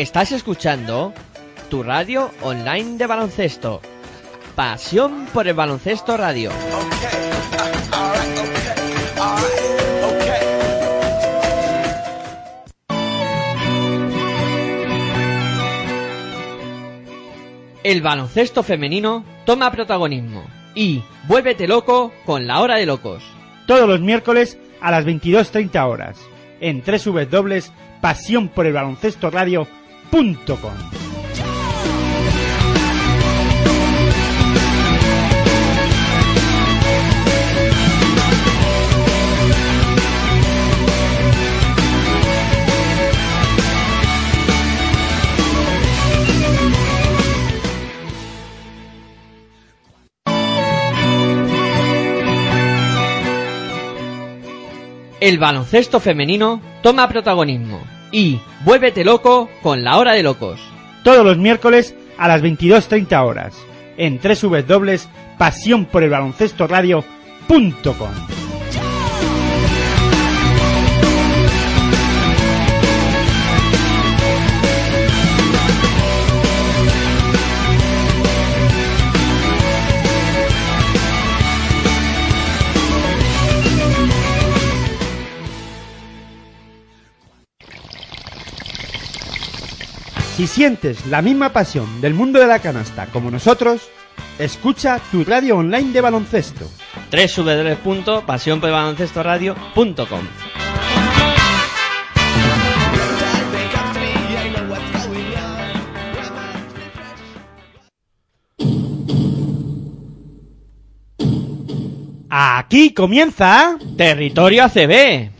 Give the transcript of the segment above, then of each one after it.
Estás escuchando tu radio online de baloncesto. Pasión por el baloncesto radio. El baloncesto femenino toma protagonismo y vuélvete loco con la hora de locos. Todos los miércoles a las 22.30 horas en www.pasión por el baloncesto radio.com. El baloncesto femenino toma protagonismo y vuélvete loco con la hora de locos. Todos los miércoles a las 22.30 horas en www.pasión Si sientes la misma pasión del mundo de la canasta como nosotros, escucha tu radio online de baloncesto. www.pasionporbaloncestoradio.com Aquí comienza Territorio ACB.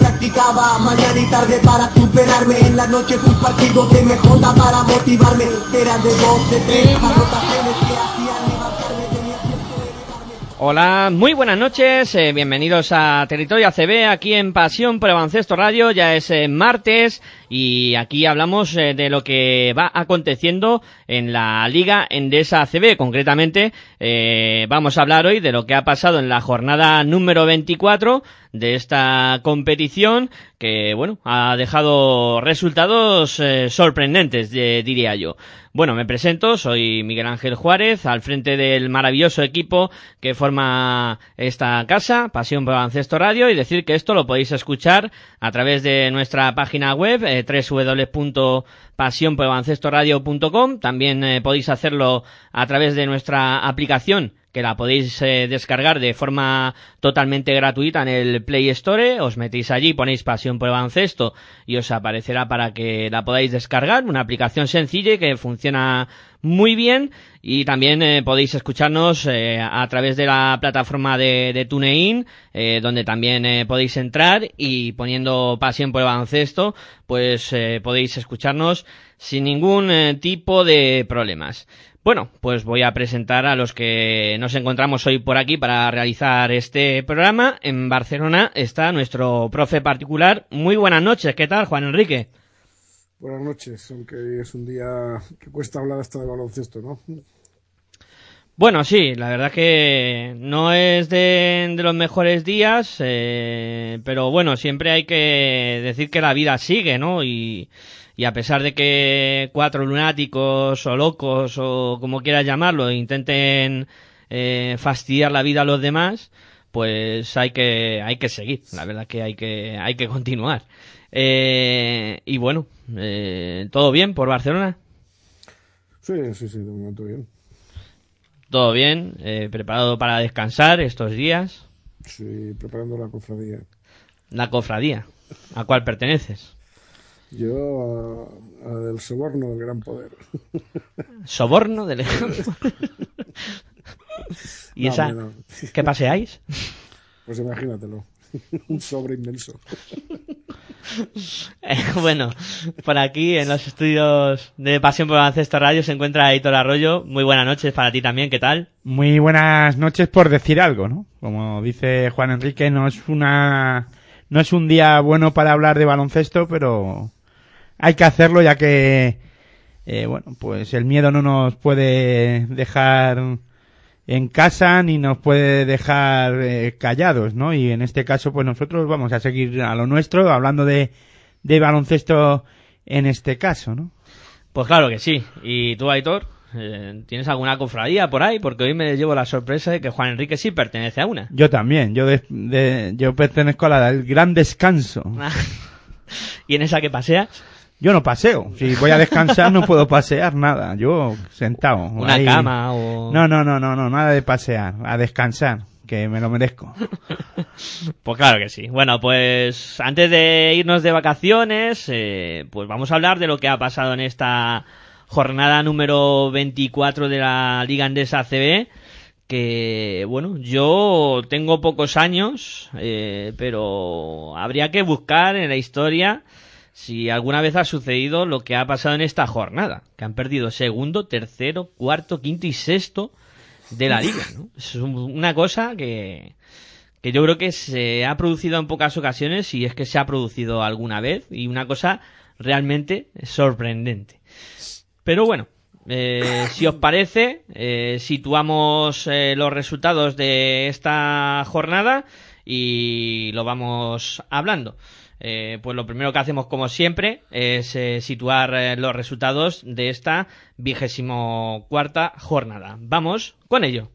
Practicaba mañana y tarde para superarme. En la noche un partido de MJ para motivarme. Era de dos, de tres, anotaciones que hacían levantarme Tenía tiempo de elevarme. Hola, muy buenas noches, eh, bienvenidos a Territorio ACB aquí en Pasión por el Baloncesto Radio, ya es eh, martes y aquí hablamos eh, de lo que va aconteciendo en la Liga Endesa ACB, concretamente vamos a hablar hoy de lo que ha pasado en la jornada número 24 de esta competición que, bueno, ha dejado resultados eh, sorprendentes, eh, diría yo. Bueno, me presento, soy Miguel Ángel Juárez, al frente del maravilloso equipo que forma esta casa, Pasión por Baloncesto Radio, y decir que esto lo podéis escuchar a través de nuestra página web, eh. También eh, podéis hacerlo a través de nuestra aplicación que la podéis eh, descargar de forma totalmente gratuita en el Play Store. Os metéis allí, ponéis Pasión por el Baloncesto y os aparecerá para que la podáis descargar. Una aplicación sencilla que funciona muy bien y también eh, podéis escucharnos eh, a través de la plataforma de, de TuneIn, eh, donde también podéis entrar y poniendo pasión por el baloncesto, pues podéis escucharnos sin ningún tipo de problemas. Bueno, pues voy a presentar a los que nos encontramos hoy por aquí para realizar este programa. En Barcelona está nuestro profe particular. Muy buenas noches, ¿qué tal, Juan Enrique? Buenas noches, aunque es un día que cuesta hablar hasta de baloncesto, ¿no? Bueno, sí, la verdad que no es de, de los mejores días, eh, pero bueno, siempre hay que decir que la vida sigue, ¿no? Y, y a pesar de que cuatro lunáticos o locos o como quieras llamarlo intenten eh, fastidiar la vida a los demás, pues hay que hay que seguir. La verdad que hay que hay que continuar. Eh, y bueno, eh, todo bien por Barcelona. Sí, sí, sí, de momento bien. Todo bien, eh, preparado para descansar estos días. Sí, preparando la cofradía. La cofradía, ¿a cuál perteneces? Yo a, a del soborno del gran poder. Soborno del ejemplo. ¿Y No, esa? no. ¿Qué paseáis? Pues imagínatelo. Un sobre inmenso. Eh, bueno, por aquí en los estudios de Pasión por Baloncesto Radio se encuentra Editor Arroyo. Muy buenas noches para ti también, ¿qué tal? Muy buenas noches por decir algo, ¿no? Como dice Juan Enrique, no es una, no es un día bueno para hablar de baloncesto, pero hay que hacerlo ya que, eh, bueno, pues el miedo no nos puede dejar en casa ni nos puede dejar eh, callados, ¿no? Y en este caso, pues nosotros vamos a seguir a lo nuestro, hablando de, de baloncesto en este caso, ¿no? Pues claro que sí. ¿Y tú, Aitor? Eh, ¿Tienes alguna cofradía por ahí? Porque hoy me llevo la sorpresa de que Juan Enrique sí pertenece a una. Yo también, yo de- de- yo pertenezco a la del gran descanso. ¿Y en esa que paseas? Yo no paseo. Si voy a descansar no puedo pasear nada. Yo sentado. ¿Una ahí. cama o...? No, no, no, no, no, nada de pasear. A descansar, que me lo merezco. Pues claro que sí. Bueno, pues antes de irnos de vacaciones, eh, pues vamos a hablar de lo que ha pasado en esta jornada número 24 de la Liga Andesa ACB. Que, bueno, yo tengo pocos años, eh, pero habría que buscar en la historia si alguna vez ha sucedido lo que ha pasado en esta jornada. Que han perdido segundo, tercero, cuarto, quinto y sexto de la liga, ¿no? Es un- una cosa que, que yo creo que se ha producido en pocas ocasiones y es que se ha producido alguna vez y una cosa realmente sorprendente. Pero bueno, eh, si os parece, eh, situamos eh, los resultados de esta jornada y lo vamos hablando. Eh, pues lo primero que hacemos, como siempre, es eh, situar eh, los resultados de esta vigésimo cuarta jornada. Vamos con ello.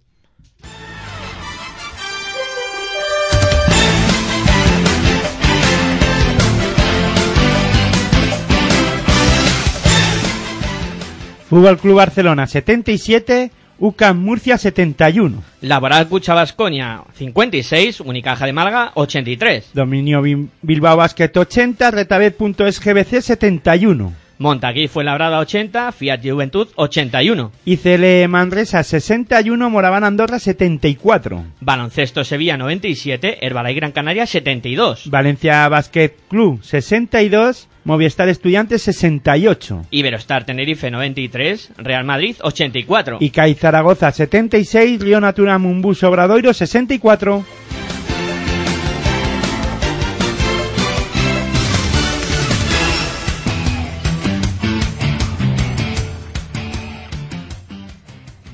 Fútbol Club Barcelona 77, UCAM Murcia 71. Laboral Cucha Basconia 56, Unicaja de Málaga 83. Dominio Bilbao Basket 80, Retabet.sgbc 71. Montaquí fue labrada 80, Fiat Juventud 81. ICL Manresa 61, Moraván Andorra 74. Baloncesto Sevilla 97, Herbalife Gran Canaria 72. Valencia Basket Club 62, Movistar Estudiantes 68. Iberostar Tenerife 93, Real Madrid 84. Y CAI Zaragoza 76, Río Natura Mumbus Obradoiro 64.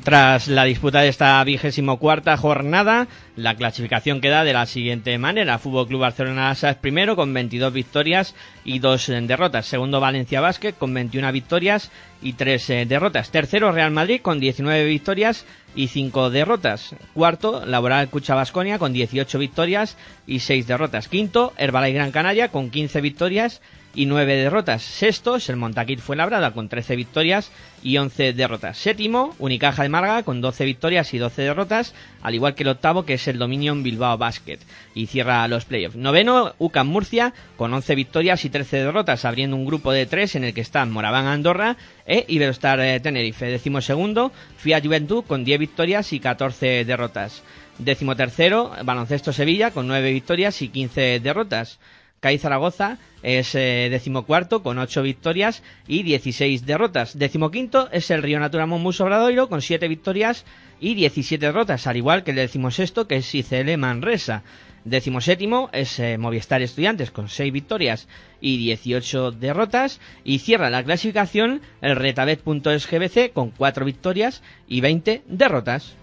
Tras la disputa de esta vigésimo cuarta jornada, la clasificación queda de la siguiente manera. Fútbol Club Barcelona es primero con 22 victorias y 2 derrotas. Segundo Valencia Basket con 21 victorias y 3 derrotas. Tercero Real Madrid con 19 victorias y 5 derrotas. Cuarto Laboral Cucha Basconia con 18 victorias y 6 derrotas. Quinto Herbalife Gran Canaria con 15 victorias 9 derrotas. Sexto es el Montaquit Fuenlabrada con 13 victorias y 11 derrotas. Séptimo, Unicaja de Málaga con 12 victorias y 12 derrotas, al igual que el octavo que es el Dominion Bilbao Basket y cierra los playoffs. Noveno, UCAM Murcia con 11 victorias y 13 derrotas, abriendo un grupo de 3 en el que están Moraván Andorra e Iberostar eh, Tenerife. Décimo segundo, Fiat Juventud con 10 victorias y 14 derrotas. Décimo tercero, Baloncesto Sevilla con 9 victorias y 15 derrotas. CAI Zaragoza es eh, decimocuarto con 8 victorias y 16 derrotas. Decimoquinto es el Río Natura Monbus Obradoiro con 7 victorias y 17 derrotas, al igual que el decimosexto que es ICL Manresa. Decimoséptimo es eh, Movistar Estudiantes con 6 victorias y 18 derrotas. Y cierra la clasificación el Retabet.sgbc con 4 victorias y 20 derrotas.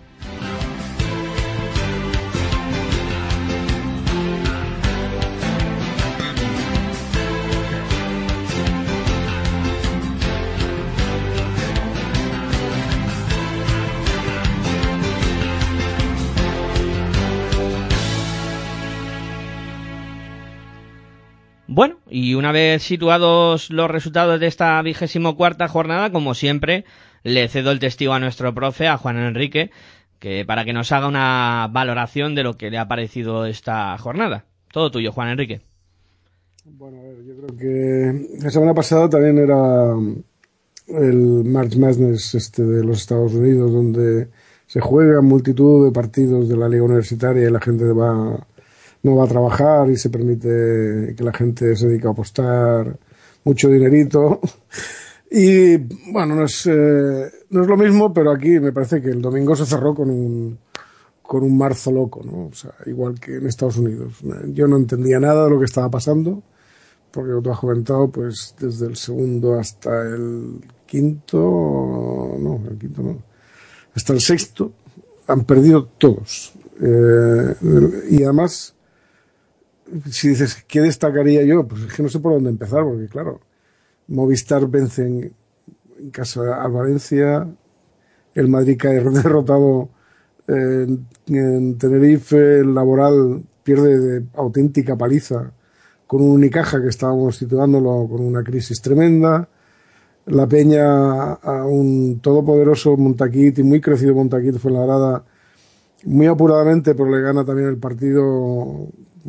Bueno, y una vez situados los resultados de esta vigésimo cuarta jornada, como siempre, le cedo el testigo a nuestro profe, a Juan Enrique, que para que nos haga una valoración de lo que le ha parecido esta jornada. Todo tuyo, Juan Enrique. Bueno, a ver, yo creo que la semana pasada también era el March Madness este de los Estados Unidos, donde se juegan multitud de partidos de la liga universitaria y la gente va no va a trabajar y se permite que la gente se dedique a apostar mucho dinerito. Y bueno, no es, eh, no es lo mismo, pero aquí me parece que el domingo se cerró con un, con un marzo loco, ¿no? O sea, igual que en Estados Unidos. Yo no entendía nada de lo que estaba pasando, porque lo has comentado, pues desde el segundo hasta el quinto, no, el quinto no, hasta el sexto, han perdido todos. Eh, y además, si dices, ¿qué destacaría yo? Pues es que no sé por dónde empezar, porque claro, Movistar vence en, casa al Valencia, el Madrid cae derrotado en, en, Tenerife, el Laboral pierde de auténtica paliza con un Unicaja que estábamos situándolo con una crisis tremenda, la Peña a un todopoderoso Montaquit y muy crecido Montaquit fue la grada muy apuradamente, pero le gana también el partido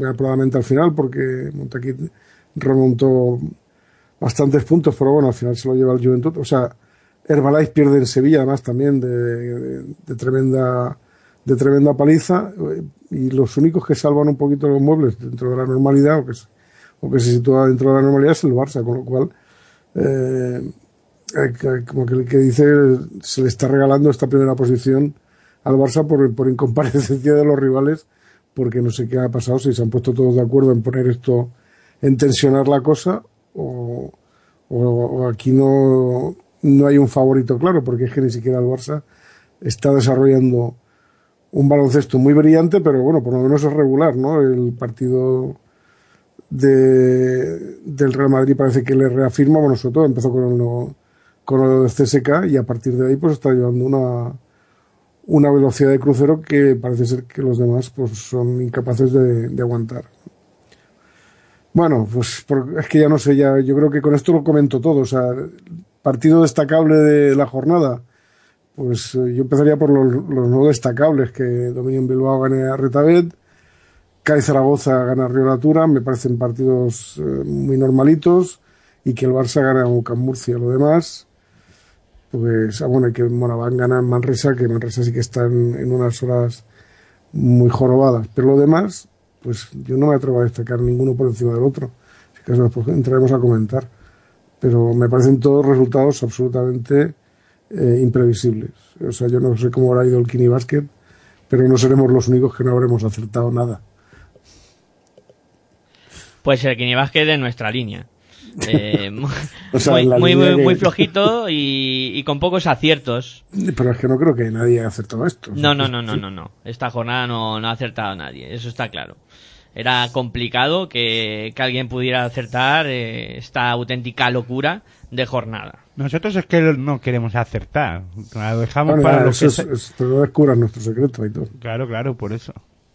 apuradamente al final porque Montaquit remontó bastantes puntos, pero bueno, al final se lo lleva el Juventud. O sea, Herbalife pierde en Sevilla, además también de, de, tremenda de tremenda paliza y los únicos que salvan un poquito los muebles dentro de la normalidad o que, o que se sitúa dentro de la normalidad es el Barça, con lo cual eh, como que, que dice se le está regalando esta primera posición al Barça por, por incomparecencia de los rivales porque no sé qué ha pasado, si se han puesto todos de acuerdo en poner esto, en tensionar la cosa o, o, aquí no, no hay un favorito claro, porque es que ni siquiera el Barça está desarrollando un baloncesto muy brillante, pero bueno, por lo menos es regular, ¿no? El partido de, del Real Madrid parece que le reafirma, bueno, sobre todo empezó con lo, con del CSK y a partir de ahí pues está llevando una, una velocidad de crucero que parece ser que los demás pues son incapaces de, aguantar. Bueno, pues es que ya no sé, ya yo creo que con esto lo comento todo. O sea, partido destacable de la jornada. Pues eh, yo empezaría por los, no destacables, que Dominion Bilbao gane a Retabet, CAI Zaragoza gana a Río Natura, me parecen partidos eh, muy normalitos, y que el Barça gane a UCAM Murcia. Lo demás, pues, ah, bueno, y que Moraván gana Manresa, que Manresa sí que está en, en unas horas muy jorobadas. Pero lo demás, pues yo no me atrevo a destacar ninguno por encima del otro. Si acaso después entraremos a comentar. Pero me parecen todos resultados absolutamente eh, imprevisibles. O sea, yo no sé cómo habrá ido el Kini Basket, pero no seremos los únicos que no habremos acertado nada. Pues el Kini Basket de nuestra línea. Eh, o sea, muy, muy, muy, muy, flojito y, y, con pocos aciertos. Pero es que no creo que nadie haya acertado esto. No, no, no, no, no, no. Esta jornada no, no ha acertado nadie, eso está claro. Era complicado que, que alguien pudiera acertar eh, esta auténtica locura de jornada. Nosotros es que no queremos acertar. Lo dejamos bueno, para ya, lo eso que es, es- descubras nuestro secreto y todo. Claro, claro, por eso.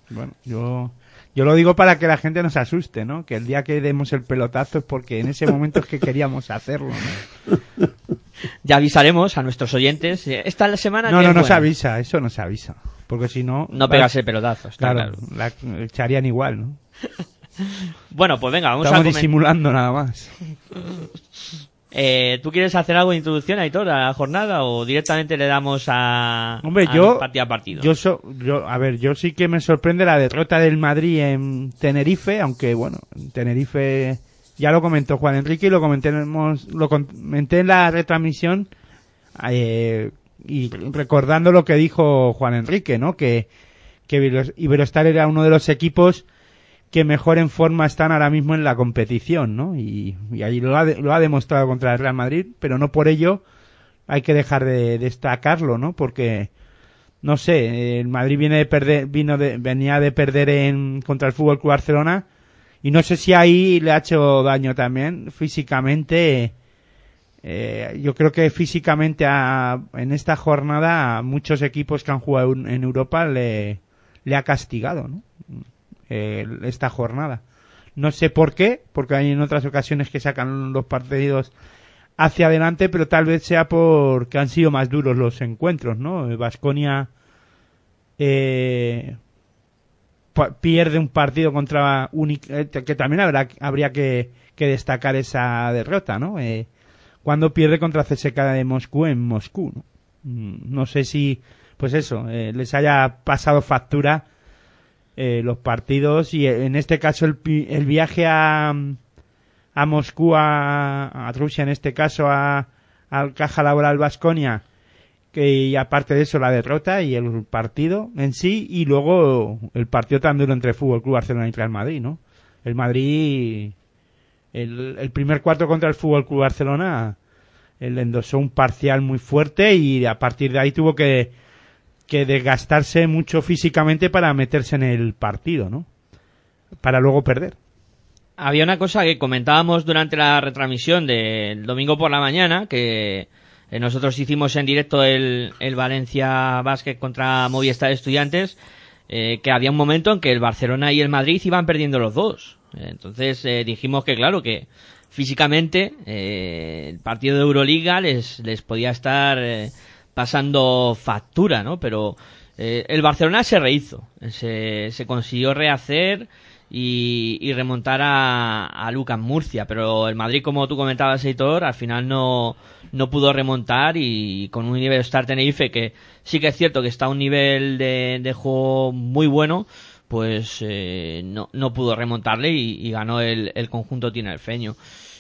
Bueno, yo, yo lo digo para que la gente nos asuste, ¿no? Que el día que demos el pelotazo es porque en ese momento es que queríamos hacerlo, ¿no? Ya avisaremos a nuestros oyentes. Esta semana No, no, no se avisa, eso no se avisa. Porque si no... No pegas el pelotazo, está Claro, claro. la echarían igual, ¿no? Bueno, pues venga, vamos a Estamos disimulando nada más. Eh, ¿Tú quieres hacer algo de introducción, Aitor, a la jornada o directamente le damos a, Hombre, a yo, partido a partido? yo, so- yo, a ver, yo sí que me sorprende la derrota del Madrid en Tenerife, aunque bueno, en Tenerife ya lo comentó Juan Enrique y lo comentemos, lo comenté en la retransmisión eh, y recordando lo que dijo Juan Enrique, ¿no? Que, que Ibero- Iberostar era uno de los equipos que mejor en forma están ahora mismo en la competición, ¿no? Y, ahí lo ha, de- lo ha demostrado contra el Real Madrid, pero no por ello hay que dejar de destacarlo, ¿no? Porque no sé, el Madrid viene de perder, vino de, venía de perder en contra el Fútbol Club Barcelona y no sé si ahí le ha hecho daño también físicamente. eh, yo creo que físicamente a- en esta jornada a muchos equipos que han jugado en en Europa le, le ha castigado, ¿no? Eh, esta jornada. No sé por qué, porque hay en otras ocasiones que sacan los partidos hacia adelante, pero tal vez sea porque han sido más duros los encuentros, ¿no? Vasconia eh, pierde un partido contra Unic, eh, que también habrá, habría que, destacar esa derrota, ¿no? Eh, cuando pierde contra CSKA de Moscú en Moscú, ¿no? Mm, No sé si pues eso, les haya pasado factura eh, los partidos y eh, en este caso el, el viaje a, a Moscú, a, Rusia en este caso, a, al Caja Laboral Vasconia, que aparte de eso la derrota y el partido en sí y luego el partido tan duro entre Fútbol Club Barcelona y Real Madrid, ¿no? El Madrid, el, el primer cuarto contra el Fútbol Club Barcelona, él endosó un parcial muy fuerte y a partir de ahí tuvo que, que desgastarse mucho físicamente para meterse en el partido, ¿no? Para luego perder. Había una cosa que comentábamos durante la retransmisión del domingo por la mañana, que eh, nosotros hicimos en directo el, el Valencia Basket contra Movistar Estudiantes, eh, que había un momento en que el Barcelona y el Madrid iban perdiendo los dos. Entonces eh, dijimos que claro, que físicamente eh, el partido de Euroliga les, les podía estar pasando factura, ¿no? Pero eh, el Barcelona se rehizo, se, se consiguió rehacer y, y remontar a, a Lucas Murcia, pero el Madrid, como tú comentabas, Heitor, al final no, no pudo remontar y con un nivel Star Tenerife que sí que es cierto que está a un nivel de, de juego muy bueno, pues eh, no, no pudo remontarle y, y ganó el, el conjunto tinerfeño.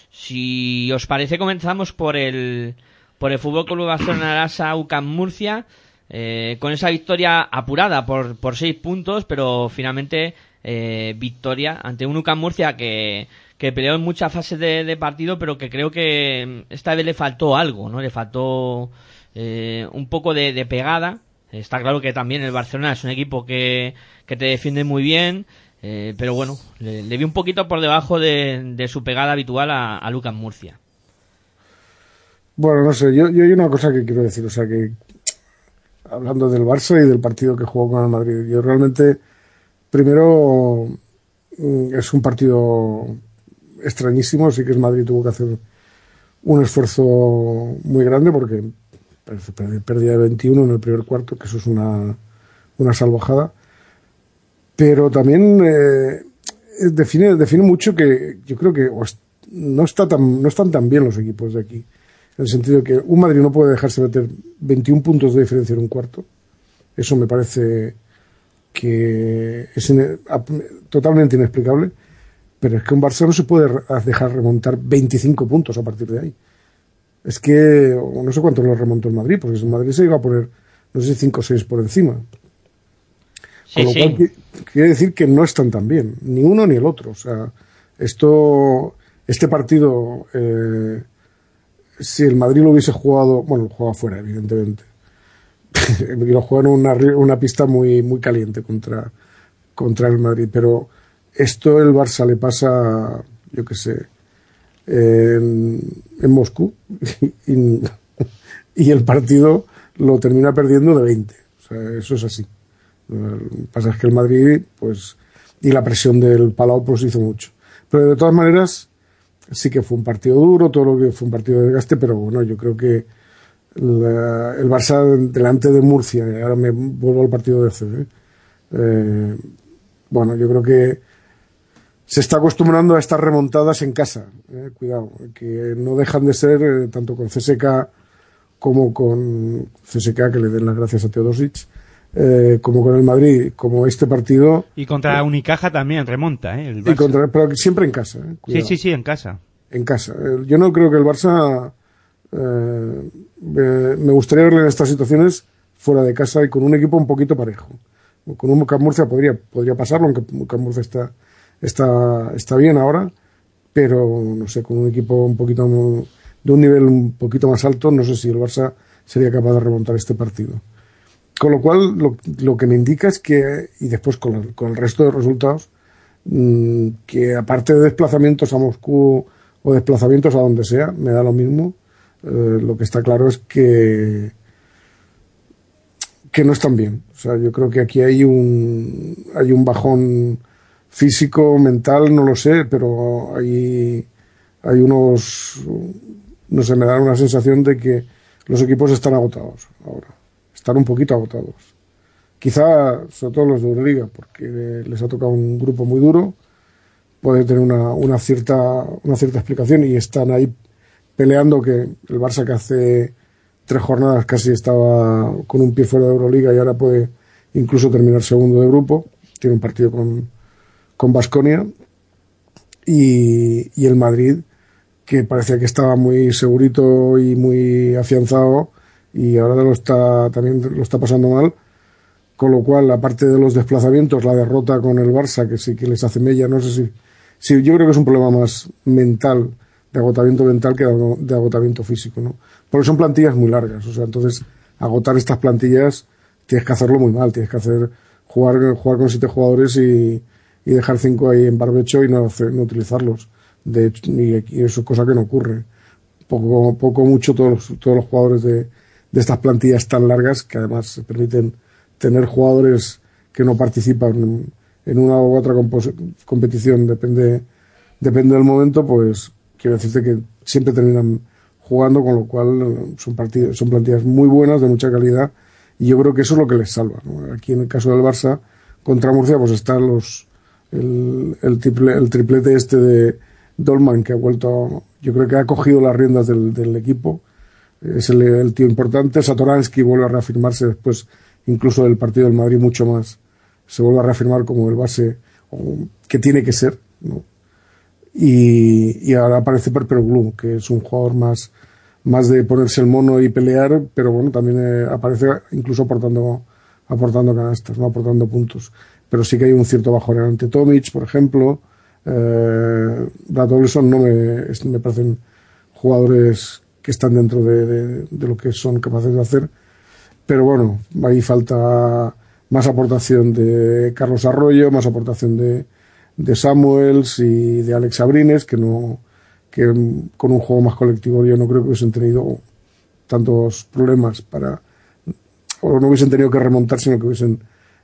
Si os parece, comenzamos por el, por el Fútbol Club Barcelona Arasa UCAM Murcia, eh, con esa victoria apurada por, por seis puntos, pero finalmente eh, victoria ante un UCAM Murcia que, peleó en muchas fases de, partido, pero que creo que mm, esta vez le faltó algo, ¿no? Le faltó eh, un poco de, pegada. Está claro que también el Barcelona es un equipo que, te defiende muy bien, eh, pero bueno, le, le vi un poquito por debajo de, de su pegada habitual a, a Lucas Murcia. Bueno, no sé, yo, yo hay una cosa que quiero decir, o sea que hablando del Barça y del partido que jugó con el Madrid, yo realmente primero mm, es un partido extrañísimo, sí que el Madrid tuvo que hacer un esfuerzo muy grande porque perdía de 21 en el primer cuarto, que eso es una, una salvajada, pero también eh, define, define mucho que yo creo que no, está tan, no están tan bien los equipos de aquí en el sentido de que un Madrid no puede dejarse meter 21 puntos de diferencia en un cuarto. Eso me parece que es totalmente inexplicable. Pero es que un Barça no se puede dejar remontar 25 puntos a partir de ahí. Es que no sé cuánto lo remontó el Madrid, porque el Madrid se iba a poner, no sé si 5 o 6 por encima. Sí, Con lo sí. cual qui- quiere decir que no están tan bien, ni uno ni el otro. O sea, esto, este partido, eh, si el Madrid lo hubiese jugado, bueno, lo jugaba fuera, evidentemente. lo jugó en una, una pista muy, muy caliente contra, contra el Madrid. Pero esto el Barça le pasa, yo qué sé, en, en Moscú y, y el partido lo termina perdiendo de 20. O sea, eso es así. Lo que pasa es que el Madrid, pues, y la presión del Palau, pues hizo mucho. Pero de todas maneras, sí que fue un partido duro, todo lo que fue un partido de desgaste, pero bueno, yo creo que la- el Barça delante de Murcia, ahora me vuelvo al partido de CB, eh, bueno, yo creo que se está acostumbrando a estas remontadas en casa, eh, cuidado, que no dejan de ser, eh, tanto con CSK como con CSK, que le den las gracias a Teodosic, eh, como con el Madrid, como este partido, Y contra Unicaja también remonta, ¿eh? El y Barça. contra, pero siempre en casa. eh, Sí, sí, sí, en casa. en casa. Eh, Yo no creo que el Barça. eh, me gustaría verle en estas situaciones fuera de casa y con un equipo un poquito parejo. Con un Camp Murcia podría, podría pasarlo, aunque Camp Murcia está, está, está bien ahora, pero no sé, con un equipo un poquito de un nivel un poquito más alto, no sé si el Barça sería capaz de remontar este partido. Con lo cual, lo, que me indica es que, y después con, el- con el resto de resultados, mm, que aparte de desplazamientos a Moscú o desplazamientos a donde sea, me da lo mismo. Eh, lo que está claro es que que no están bien. O sea, yo creo que aquí hay un hay un bajón físico, mental, no lo sé, pero hay hay unos no sé, me da una sensación de que los equipos están agotados ahora. Están un poquito agotados. Quizá, sobre todo los de Euroliga, porque les ha tocado un grupo muy duro, puede tener una, una cierta una cierta explicación y están ahí peleando que el Barça que hace tres jornadas casi estaba con un pie fuera de Euroliga y ahora puede incluso terminar segundo de grupo. Tiene un partido con con Basconia y, y el Madrid que parecía que estaba muy segurito y muy afianzado y ahora lo está también lo está pasando mal. Con lo cual aparte de los desplazamientos la derrota con el Barça que sí que les hace mella no sé si, si yo creo que es un problema más mental de agotamiento mental que de agotamiento físico no porque son plantillas muy largas o sea entonces agotar estas plantillas tienes que hacerlo muy mal tienes que hacer jugar jugar con siete jugadores y, y dejar cinco ahí en barbecho y no, hacer, no utilizarlos. De hecho, y, eso es cosa que no ocurre. Poco poco mucho todos todos los jugadores de de estas plantillas tan largas que además permiten tener jugadores que no participan en una u otra competición, depende, depende del momento, pues quiero decirte que siempre terminan jugando, con lo cual son, partidas, son plantillas muy buenas, de mucha calidad, y yo creo que eso es lo que les salva. ¿no? Aquí en el caso del Barça, contra Murcia, pues están los el, triple, el triplete este de Dolman, que ha vuelto, yo creo que ha cogido las riendas del equipo, es el, el, tío importante. Satoransky vuelve a reafirmarse después, incluso del partido del Madrid, mucho más. Se vuelve a reafirmar como el base que tiene que ser. ¿no? Y, ahora aparece Perper Blue, que es un jugador más, más de ponerse el mono y pelear, pero bueno, también eh, aparece incluso aportando, aportando canastas, no aportando puntos. Pero sí que hay un cierto bajón ante Tomic, por ejemplo. Eh, Brad no me, me parecen jugadores que están dentro de, lo que son capaces de hacer. Pero bueno, ahí falta más aportación de Carlos Arroyo, más aportación de, de Samuels y de Alex Abrines, que no que con un juego más colectivo yo no creo que hubiesen tenido tantos problemas para o no hubiesen tenido que remontar, sino que hubiesen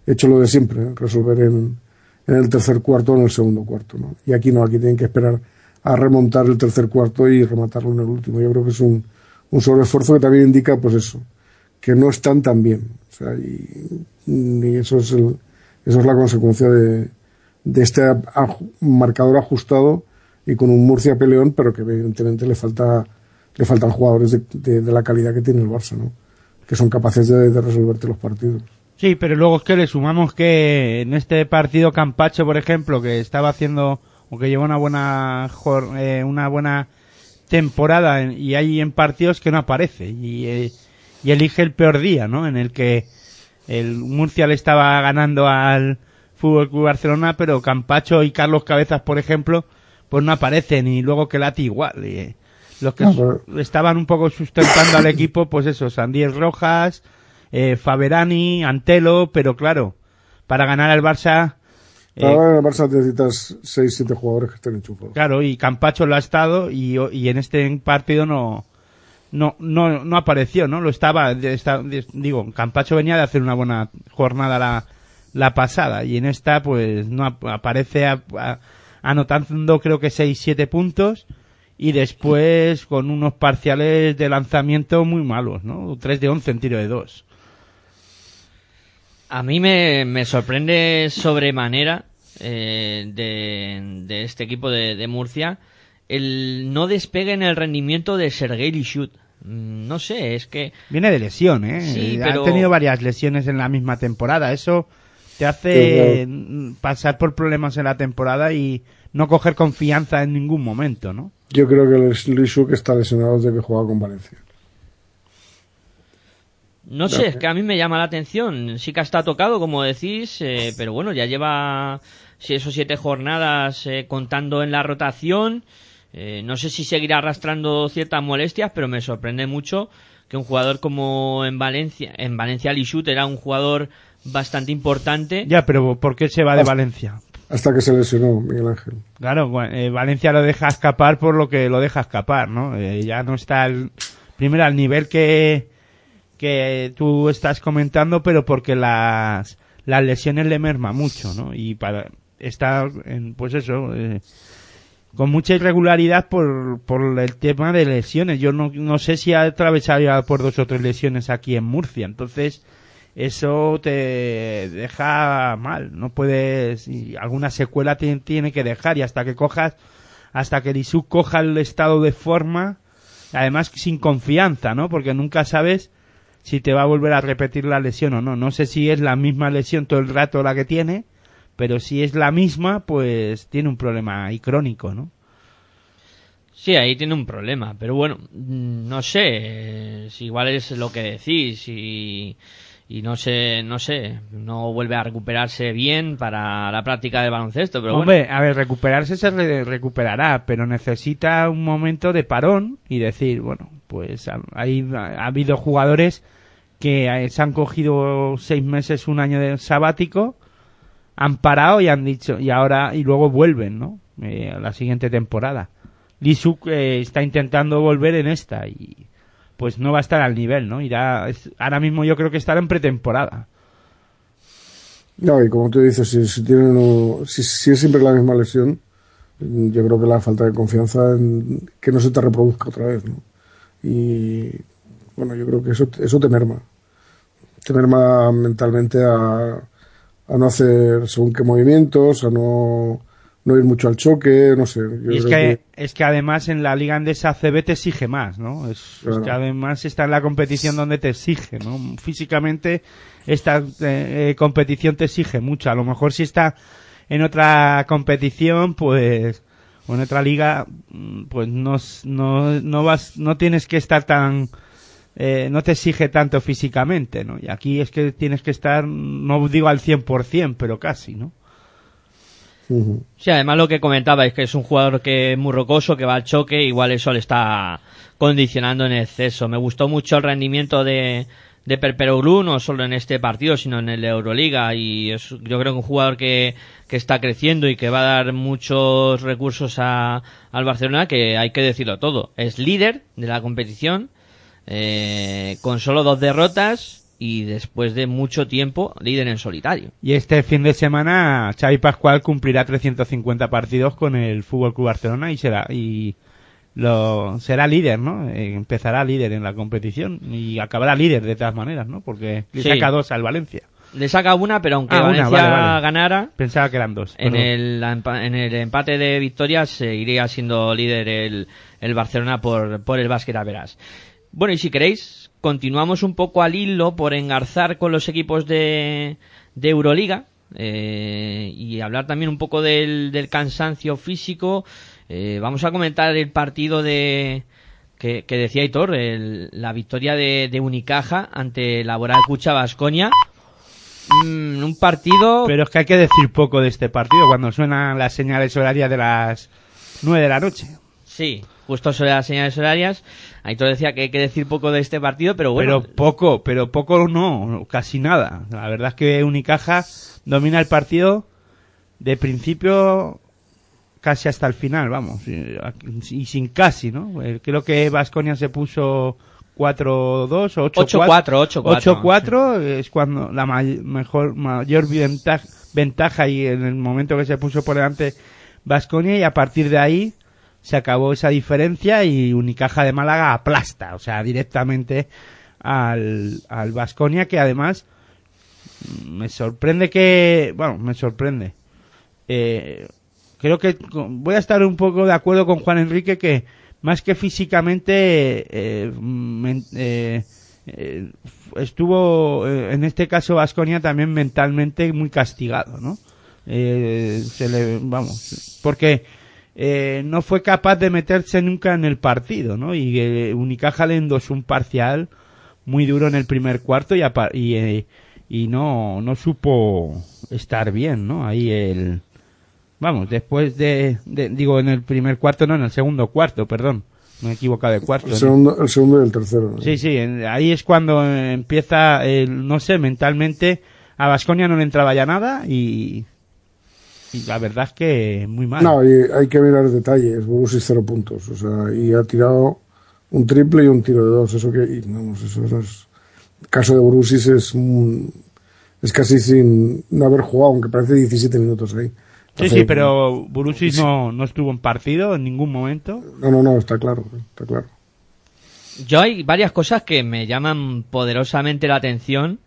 hecho lo de siempre, resolver en, en el tercer cuarto o en el segundo cuarto. ¿no? Y aquí no, aquí tienen que esperar a remontar el tercer cuarto y rematarlo en el último. Yo creo que es un, un sobreesfuerzo que también indica, pues eso, que no están tan bien. O sea, y, eso es el, eso es la consecuencia de, de este marcador ajustado y con un Murcia peleón, pero que evidentemente le falta, le faltan jugadores de, de, de la calidad que tiene el Barça, ¿no? Que son capaces de, de resolverte los partidos. Sí, pero luego es que le sumamos que en este partido Campacho, por ejemplo, que estaba haciendo o que lleva una buena eh, una buena temporada y hay en partidos que no aparece y, eh, y elige el peor día, ¿no? En el que el Murcia le estaba ganando al Fútbol Club Barcelona, pero Campacho y Carlos Cabezas, por ejemplo, pues no aparecen y luego que Lati igual. Y los que no, pero... estaban un poco sustentando al equipo, pues eso, Sandiel Rojas, eh, Faberani, Antelo, pero claro, para ganar al Barça Ahora en el Barça necesitas 6-7 jugadores que estén enchufados. Claro, y Campacho lo ha estado y, y en este partido no, no, no, no apareció, ¿no? Lo estaba, está, digo, Campacho venía de hacer una buena jornada la, la pasada y en esta pues no aparece a, a, anotando creo que 6-7 puntos y después con unos parciales de lanzamiento muy malos, ¿no? 3 de 11 en tiro de 2. A mí me, me sorprende sobremanera eh, de, de, este equipo de, de, Murcia el no despegue en el rendimiento de Sergei Lishut. No sé, es que... Viene de lesión, ¿eh? Sí, pero... Ha tenido varias lesiones en la misma temporada. Eso te hace sí, pasar por problemas en la temporada y no coger confianza en ningún momento, ¿no? Yo creo que Lishuk está lesionado desde que juega con Valencia. No sé, es que a mí me llama la atención. Sí que está tocado, como decís, eh, pero bueno, ya lleva seis o siete jornadas eh, contando en la rotación. Eh, no sé si seguirá arrastrando ciertas molestias, pero me sorprende mucho que un jugador como en Valencia, en Valencia Lishut era un jugador bastante importante. Ya, pero ¿por qué se va de hasta, Valencia? Hasta que se lesionó Miguel Ángel. Claro, bueno, Valencia lo deja escapar por lo que lo deja escapar, ¿no? ya no está al, primero al nivel que que tú estás comentando, pero porque las, las lesiones le merma mucho, ¿no? Y para estar en, pues eso, eh, con mucha irregularidad por, por el tema de lesiones. Yo no, no sé si ha atravesado ya por dos o tres lesiones aquí en Murcia, entonces eso te deja mal, no puedes, y alguna secuela te, tiene que dejar y hasta que cojas, hasta que Lisuk coja el estado de forma, además sin confianza, ¿no? Porque nunca sabes si te va a volver a repetir la lesión o no. No sé si es la misma lesión todo el rato la que tiene, pero si es la misma, pues tiene un problema ahí crónico, ¿no? Sí, ahí tiene un problema, pero bueno, mm, no sé, eh, si igual es lo que decís y, y no sé, no sé, no vuelve a recuperarse bien para la práctica del baloncesto, pero Hombre, bueno. a ver, recuperarse se re- recuperará, pero necesita un momento de parón y decir, bueno, pues ha, hay- ha habido jugadores que eh, se han cogido seis meses, un año de sabático, han parado y han dicho, y ahora, y luego vuelven, ¿no? Eh, a la siguiente temporada. Lisuk eh, está intentando volver en esta y pues no va a estar al nivel, ¿no? Irá, es- ahora mismo yo creo que estará en pretemporada. No, y como tú dices, si, si, tienen, o- si, es siempre la misma lesión, yo creo que la falta de confianza en que no se te reproduzca otra vez, ¿no? Y bueno, yo creo que eso, eso te merma. Te merma mentalmente a, a no hacer según qué movimientos, a no, no ir mucho al choque, no sé. yo Y es creo que, es que además en la liga andesa CB te exige más, ¿no? Es, es que además está en la competición donde te exige, ¿no? Físicamente esta eh, eh, competición te exige mucho. A lo mejor si está en otra competición, pues o en otra liga, mm, pues no, no, no vas, no tienes que estar tan eh, no te exige tanto físicamente, ¿no? Y aquí es que tienes que estar, no digo al 100%, pero casi, ¿no? Sí, además lo que comentaba es que es un jugador que es muy rocoso, que va al choque, igual eso le está condicionando en exceso. Me gustó mucho el rendimiento de, de Perperoglu, no solo en este partido, sino en el Euroliga, y es, yo creo que un jugador que, que está creciendo y que va a dar muchos recursos a, al Barcelona, que hay que decirlo todo. Es líder de la competición, eh, con solo dos derrotas, y después de mucho tiempo, líder en solitario. Y este fin de semana Xavi Pascual cumplirá 350 partidos con el Fútbol Club Barcelona y será y lo será líder, ¿no? Eh, empezará líder en la competición y acabará líder de todas maneras, ¿no? Porque le Sí. saca dos al Valencia. Le saca una, pero aunque Ah, una, Valencia vale, vale. ganara, Pensaba que eran dos. En el, en el empate de victorias seguiría siendo líder el, el Barcelona por, por el básquet a verás. Bueno, y si queréis, continuamos un poco al hilo por engarzar con los equipos de, de Euroliga eh, y hablar también un poco del, del cansancio físico. Eh, vamos a comentar el partido de que, que decía Hitor, el- la victoria de, de Unicaja ante la Cucha Basconia. Mm, un partido Pero es que hay que decir poco de este partido cuando suenan las señales horarias de las 9 de la noche. Sí, justo sobre las señales horarias. Aitor decía que hay que decir poco de este partido, pero bueno. Pero poco, pero poco no, casi nada. La verdad es que Unicaja domina el partido de principio casi hasta el final, vamos. Y, sin casi, ¿no? Eh, Creo que Vasconia se puso 4-2 o 8-4. 8-4, 8-4 es cuando la may- mejor, mayor ventaja, ventaja y en el momento que se puso por delante Vasconia y a partir de ahí se acabó esa diferencia y Unicaja de Málaga aplasta, o sea, directamente al, al Vasconia que además mm, me sorprende que, bueno, me sorprende. Eh, creo que voy a estar un poco de acuerdo con Juan Enrique que más que físicamente eh, men- eh, estuvo en este caso Vasconia también mentalmente muy castigado, ¿no? Se le, vamos, porque eh, no fue capaz de meterse nunca en el partido, ¿no? Y eh, Unicaja le endosó un parcial muy duro en el primer cuarto y, y, eh, y no, no supo estar bien, ¿no? Ahí el, vamos, después de, de- digo, en el primer cuarto, no, en el segundo cuarto, perdón, me he equivocado de cuarto. El ¿no? segundo, el segundo y el tercero. ¿no? Sí, sí, en- ahí es cuando empieza, el, no sé, mentalmente a Vasconia no le entraba ya nada y, y la verdad es que muy mal. No, y hay que mirar detalles. Borussia cero puntos. O sea, y ha tirado un triple y un tiro de dos. Eso que, y, vamos, eso no es. El caso de Borussia es, un- es casi sin no haber jugado, aunque parece 17 minutos ahí. sí, sí, pero Borussia no, no estuvo en partido en ningún momento. No, no, no, está claro, está claro. Yo hay varias cosas que me llaman poderosamente la atención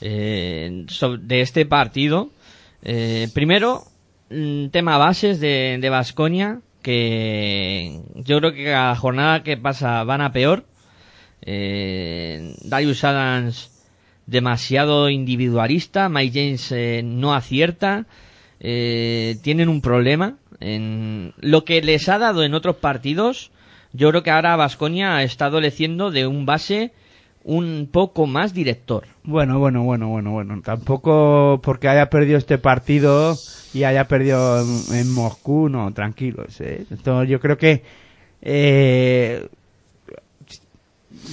eh, de este partido. Eh, primero, tema bases de, de Basconia, que yo creo que cada jornada que pasa van a peor. Eh, Darius Adams demasiado individualista, Mike James eh, no acierta, eh, tienen un problema en lo que les ha dado en otros partidos. Yo creo que ahora Vasconia está adoleciendo de un base un poco más director. Bueno, bueno, bueno, bueno, bueno. Tampoco porque haya perdido este partido y haya perdido en, Moscú, no, tranquilos. ¿eh? Entonces, yo creo que eh,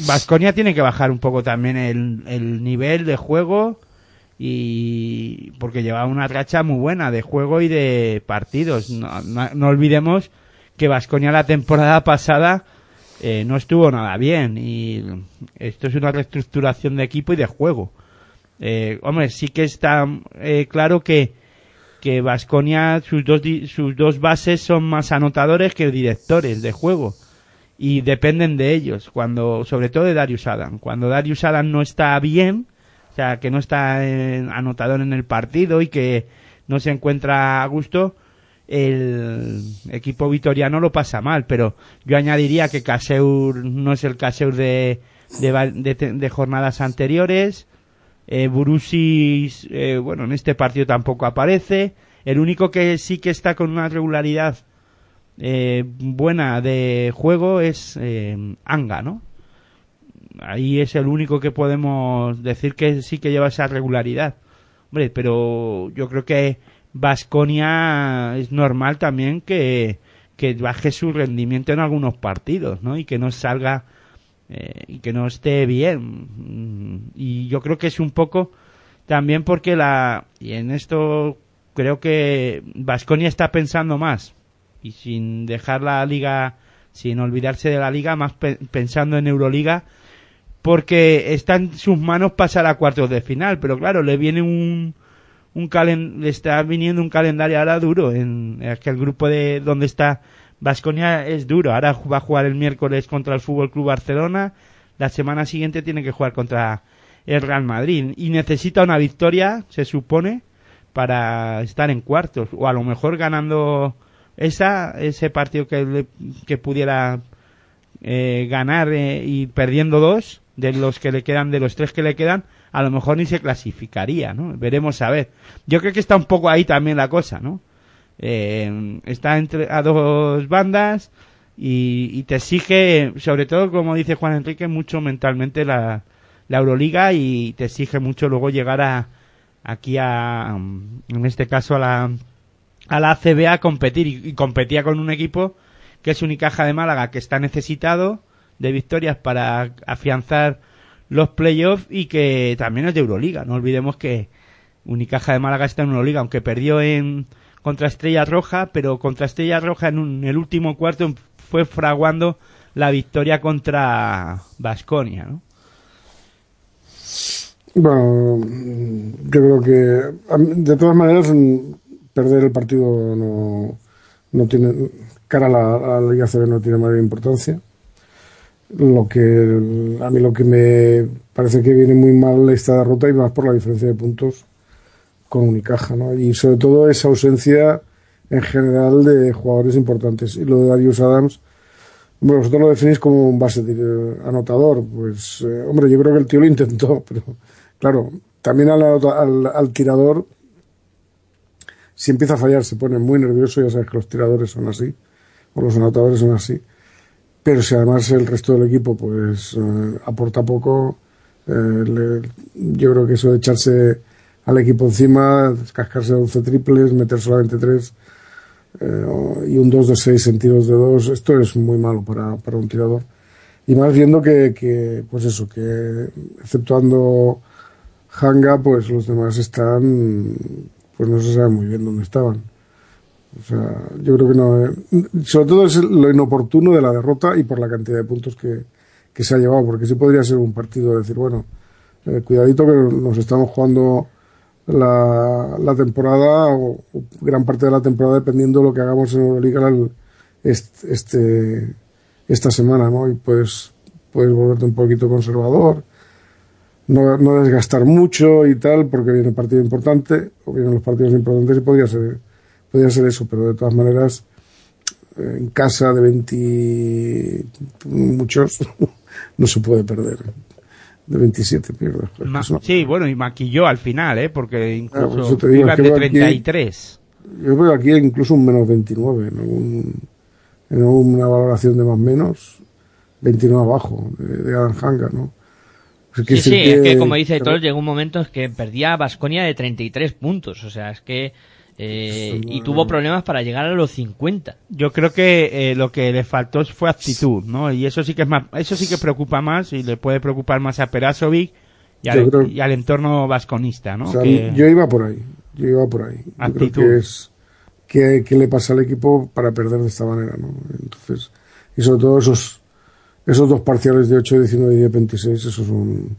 Vasconia tiene que bajar un poco también el, el nivel de juego y porque lleva una racha muy buena de juego y de partidos. No, no, no olvidemos que Vasconia la temporada pasada eh, no estuvo nada bien. Y esto es una reestructuración de equipo y de juego. Eh, hombre, sí que está eh, claro que que Vasconia sus dos sus dos bases son más anotadores que directores de juego. Y dependen de ellos. Cuando sobre todo de Darius Adam. Cuando Darius Adam no está bien o sea que no está eh, anotador en el partido y que no se encuentra a gusto el equipo vitoriano lo pasa mal pero yo añadiría que Caseur no es el Caseur de de, jornadas anteriores eh, Burusis, eh, bueno, en este partido tampoco aparece. El único que sí que está con una regularidad eh, buena de juego es eh, Anga, ¿no? Ahí es el único que podemos decir que sí que lleva esa regularidad. Hombre, pero yo creo que Vasconia es normal también que, que baje su rendimiento en algunos partidos, ¿no? Y que no salga eh, y que no esté bien. Mm, Y yo creo que es un poco también porque la y en esto creo que Vasconia está pensando más y sin dejar la liga, sin olvidarse de la liga, más pe- pensando en Euroliga porque está en sus manos pasar a cuartos de final, pero claro, le viene un un calen le está viniendo un calendario ahora duro en es que el grupo de donde está Vasconia es duro. Ahora va a jugar el miércoles contra el Fútbol Club Barcelona. La semana siguiente tiene que jugar contra el Real Madrid y necesita una victoria, se supone, para estar en cuartos o a lo mejor ganando esa ese partido que que pudiera eh, ganar eh, y perdiendo dos de los que le quedan de los tres que le quedan a lo mejor ni se clasificaría no veremos a ver. Yo creo que está un poco ahí también la cosa no eh, está entre a dos bandas y, te exige sobre todo como dice Juan Enrique mucho mentalmente la, la Euroliga y te exige mucho luego llegar a aquí a en este caso a la a la ACB a competir. Y, y competía con un equipo que es Unicaja de Málaga que está necesitado de victorias para afianzar los playoffs y que también es de Euroliga. No olvidemos que Unicaja de Málaga está en Euroliga, aunque perdió en contra Estrella Roja, pero contra Estrella Roja en, un- el último cuarto fue fraguando la victoria contra Vasconia, ¿no? Bueno, mm, yo creo que de todas maneras mm, perder el partido no, no tiene cara a la, a la Liga CB no tiene mayor importancia. Lo que a mí lo que me parece que viene muy mal esta derrota y más por la diferencia de puntos con Unicaja, ¿no? Y sobre todo esa ausencia en general de jugadores importantes. Y lo de Darius Adams, bueno, vosotros lo definís como un base de- anotador. Pues, eh, hombre, yo creo que el tío lo intentó, pero claro, también al, al, al tirador, si empieza a fallar, se pone muy nervioso. Ya sabes que los tiradores son así, o los anotadores son así. Pero si además el resto del equipo, pues, eh, aporta poco, eh, le- yo creo que eso de echarse al equipo encima, cascarse 11 triples, meter solamente 3 y un 2 de 6 en tiros de 2, esto es muy malo para, para un tirador. Y más viendo que, que, pues eso, que exceptuando Hanga, pues los demás están, pues no se sabe muy bien dónde estaban. O sea, yo creo que no. eh, sobre todo es lo inoportuno de la derrota y por la cantidad de puntos que, que se ha llevado, porque sí podría ser un partido de decir, bueno, eh, cuidadito que nos estamos jugando la, la temporada o, gran parte de la temporada dependiendo de lo que hagamos en Euroliga este, este- esta semana, ¿no? Y puedes, puedes volverte un poquito conservador, no, no desgastar mucho y tal, porque viene un partido importante, o vienen los partidos importantes y podría ser, podría ser eso, pero de todas maneras, en casa de 20 muchos no se puede perder. De 27 pierdas. pues, sí, bueno, y maquilló al final, ¿eh? Porque Ah, por incluso te digo, iban que de veo aquí- 33. Yo veo aquí incluso un menos 29, en, algún- en una valoración de más menos, 29 abajo, de, de Adam Hanga, ¿no? Pues Sí, sí, decir es que como dice que- Thor, llegó un momento en que perdía a Basconia de 33 puntos. O sea, es que. Eh, y tuvo problemas para llegar a los 50. Yo creo que eh, lo que le faltó fue actitud, ¿no? Y eso sí que es más, eso sí que preocupa más y le puede preocupar más a Perasovic y al, Yo creo- y al entorno vasconista, ¿no? O sea, Que- Yo iba por ahí, yo iba por ahí. Yo Actitud. creo que es que, que le pasa al equipo para perder de esta manera, ¿no? Entonces, y sobre todo esos esos dos parciales de 8, 19 y 10, 26, eso es un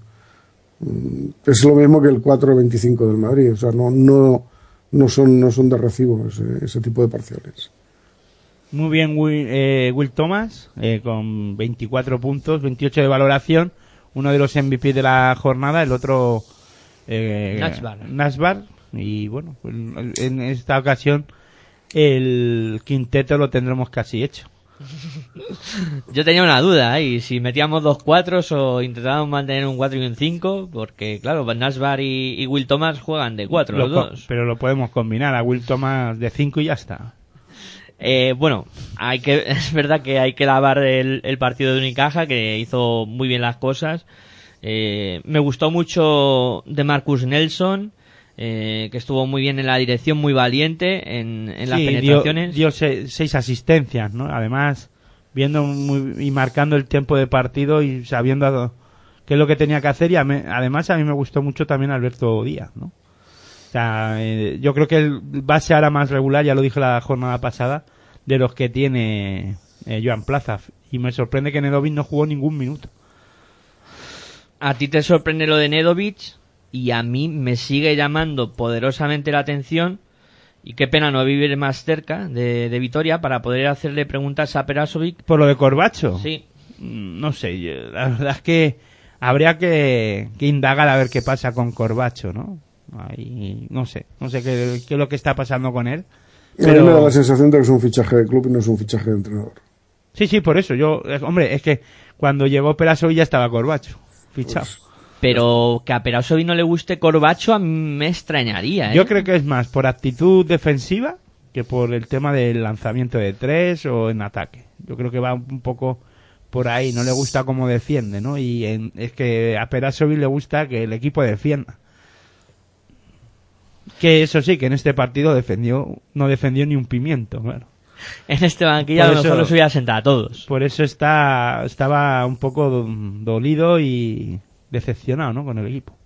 mm, es lo mismo que el 4, 25 del Madrid, o sea, no no no son no son de recibo ese, ese tipo de parciales. Muy bien Will, eh, Will Thomas, eh, con 24 puntos, 28 de valoración, uno de los MVP de la jornada, el otro eh, Nashbar. Nashbar. y bueno, en en esta ocasión el quinteto lo tendremos casi hecho. Yo tenía una duda ahí, si metíamos dos cuatros o intentábamos mantener un 4 y un 5, porque claro, Van Nashbar y, y Will Thomas juegan de 4 Lo los dos. Pero lo podemos combinar a Will Thomas de 5 y ya está. Eh, bueno, hay que, es verdad que hay que lavar el, el partido de Unicaja, que hizo muy bien las cosas. Eh, me gustó mucho de Marcus Nelson, eh, que estuvo muy bien en la dirección, muy valiente en, en las Sí, penetraciones. dio se- seis asistencias, ¿no? Además, viendo muy- y marcando el tiempo de partido y sabiendo qué es lo que tenía que hacer y a me- además a mí me gustó mucho también Alberto Díaz, ¿no? O sea, eh, yo creo que el base ahora más regular, ya lo dije la jornada pasada, de los que tiene eh, Joan Plaza. Y me sorprende que Nedovic no jugó ningún minuto. A ti te sorprende lo de Nedovic y a mí me sigue llamando poderosamente la atención y qué pena no vivir más cerca de, de Vitoria para poder hacerle preguntas a Perasovic. Por lo de Corbacho. Sí, Mm, No sé, yo- la verdad es que habría que, que indagar a ver qué pasa con Corbacho, ¿no? Ahí, no sé, no sé qué, qué es lo que está pasando con él. A mí me da Pero, la sensación de que es un fichaje de club y no es un fichaje de entrenador. sí, sí, por eso. Yo, eh, hombre, es que cuando llegó Perasovic ya estaba Corbacho, fichado. Pero que a Perasovic no le guste Corbacho a mí me extrañaría. ¿eh? Yo creo que es más por actitud defensiva que por el tema del lanzamiento de tres o en ataque. Yo creo que va un poco por ahí. No le gusta cómo defiende, ¿no? Y en- es que a Perasovic le gusta que el equipo defienda. Que eso sí, que en este partido defendió, no defendió ni un pimiento, claro. En este banquillo a Por lo eso- mejor los hubiera sentado a todos. Por eso está, estaba un poco do- dolido y decepcionado, ¿no? Con el equipo.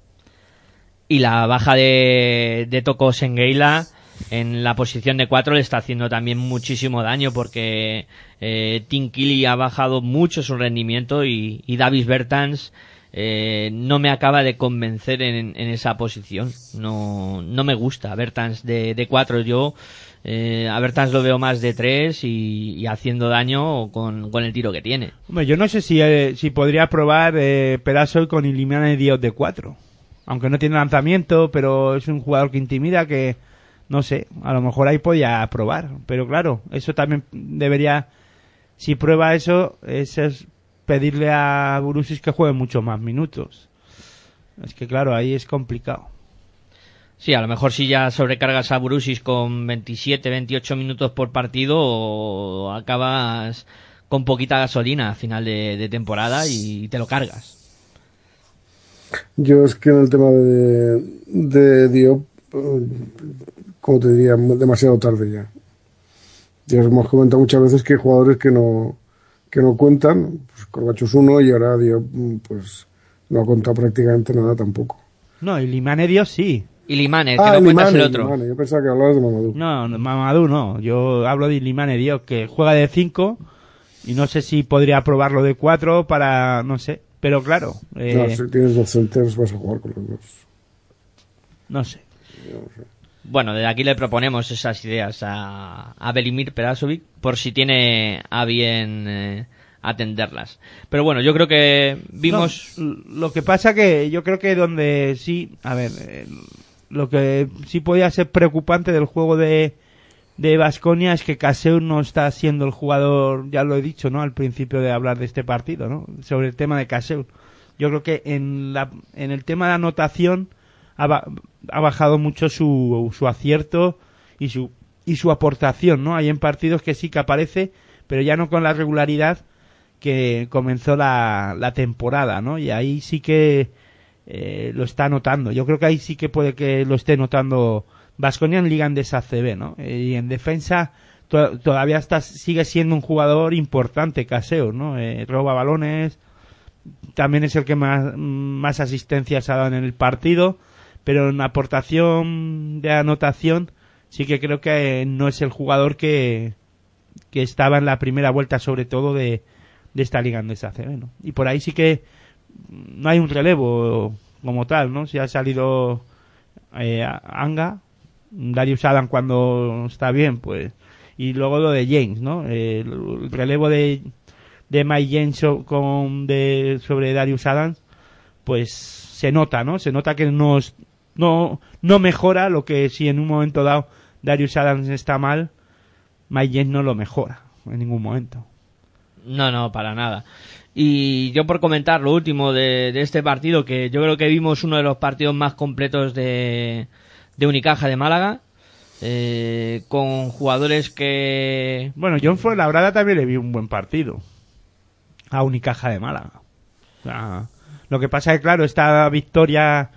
Y la baja de, de Toko Sengeila en la posición de 4 le está haciendo también muchísimo daño porque eh, Tim ha bajado mucho su rendimiento y, y Davis Bertans eh, no me acaba de convencer en, en esa posición. No, no me gusta Bertans de, de 4. Yo eh, a Bertans lo veo más de 3 y, haciendo daño con, con el tiro que tiene. Hombre, yo no sé si, eh, si podría probar eh, Perasoy con Ilimane Dios de 4. Aunque no tiene lanzamiento, pero es un jugador que intimida que, no sé, a lo mejor ahí podía probar. Pero claro, eso también debería, si prueba eso, eso es pedirle a Burusis que juegue mucho más minutos. Es que claro, ahí es complicado. Sí, a lo mejor si ya sobrecargas a Brusis con 27, 28 minutos por partido, o acabas con poquita gasolina a final de, de temporada y te lo cargas. Yo es que en el tema de, de Diop, eh, como te diría, demasiado tarde ya. Ya hemos comentado muchas veces que hay jugadores que no, que no cuentan, pues Corbacho es uno y ahora Diop pues no ha contado prácticamente nada tampoco. No, Ilimane Dios sí. Y Limanes, que Ah, no cuentas Limane, el otro. Limane, yo pensaba que hablabas de Mamadou. No, Mamadou no. Yo hablo de Ilimane Dios, que juega de 5 y no sé si podría probarlo de 4 para, no sé. Pero claro, eh, No, si tienes dos centers vas a jugar con los dos. no sé. Bueno, desde aquí le proponemos esas ideas a, a Belimir Perasovic por si tiene a bien eh, atenderlas. Pero bueno, yo creo que vimos... No, lo que pasa que yo creo que donde sí, a ver, eh, lo que sí podía ser preocupante del juego de, de Vasconia es que Caseur no está siendo el jugador, ya lo he dicho, ¿no? Al principio de hablar de este partido, ¿no? Sobre el tema de Caseur. Yo creo que en, la, en el tema de anotación ha, ha bajado mucho su, su acierto y su, y su aportación, ¿no? Hay en partidos que sí que aparece, pero ya no con la regularidad que comenzó la, la temporada, ¿no? Y ahí sí que eh, lo está notando. Yo creo que ahí sí que puede que lo esté notando Vasconia en Liga Andesa CB, ¿no? Eh, Y en defensa to- todavía está, sigue siendo un jugador importante, Caseo, ¿no? Eh, roba balones, también es el que más, más asistencias ha dado en el partido, pero en aportación de anotación sí que creo que no es el jugador que, que estaba en la primera vuelta sobre todo de, de esta liga andesa CB, ¿no? Y por ahí sí que no hay un relevo como tal, ¿no? Si ha salido eh, Anga, Darius Adam cuando está bien, pues y luego lo de James, ¿no? Eh, el, el relevo de de Mike James con de sobre Darius Adams, pues se nota, ¿no? Se nota que no no no mejora lo que si en un momento dado Darius Adams está mal, Mike James no lo mejora en ningún momento. No, no, para nada. Y yo por comentar lo último de, este partido, que yo creo que vimos uno de los partidos más completos de, de Unicaja de Málaga, eh, con jugadores que... Bueno, John Fuenlabrada también le vi un buen partido. A Unicaja de Málaga. Sea, lo que pasa es que, claro, esta victoria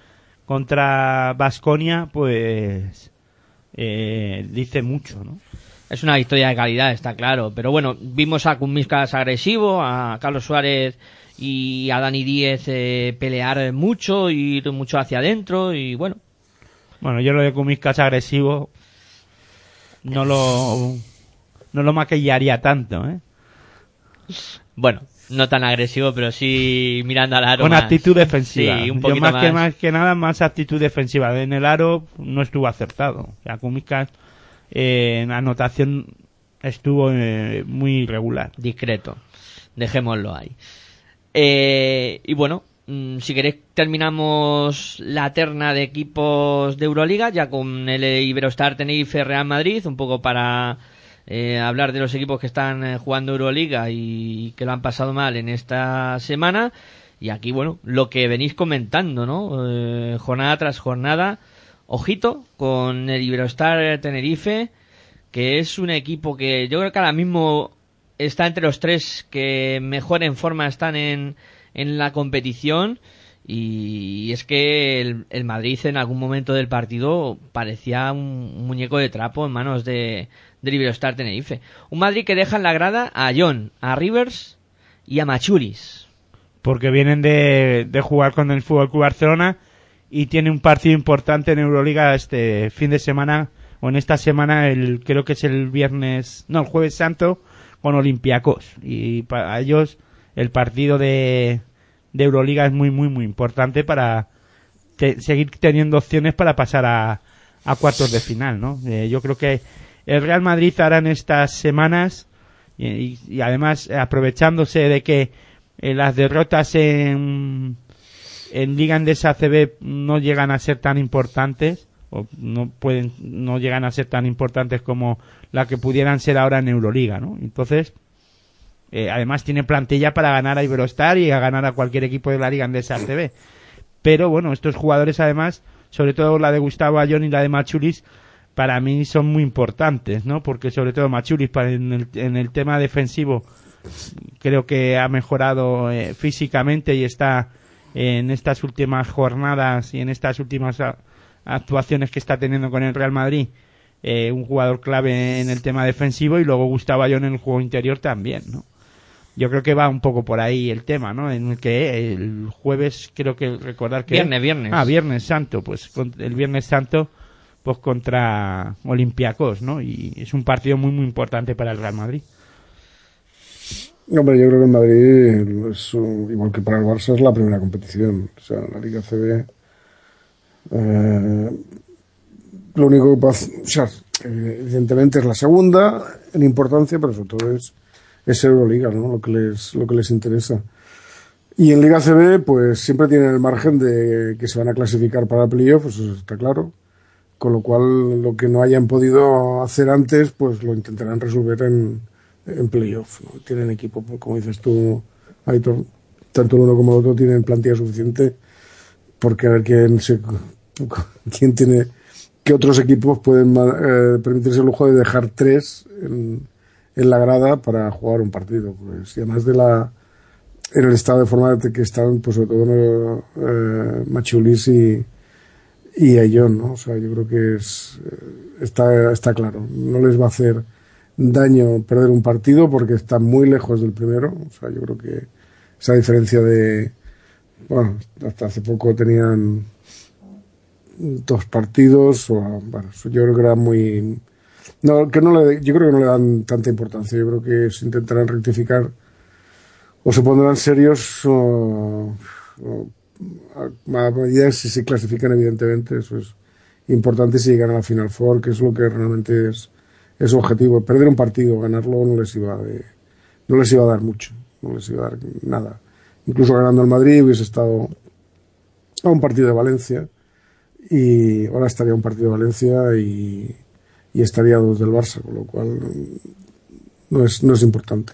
contra Vasconia, pues. eh, dice mucho, ¿no? Es una victoria de calidad, está claro. Pero bueno, vimos a Kumiskas agresivo, a Carlos Suárez y a Dani Díez eh, pelear mucho, ir mucho hacia adentro y bueno, Bueno, yo lo de Kumiskas agresivo. No lo. No lo maquillaría tanto, ¿eh? bueno, no tan agresivo, pero sí mirando al aro. Con más. actitud defensiva. Sí, un Yo más, más. Que, más que nada, más actitud defensiva. En el aro no estuvo acertado. O sea, Kumiskas en anotación estuvo eh, muy irregular. discreto. Dejémoslo ahí. Eh, y bueno, mm, si queréis terminamos la terna de equipos de Euroliga, ya con el Iberostar Tenerife Real Madrid, un poco para eh, hablar de los equipos que están eh, jugando Euroliga y que lo han pasado mal en esta semana. Y aquí, bueno, lo que venís comentando, ¿no? Eh, jornada tras jornada. Ojito con el Iberostar Tenerife, que es un equipo que yo creo que ahora mismo está entre los tres que mejor en forma están en, en la competición. Y es que el, Madrid en algún momento del partido parecía un muñeco de trapo en manos de, de Iberostar Tenerife. Un Madrid que deja en la grada a John, a Rivers y a Machulis. porque vienen de, de jugar con el Fútbol Club Barcelona y tiene un partido importante en Euroliga este fin de semana o en esta semana el creo que es el viernes no el jueves santo con Olympiacos. Y para ellos el partido de, de Euroliga es muy muy muy importante para seguir teniendo opciones para pasar a, a cuartos de final no Eh, yo creo que el Real Madrid hará en estas semanas y, y- además aprovechándose de que eh, las derrotas en, en Liga Andesa ACB no llegan a ser tan importantes o no pueden no llegan a ser tan importantes como la que pudieran ser ahora en Euroliga, ¿no? Entonces, eh, además tiene plantilla para ganar a Iberostar y a ganar a cualquier equipo de la Liga Andesa ACB. Pero bueno, estos jugadores además, sobre todo la de Gustavo Ayón y la de Machulis, para mí son muy importantes, ¿no? Porque sobre todo Machulis para en el, en el tema defensivo creo que ha mejorado eh, físicamente y está en estas últimas jornadas y en estas últimas a- actuaciones que está teniendo con el Real Madrid eh, un jugador clave en el tema defensivo y luego Gustavo Ayón en el juego interior también, ¿no? Yo creo que va un poco por ahí el tema, ¿no? En el que el jueves creo que recordar que Viernes, viernes. Ah, Viernes Santo, pues el Viernes Santo pues contra Olympiacos, ¿no? Y es un partido muy muy importante para el Real Madrid. Hombre, yo creo que en Madrid, igual que para el Barça, es la primera competición. O sea, la Liga CB. eh, lo único que pasa, o evidentemente es la segunda en importancia, pero sobre todo es, es Euroliga, ¿no? Lo que les, lo que les interesa. Y en Liga CB, pues siempre tienen el margen de que se van a clasificar para playoff, eso está claro. con lo cual lo que no hayan podido hacer antes, pues lo intentarán resolver en, en playoff. ¿no? Tienen equipo, pues, como dices tú, Aitor, tanto el uno como el otro tienen plantilla suficiente porque a ver quién se, quién tiene qué otros equipos pueden eh, permitirse el lujo de dejar tres en, en, la grada para jugar un partido pues y además de la en el estado de forma que están pues sobre todo eh, Machulis y y Ayón, ¿no? O sea, yo creo que es está está claro, no les va a hacer daño perder un partido porque están muy lejos del primero, o sea, yo creo que esa diferencia de bueno, hasta hace poco tenían dos partidos, o, bueno, yo creo que era muy... No, que no le, yo creo que no le dan tanta importancia, yo creo que se intentarán rectificar o se pondrán serios o, o a, medida si se clasifican evidentemente, eso es importante. Si llegan a la Final Four, que es lo que realmente es, es objetivo. Perder un partido, ganarlo no les iba de, no les iba a dar mucho, no les iba a dar nada. Incluso ganando el Madrid hubiese estado a un partido de Valencia y ahora estaría un partido de Valencia y, y estaría dos del Barça, con lo cual no es, no es importante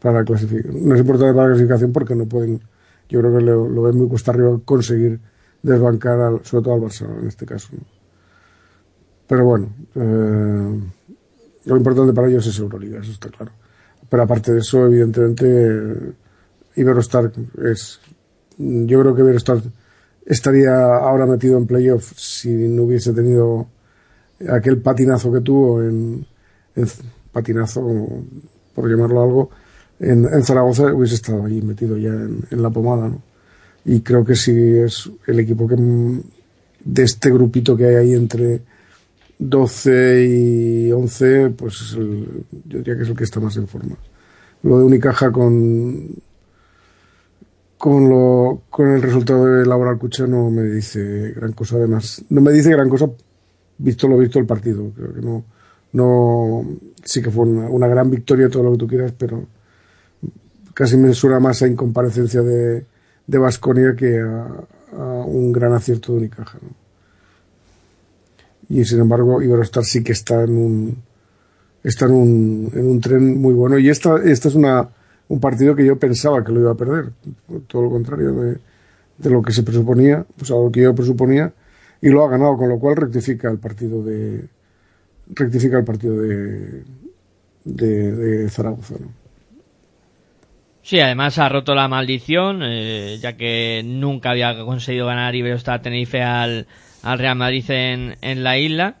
para la clasificación. No es importante para la clasificación porque no pueden, yo creo que lo, ven muy cuesta arriba conseguir desbancar al, sobre todo al Barça en este caso. ¿no? Pero bueno, eh, lo importante para ellos es Euroliga, eso está claro. Pero aparte de eso, evidentemente, Iberostar es, yo creo que Iberostar estaría ahora metido en playoff si no hubiese tenido aquel patinazo que tuvo en, patinazo, por llamarlo algo, en, en, Zaragoza hubiese estado ahí metido ya en, en, la pomada, ¿no? Y creo que sí es el equipo que de este grupito que hay ahí entre 12 y 11, pues es el, yo diría que es el que está más en forma. Lo de Unicaja con con, lo, con el resultado de Laboral Cucha no me dice gran cosa además. No me dice gran cosa visto lo visto el partido. Creo que no, no sí que fue una, gran victoria, todo lo que tú quieras, pero casi me suena más a incomparecencia de, de Basconia que a, a, un gran acierto de Unicaja. ¿no? Y sin embargo, Iberostar sí que está en un, está en un, en un tren muy bueno. Y esta, esta es una, un partido que yo pensaba que lo iba a perder, todo lo contrario de, de lo que se presuponía, pues algo que yo presuponía, y lo ha ganado, con lo cual rectifica el partido de rectifica el partido de, de, Zaragoza. Sí, además ha roto la maldición, eh, ya que nunca había conseguido ganar Iberostar Tenerife al, al Real Madrid en, en la isla.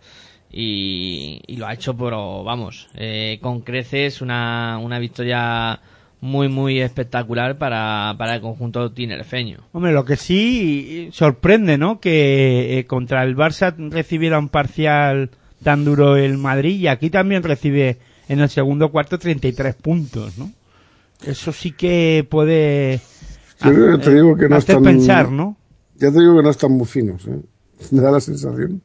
Y, y, lo ha hecho, pero vamos, eh, con creces, una, una victoria muy, muy espectacular para, para el conjunto tinerfeño. Hombre, lo que sí sorprende, ¿no? Que eh, contra el Barça recibiera un parcial tan duro el Madrid y aquí también recibe en el segundo cuarto 33 puntos, ¿no? Eso sí que puede Yo te digo que no hacer están, pensar, ¿no? Ya te digo que no están muy finos, ¿eh? Me da la sensación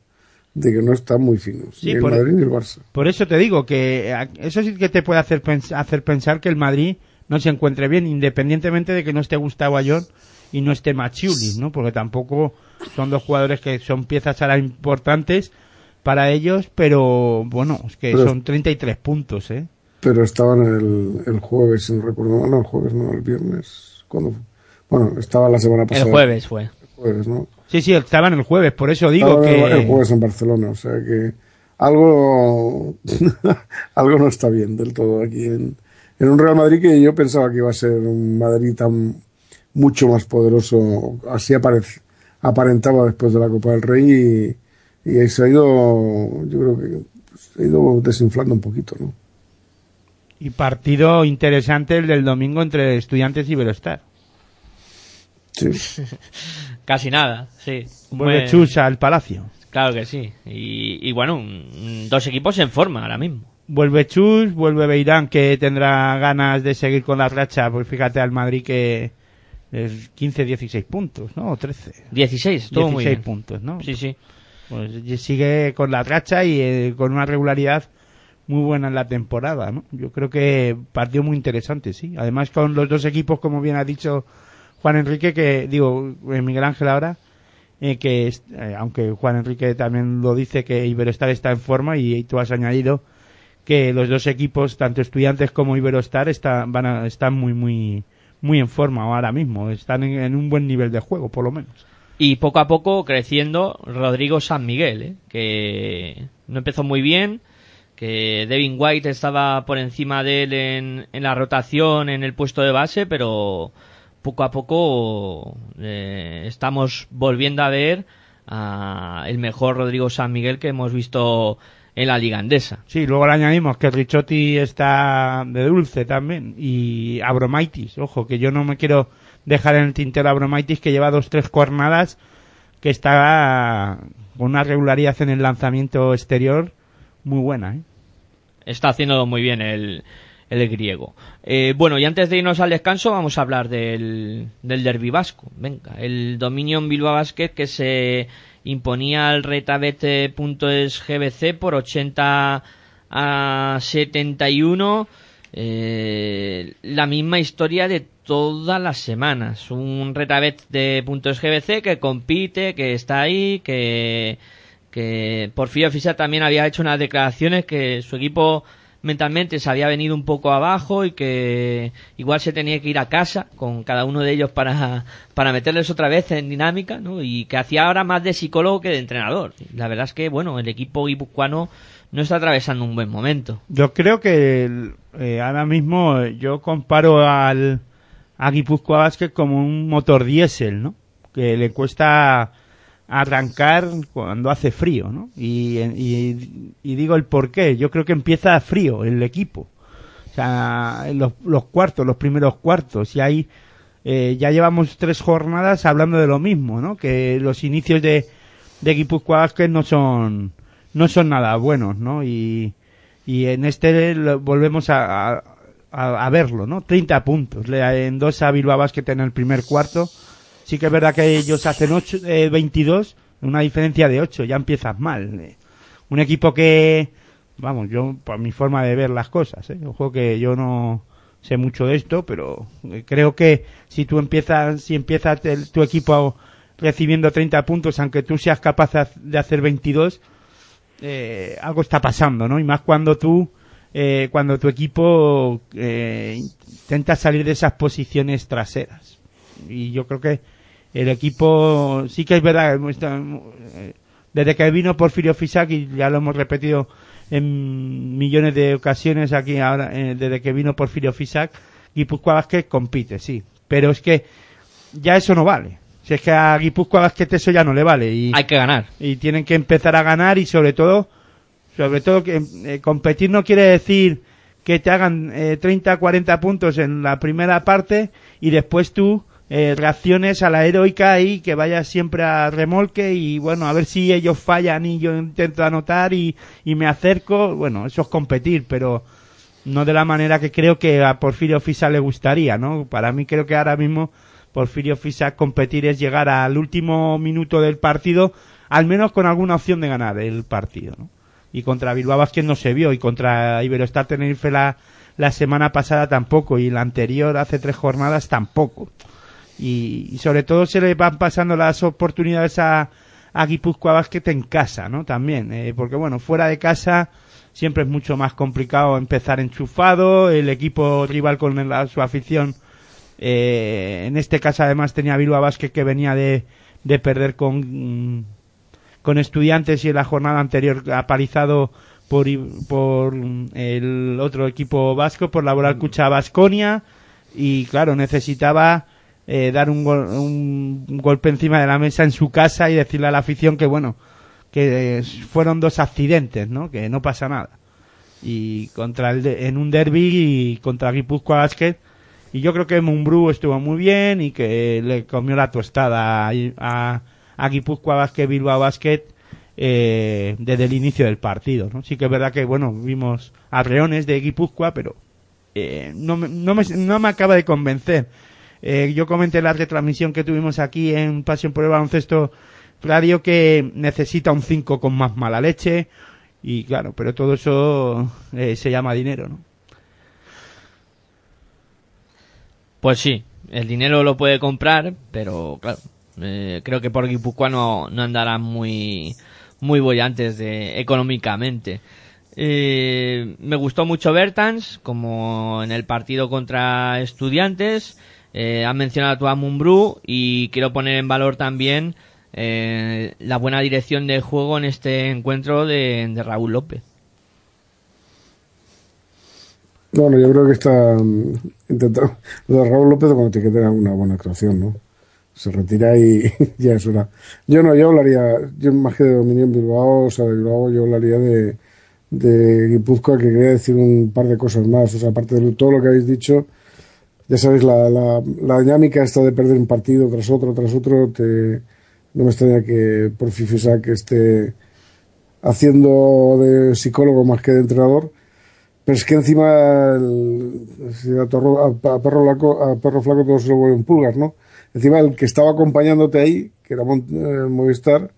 de que no están muy finos, Sí, ni el por- Madrid ni el Barça. Por eso te digo que eh, eso sí que te puede hacer, pens- hacer pensar que el Madrid no se encuentre bien, independientemente de que no esté Gustavo Ayón y no esté Machiulis, ¿no? Porque tampoco son dos jugadores que son piezas ahora importantes para ellos, pero bueno, es que Pero- son 33 puntos, ¿eh? Pero estaban el, el jueves, si no recuerdo mal, no, el jueves, no, el viernes. ¿Cuándo? fue? Bueno, estaba la semana pasada. El jueves fue. El jueves, ¿no? Sí, sí, estaban el jueves, por eso digo que... El jueves en Barcelona, o sea que algo, algo no está bien del todo aquí en, en un Real Madrid que yo pensaba que iba a ser un Madrid tan mucho más poderoso, así aparece, aparentaba después de la Copa del Rey y, y ahí se ha ido, yo creo que se ha ido desinflando un poquito, ¿no? Y partido interesante el del domingo entre Estudiantes y Belostar. Sí. Casi nada, sí. Vuelve Chus al Palacio. Claro que sí. Y, y bueno, dos equipos en forma ahora mismo. Vuelve Chus, vuelve Beirán, que tendrá ganas de seguir con la racha. Pues fíjate al Madrid que es 15, 16 puntos, ¿no? O 13. 16, todo 16 muy bien. puntos, ¿no? Sí, sí. Pues sigue con la racha y eh, con una regularidad muy buena en la temporada, ¿no? Yo creo que partido muy interesante, sí. Además con los dos equipos, como bien ha dicho Juan Enrique, que digo, eh, Miguel Ángel ahora, eh, que eh, aunque Juan Enrique también lo dice que Iberostar está en forma y, tú has añadido que los dos equipos, tanto estudiantes como Iberostar, están, van a, están muy, muy, muy en forma ahora mismo. Están en, en un buen nivel de juego, por lo menos. Y poco a poco creciendo Rodrigo San Miguel, ¿eh? que no empezó muy bien, que Devin White estaba por encima de él en, en la rotación en el puesto de base, pero poco a poco eh, estamos volviendo a ver a el mejor Rodrigo San Miguel que hemos visto en la liga andesa. Sí, luego le añadimos que Richotti está de dulce también y Abromaitis, ojo, que yo no me quiero dejar en el tintero Abromaitis que lleva dos, tres jornadas que está con una regularidad en el lanzamiento exterior muy buena, ¿eh? Está haciéndolo muy bien el, el griego. Eh, bueno, y antes de irnos al descanso, vamos a hablar del, del derbi vasco. Venga, el dominio en Bilbao Basket que se imponía al retabete.es GBC por 80 a 71. Eh, la misma historia de todas las semanas. Un retabet de puntos GBC que compite, que está ahí, que, que Porfirio Fischer también había hecho unas declaraciones que su equipo mentalmente se había venido un poco abajo y que igual se tenía que ir a casa con cada uno de ellos para, para meterles otra vez en dinámica, ¿no? Y que hacía ahora más de psicólogo que de entrenador. La verdad es que, bueno, el equipo guipuzcoano no está atravesando un buen momento. Yo creo que eh, ahora mismo eh, yo comparo al a Guipúzcoa Basket como un motor diésel, ¿no? Que le cuesta arrancar cuando hace frío, ¿no? Y, y, digo el por qué. Yo creo que empieza frío el equipo. O sea, los, los cuartos, los primeros cuartos. Y ahí eh, ya llevamos tres jornadas hablando de lo mismo, ¿no? Que los inicios de, de Guipúzcoa Basket no son, no son nada buenos, ¿no? Y, y en este volvemos a, a, verlo, ¿no? 30 puntos. Le endosa a Bilbao Basket en el primer cuarto. Sí que es verdad que ellos hacen ocho, eh, 22, una diferencia de 8, ya empiezas mal. Eh, Un equipo que, vamos, yo, por mi forma de ver las cosas, ¿eh? Ojo que yo no sé mucho de esto, pero eh, creo que si tú empiezas, si empiezas el- tu equipo recibiendo 30 puntos, aunque tú seas capaz de ha- de hacer 22, eh, algo está pasando, ¿no? Y más cuando tú, eh, cuando tu equipo eh, intenta salir de esas posiciones traseras. Y yo creo que el equipo, sí que es verdad, eh, desde que vino Porfirio Fisac, y ya lo hemos repetido en millones de ocasiones aquí ahora, eh, desde que vino Porfirio Fisac, Guipúzcoa Basket compite, sí. Pero es que ya eso no vale. Si es que a Guipúzcoa Basket eso ya no le vale. Y, Hay que ganar. y tienen que empezar a ganar y sobre todo sobre todo que eh, competir no quiere decir que te hagan eh, 30 40 puntos en la primera parte y después tú eh, reacciones a la heroica y que vayas siempre a remolque y bueno a ver si ellos fallan y yo intento anotar y, y me acerco. Bueno eso es competir pero no de la manera que creo que a Porfirio Fisa le gustaría no para mí creo que ahora mismo Porfirio Fisa competir es llegar al último minuto del partido al menos con alguna opción de ganar el partido ¿no? y contra Bilbao Basket no se vio y contra Iberostar Tenerife la, la semana pasada tampoco y la anterior hace tres jornadas tampoco y, sobre todo se le van pasando las oportunidades a, a Guipúzcoa Basket en casa no también eh, porque bueno fuera de casa siempre es mucho más complicado empezar enchufado. El equipo rival con la- su afición eh, en este caso además tenía Bilbao Basket que venía de, de perder con con estudiantes y en la jornada anterior apalizado por, por el otro equipo vasco, por Laboral Cucha Basconia. Y claro, necesitaba eh, dar un, gol- un golpe encima de la mesa en su casa y decirle a la afición que bueno, que eh, fueron dos accidentes, ¿no? Que no pasa nada. Y contra el de- en un derby y contra Guipúzcoa Basket y yo creo que Mumbrú estuvo muy bien y que le comió la tostada a, a, a Guipúzcoa Basket, Bilbao Basket eh, desde el inicio del partido. ¿no? Sí que es verdad que, bueno, vimos arreones de Guipúzcoa, pero eh, no, me, no, me, no me acaba de convencer. Eh, yo comenté en la retransmisión que tuvimos aquí en Pasión por el Baloncesto Radio que necesita un 5 con más mala leche y claro, pero todo eso eh, se llama dinero, ¿no? Pues sí, el dinero lo puede comprar, pero claro, Eh, creo que por Guipúzcoa no, no andarán muy, muy bollantes de, económicamente. Eh, me gustó mucho Bertans, como en el partido contra Estudiantes. Eh, han mencionado a Mumbrú y quiero poner en valor también eh, la buena dirección de juego en este encuentro de, Raúl López. Bueno, yo creo que está mm, intentando. Lo de Raúl López, cuando tiene que tener una buena actuación, ¿no? Se retira y ya es una. Yo no, yo hablaría, yo más que de dominio en Bilbao, o sea, de Bilbao, yo hablaría de, de Guipúzcoa, que quería decir un par de cosas más. O sea, aparte de todo lo que habéis dicho, ya sabéis, la, la, la dinámica esta de perder un partido tras otro, tras otro, te, no me extraña que por que esté haciendo de psicólogo más que de entrenador pero es que encima el, a, torro, a, a, perro laco, a, perro flaco todo se lo vuelven pulgas, ¿no? Encima el que estaba acompañándote ahí, que era eh, Movistar,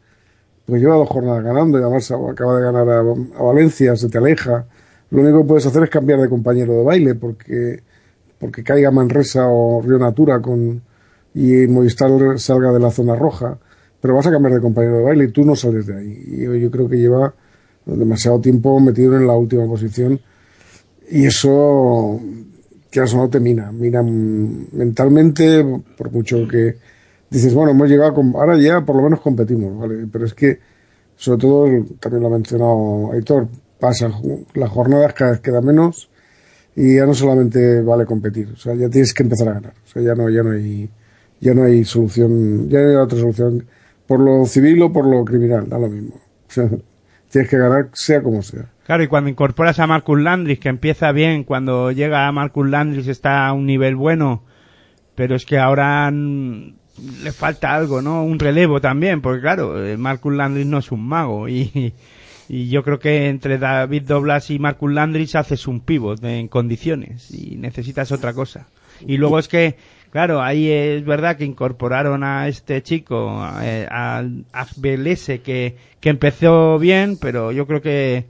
pues lleva dos jornadas ganando y además acaba de ganar a, Valencia, se te aleja. Lo único que puedes hacer es cambiar de compañero de baile porque, porque caiga Manresa o Río Natura con, y Movistar salga de la zona roja. Pero vas a cambiar de compañero de baile y tú no sales de ahí. Y yo, creo que lleva demasiado tiempo metido en la última posición y eso, que eso no te mina, mina mentalmente, por mucho que dices, bueno, hemos llegado, con, ahora ya por lo menos competimos, ¿vale? Pero es que, sobre todo, también lo ha mencionado Aitor, pasa las jornadas cada vez queda menos y ya no solamente vale competir, o sea, ya tienes que empezar a ganar, o sea, ya no, ya no hay, ya no hay solución, ya no hay otra solución por lo civil o por lo criminal, da lo mismo. O sea, tienes que ganar sea como sea. Claro, y cuando incorporas a Marcus Landris, que empieza bien, cuando llega a Marcus Landris está a un nivel bueno, pero es que ahora le falta algo, ¿no? Un relevo también, porque claro, eh, Marcus Landris no es un mago y, y yo creo que entre David Doblas y Marcus Landris haces un pivot en condiciones y necesitas otra cosa. Y luego es que, claro, ahí es verdad que incorporaron a este chico, eh, al Belese, que, que empezó bien, pero yo creo que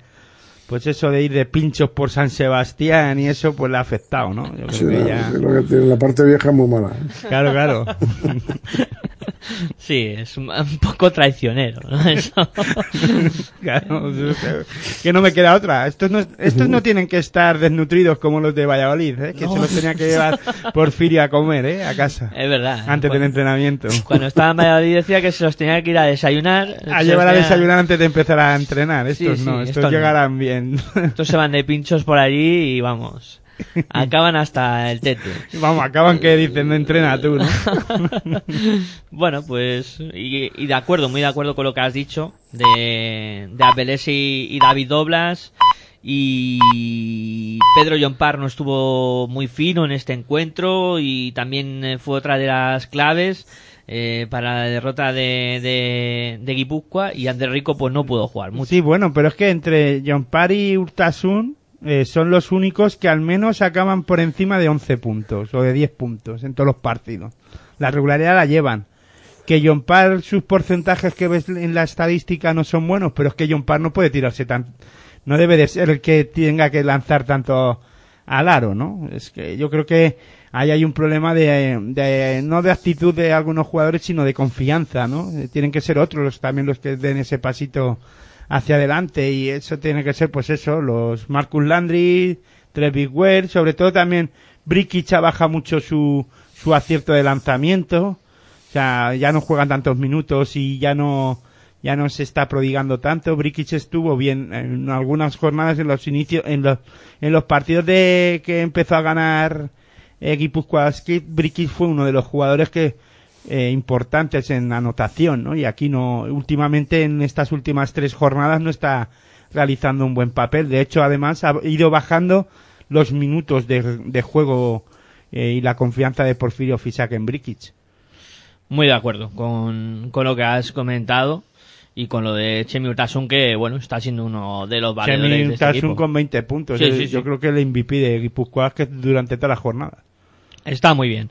pues eso de ir de pinchos por San Sebastián y eso, pues le ha afectado, ¿no? Yo creo Sí, que ya... lo que tiene, la parte vieja es muy mala. ¿eh? Claro, claro. Sí, es un, un poco traicionero, ¿no? Eso. Claro, que no me queda otra. Estos no, estos no tienen que estar desnutridos como los de Valladolid, ¿eh? que se los tenía que llevar Porfirio a comer, ¿eh? A casa. Es verdad. Antes del entrenamiento. Cuando estaba en Valladolid decía que se los tenía que ir a desayunar. A llevar a desayunar antes de empezar a entrenar. Estos Sí, no, sí, estos llegarán bien. Estos se van de pinchos por allí y vamos. Acaban hasta el tete. Vamos, acaban que dicen, no entrena tú, ¿no? bueno, pues, y, y de acuerdo, muy de acuerdo con lo que has dicho de, de Abelés y, y David Doblas. Y Pedro Llompar no estuvo muy fino en este encuentro y también eh, fue otra de las claves eh, para la derrota de, de, de Guipúzcoa y Ander Rico pues no pudo jugar mucho. Sí, bueno, pero es que entre John Parry y Urtasun eh, son los únicos que al menos acaban por encima de 11 puntos o de 10 puntos en todos los partidos. La regularidad la llevan. Que John Parr, sus porcentajes que ves en la estadística no son buenos, pero es que John Parr no puede tirarse tan... No debe de ser el que tenga que lanzar tanto al aro, ¿no? Es que yo creo que ahí hay un problema de, de- no de actitud de algunos jugadores, sino de confianza, ¿no? Eh, Tienen que ser otros también los que den ese pasito hacia adelante y eso tiene que ser, pues eso, los Marcus Landry, Trevick Ware, sobre todo también Brikic baja mucho su, su acierto de lanzamiento, o sea, ya no juegan tantos minutos y ya no, ya no se está prodigando tanto. Brikic estuvo bien en algunas jornadas en los inicios, en los, en los partidos de que empezó a ganar eh, Guipúzcoa fue uno de los jugadores que eh, importantes en anotación, ¿no? Y aquí no, últimamente en estas últimas tres jornadas no está realizando un buen papel. De hecho, además ha ido bajando los minutos de, de juego eh, y la confianza de Porfirio Fisac en Brikic. Muy de acuerdo con, con lo que has comentado y con lo de Chemi Urtasun que bueno está siendo uno de los valedores Chemi de este Urtasun equipo. con 20 puntos. Sí, sí, Yo sí. creo que el MVP de Guipúzcoa es que durante toda la jornada. Está muy bien.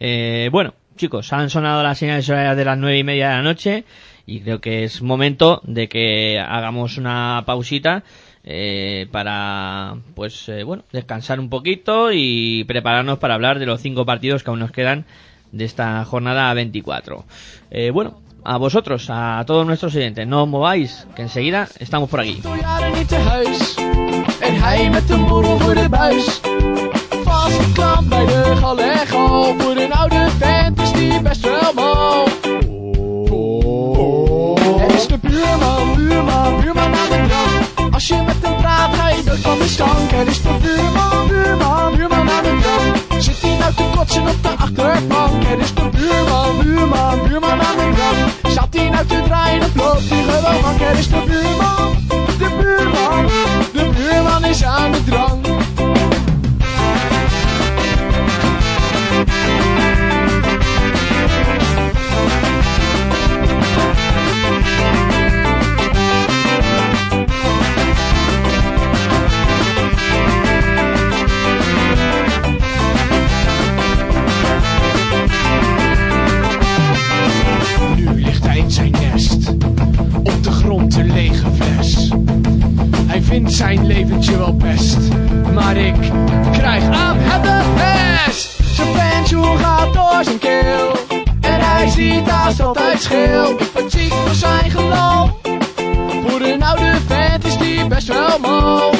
Eh, bueno, chicos, han sonado las señales horarias de las nueve y media de la noche y creo que es momento de que hagamos una pausita eh, para, pues, eh, bueno, descansar un poquito y prepararnos para hablar de los cinco partidos que aún nos quedan de esta jornada 24. Eh, bueno, a vosotros, a todos nuestros oyentes, no os mováis, que enseguida estamos por aquí. Met een. Vastgeklampt bij de galego. Voor een oude vent is die best wel mal. Er is de buurman, buurman, buurman aan de drank. Als je met hem praat, ga je dood van de stank. Er is de buurman, buurman, buurman aan de drank. Zit hij nou te kotsen op de achterbank? Er is de buurman, buurman, buurman aan de drank. Zat hij nou te draaien of loopt hij gewoon? Er is de buurman, de buurman, de buurman is aan de drank. Zijn nest, op de grond een lege fles. Hij vindt zijn leventje wel best, maar ik krijg aan hem de pest. Zijn pensioen gaat door zijn keel, en hij ziet haast altijd. Ik word ziek van zijn geloof, voor een oude vent is die best wel mal.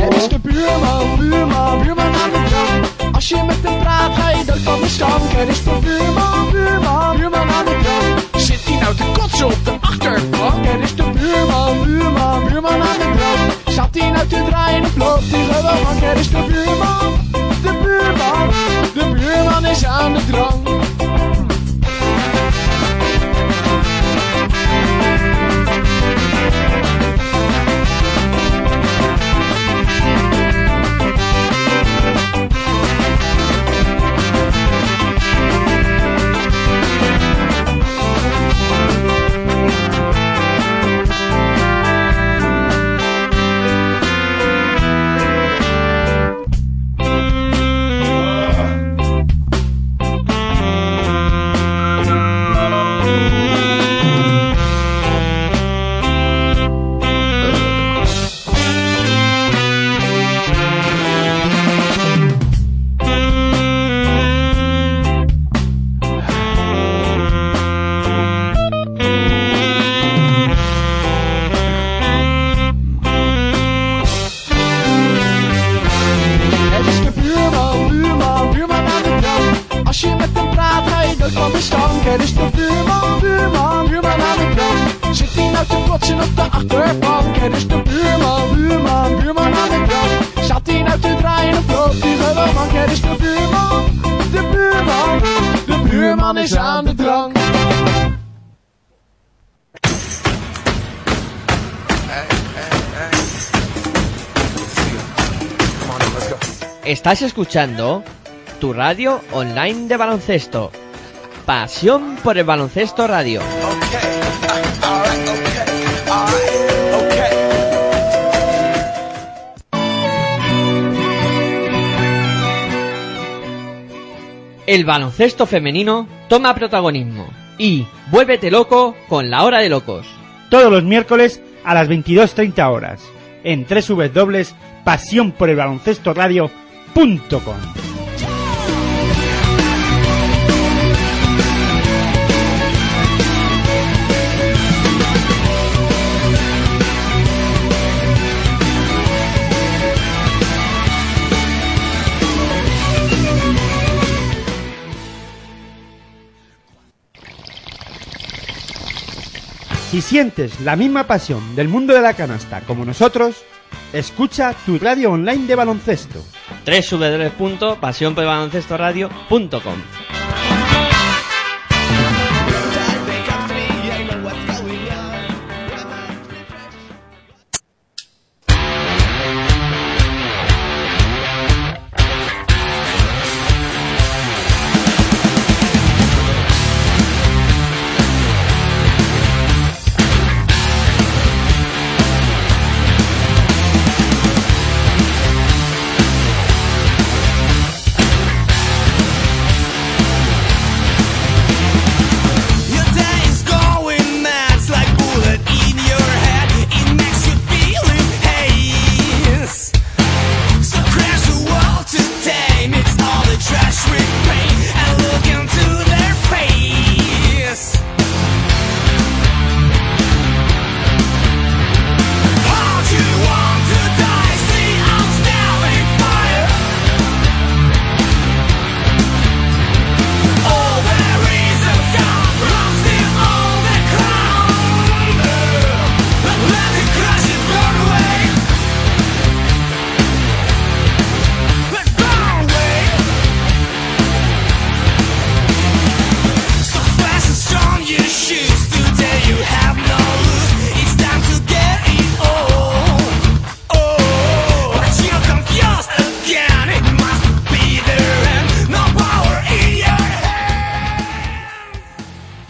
Er is de buurman, buurman, buurman aan de drank. Als je met hem praat, Er is de buurman, buurman, buurman aan de drank. Zit hij nou te kotsen op de achterbank? Er is de buurman, buurman, buurman aan de drank. Zat hij nou te draaien of loopt hij gewoon? Er is de buurman, de buurman, de buurman is aan de drank. Estás escuchando tu radio online de baloncesto. Pasión por el baloncesto radio. El baloncesto femenino toma protagonismo y vuélvete loco con la hora de locos. Todos los miércoles a las 22.30 horas. En www radio.com. Si sientes la misma pasión del mundo de la canasta como nosotros, escucha tu radio online de baloncesto. www.pasionporelbaloncestoradio.com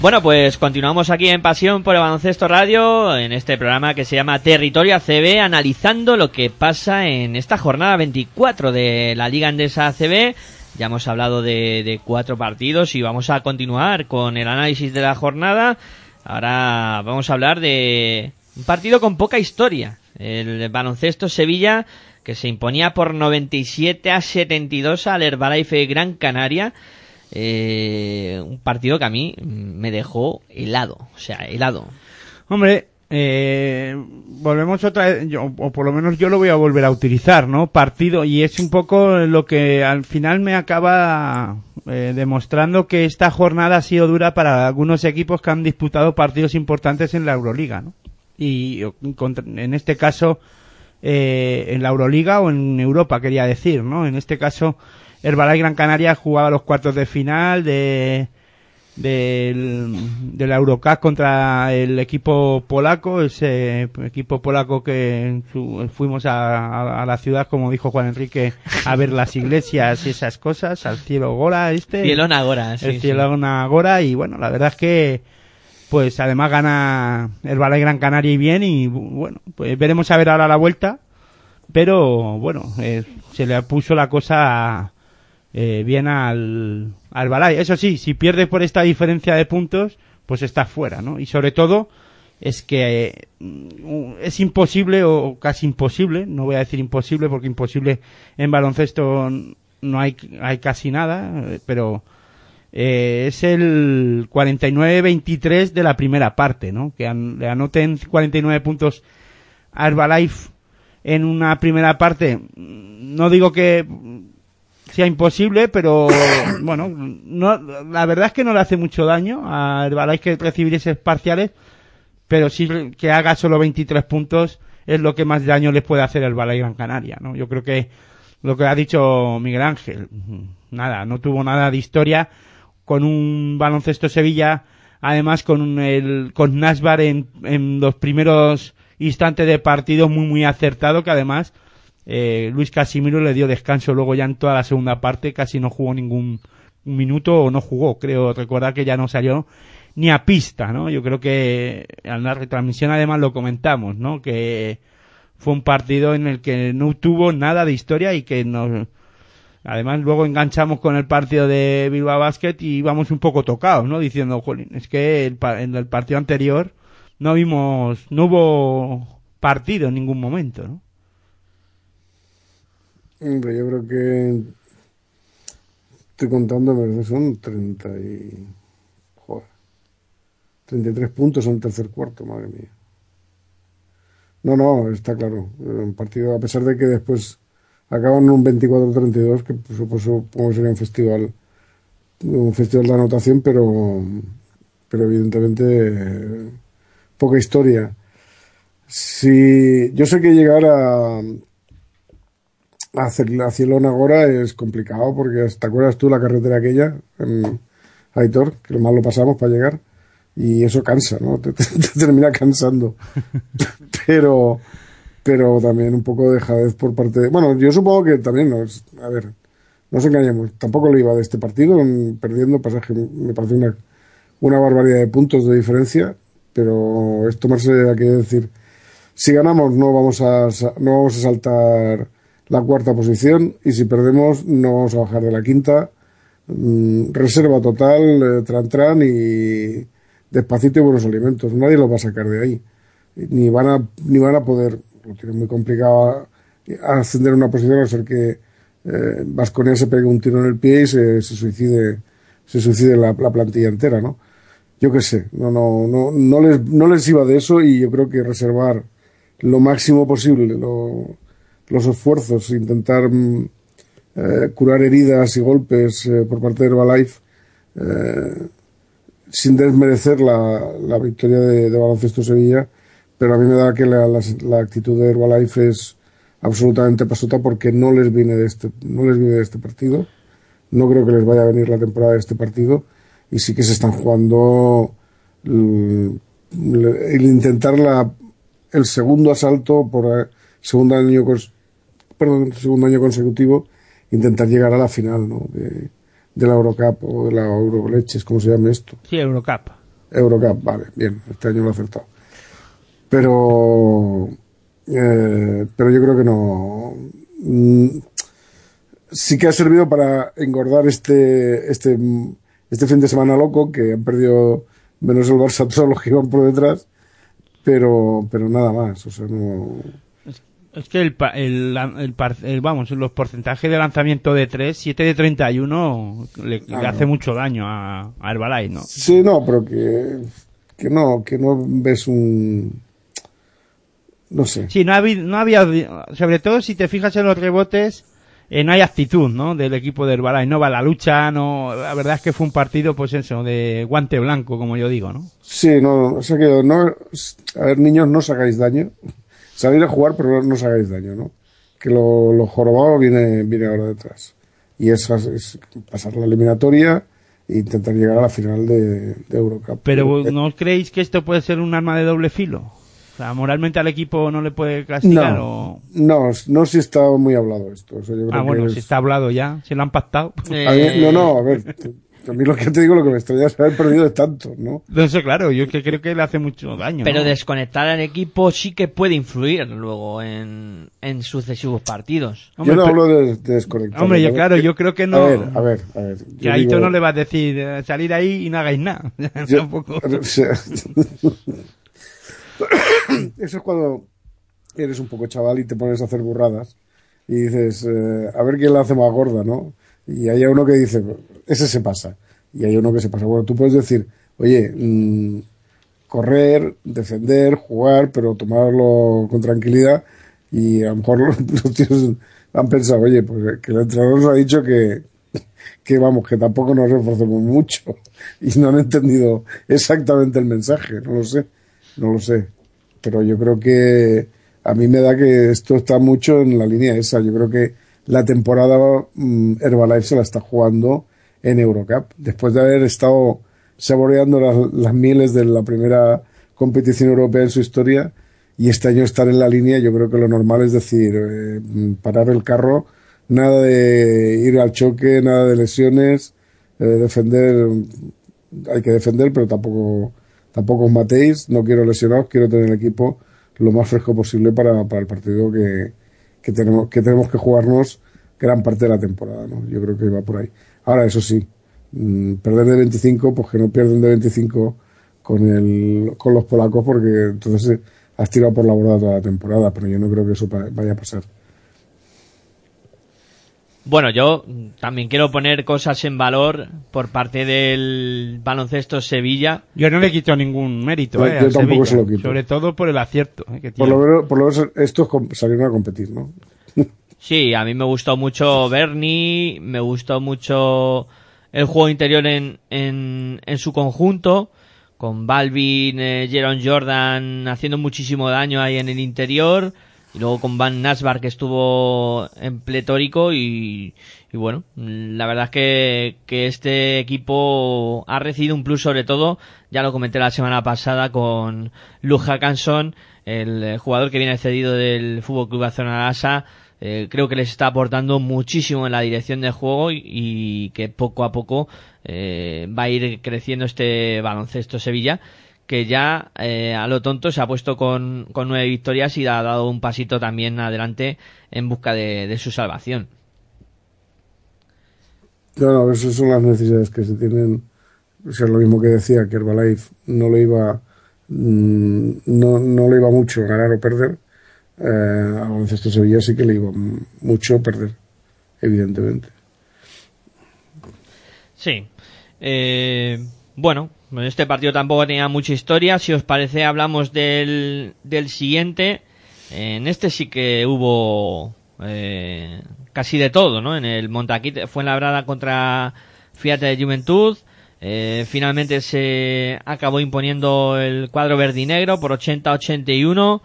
Bueno, pues continuamos aquí en Pasión por el Baloncesto Radio, en este programa que se llama Territorio ACB, analizando lo que pasa en esta jornada 24 de la Liga Andesa ACB. Ya hemos hablado de, de cuatro partidos y vamos a continuar con el análisis de la jornada. Ahora vamos a hablar de un partido con poca historia. El baloncesto Sevilla que se imponía por 97 a 72 al Herbalife Gran Canaria. Eh, un partido que a mí me dejó helado, o sea, helado. Hombre, eh, volvemos otra vez, yo- o por lo menos yo lo voy a volver a utilizar, ¿no? Partido, y es un poco lo que al final me acaba eh, demostrando que esta jornada ha sido dura para algunos equipos que han disputado partidos importantes en la Euroliga, ¿no? Y en este caso, eh, en la Euroliga o en Europa, quería decir, ¿no? En este caso, Herbalife Gran Canaria jugaba los cuartos de final de del, de la Eurocup contra el equipo polaco, ese equipo polaco que su- fuimos a, a- a la ciudad, como dijo Juan Enrique, a ver las iglesias y esas cosas, al cielo Gora este. Cielón Agora, sí, el sí. cielo Gora y bueno, la verdad es que pues además gana el Balay Gran Canaria y bien y bueno, pues veremos a ver ahora la vuelta, pero bueno, eh, se le puso la cosa eh, bien al, al Balay. Eso sí, si pierdes por esta diferencia de puntos, pues estás fuera, ¿no? Y sobre todo es que mm, es imposible o casi imposible, no voy a decir imposible porque imposible en baloncesto no hay, hay casi nada, eh, pero eh, es el 49-23 de la primera parte, ¿no? Que le anoten 49 puntos a Herbalife en una primera parte. No digo que sea imposible, pero bueno, no, la verdad es que no le hace mucho daño a Herbalife que recibir esos parciales, pero sí que haga solo 23 puntos es lo que más daño les puede hacer el Balay Gran Canaria, ¿no? Yo creo que lo que ha dicho Miguel Ángel, nada, no tuvo nada de historia con un baloncesto Sevilla, además con el, con Nasbar en, en los primeros instantes de partido muy muy acertado que además eh, Luis Casimiro le dio descanso luego ya en toda la segunda parte casi no jugó ningún minuto o no jugó creo recordar que ya no salió ni a pista no yo creo que en la retransmisión además lo comentamos no que fue un partido en el que no tuvo nada de historia y que nos además luego enganchamos con el partido de Bilbao Basket y íbamos un poco tocados no diciendo jolín es que el en el partido anterior no vimos no hubo partido en ningún momento no Hombre, yo creo que estoy contando, pero son 30 y... Joder. 33 puntos en el tercer cuarto, madre mía. No, no, está claro. Un partido, a pesar de que después acaban un 24-32, que por supuesto que sería un festival, un festival de anotación, pero, pero evidentemente poca historia. Si yo sé que llegar a, a hacer a Cielón ahora es complicado porque ¿te acuerdas tú la carretera aquella en Aitor? Que lo más lo pasamos para llegar y eso cansa, ¿no? Te, te- te termina cansando. pero pero también un poco de dejadez por parte de... Bueno, yo supongo que también nos... A ver, no nos engañemos. Tampoco lo iba de este partido, en- perdiendo pasaje. Me parece una, una barbaridad de puntos de diferencia, pero es tomarse a que decir... Si ganamos no vamos a, no vamos a saltar la cuarta posición y si perdemos no vamos a bajar de la quinta. Mm, reserva total, eh, tran tran y despacito y buenos alimentos. Nadie lo va a sacar de ahí. Ni van a, ni van a poder, lo tienen muy complicado a ascender una posición a ser que eh, Vasconia se pegue un tiro en el pie y se, suicide, se suicide la, la plantilla entera, ¿no? Yo qué sé, no, no, no, no les, no les iba de eso y yo creo que reservar lo máximo posible lo- los esfuerzos, intentar mm, eh, curar heridas y golpes eh, por parte de Herbalife, eh, sin desmerecer la, la victoria de, Baloncesto Sevilla, pero a mí me da que la, la, actitud de Herbalife es absolutamente pasota porque no les viene de este, no les viene de este partido. No creo que les vaya a venir la temporada de este partido y sí que se están jugando el, el intentar la, el segundo asalto por segundo año perdón, segundo año consecutivo intentar llegar a la final ¿no? de, de la Eurocup o de la Euroleches, como se llame esto. sí Eurocup Eurocup, vale, bien, este año lo he acertado. Pero, eh, pero yo creo que no. Mm, sí que ha servido para engordar este, este, este fin de semana loco, que han perdido menos el Barça todos los que iban por detrás, pero, pero nada más, o sea, no. Es que el, el, el vamos, los porcentajes de lanzamiento de 3, 7 de 31 le, le Claro. hace mucho daño a, a Herbalife, ¿no? Sí, no, pero que, que no, que no ves un. No sé. Sí, no, había, no había, sobre todo si te fijas en los rebotes, eh, no hay actitud, ¿no? Del equipo de Herbalife, no va a la lucha, no, la verdad es que fue un partido, pues eso, de guante blanco, como yo digo, ¿no? Sí, no, o sea que no, a ver, niños, no os hagáis daño. Salir a jugar, pero no, os hagáis daño, ¿no? Que lo, lo jorobado viene, viene ahora detrás. Y es, es pasar la eliminatoria e intentar llegar a la final de, de Eurocup. Pero Eh, ¿no creéis que esto puede ser un arma de doble filo? O sea, moralmente al equipo no le puede castigar no, o... no, no si está muy hablado esto. O sea, yo creo Ah, bueno, que si es- está hablado ya, si lo han pactado. mí- no, no, a ver, a mí lo que te digo, lo que me extraña es haber perdido de tanto, ¿no? No sé, claro, yo que creo que le hace mucho daño. Pero ¿no? desconectar al equipo sí que puede influir luego en, en sucesivos partidos. Hombre, yo no pero- hablo de, de desconectar. Hombre, yo, claro, yo creo que no... A ver, a ver, a ver. Que a Ito no le va a decir eh, salir ahí y no hagáis nada. Yo- Tampoco. o sea, Eso es cuando eres un poco chaval y te pones a hacer burradas y dices, eh, a ver quién la hace más gorda, ¿no? Y hay uno que dice, ese se pasa. Y hay uno que se pasa. Bueno, tú puedes decir, oye, mm, correr, defender, jugar, pero tomarlo con tranquilidad. Y a lo mejor los, tíos han pensado, oye, pues que el entrenador nos ha dicho que, que vamos, que tampoco nos esforcemos mucho. Y no han entendido exactamente el mensaje, no lo sé, no lo sé. Pero yo creo que a mí me da que esto está mucho en la línea esa. Yo creo que la temporada mm, Herbalife se la está jugando en Eurocup. Después de haber estado saboreando las, las miles de la primera competición europea en su historia y este año estar en la línea, yo creo que lo normal es decir, eh, parar el carro, nada de ir al choque, nada de lesiones, eh, defender, hay que defender, pero tampoco, tampoco os matéis, no quiero lesionados, quiero tener el equipo lo más fresco posible para, para el partido que, que tenemos, que tenemos que jugarnos gran parte de la temporada, ¿no? Yo creo que va por ahí. Ahora, eso sí, mm, perder de 25, pues que no pierden de 25 con el, con los polacos, porque entonces has tirado por la borda toda la temporada, pero yo no creo que eso vaya a pasar. Bueno, yo también quiero poner cosas en valor por parte del baloncesto Sevilla. Yo no le quito ningún mérito, Yo- eh, yo tampoco Sevilla. se lo quito. Sobre todo por el acierto eh, que Por tiene. lo menos, por lo menos estos salieron a competir, ¿no? Sí, a mí me gustó mucho Bernie, me gustó mucho el juego interior en, en, en su conjunto, con Balvin, eh, Jeron Jordan haciendo muchísimo daño ahí en el interior, y luego con Van Nasbar que estuvo en pletórico y, y bueno, la verdad es que, que este equipo ha recibido un plus sobre todo, ya lo comenté la semana pasada con Luke Hackanson, el jugador que viene cedido del Fútbol Club Barcelona Lasa, eh, creo que les está aportando muchísimo en la dirección del juego y, y que poco a poco eh, va a ir creciendo este baloncesto Sevilla que ya eh, a lo tonto se ha puesto con, con nueve victorias y ha dado un pasito también adelante en busca de, de su salvación. No, esas son las necesidades que se tienen. O sea, lo mismo que decía que Herbalife no le iba, mm, no, no le iba mucho ganar o perder. Eh, a Baloncesto Sevilla sí que le iba mucho perder, evidentemente. Sí. Eh, bueno, este partido tampoco tenía mucha historia. Si os parece, hablamos del, del siguiente. En este sí que hubo eh, casi de todo, ¿no? En el Montaquit fue labrada contra Fiat de Juventud. Eh, finalmente se acabó imponiendo el cuadro verde y negro por 80-81.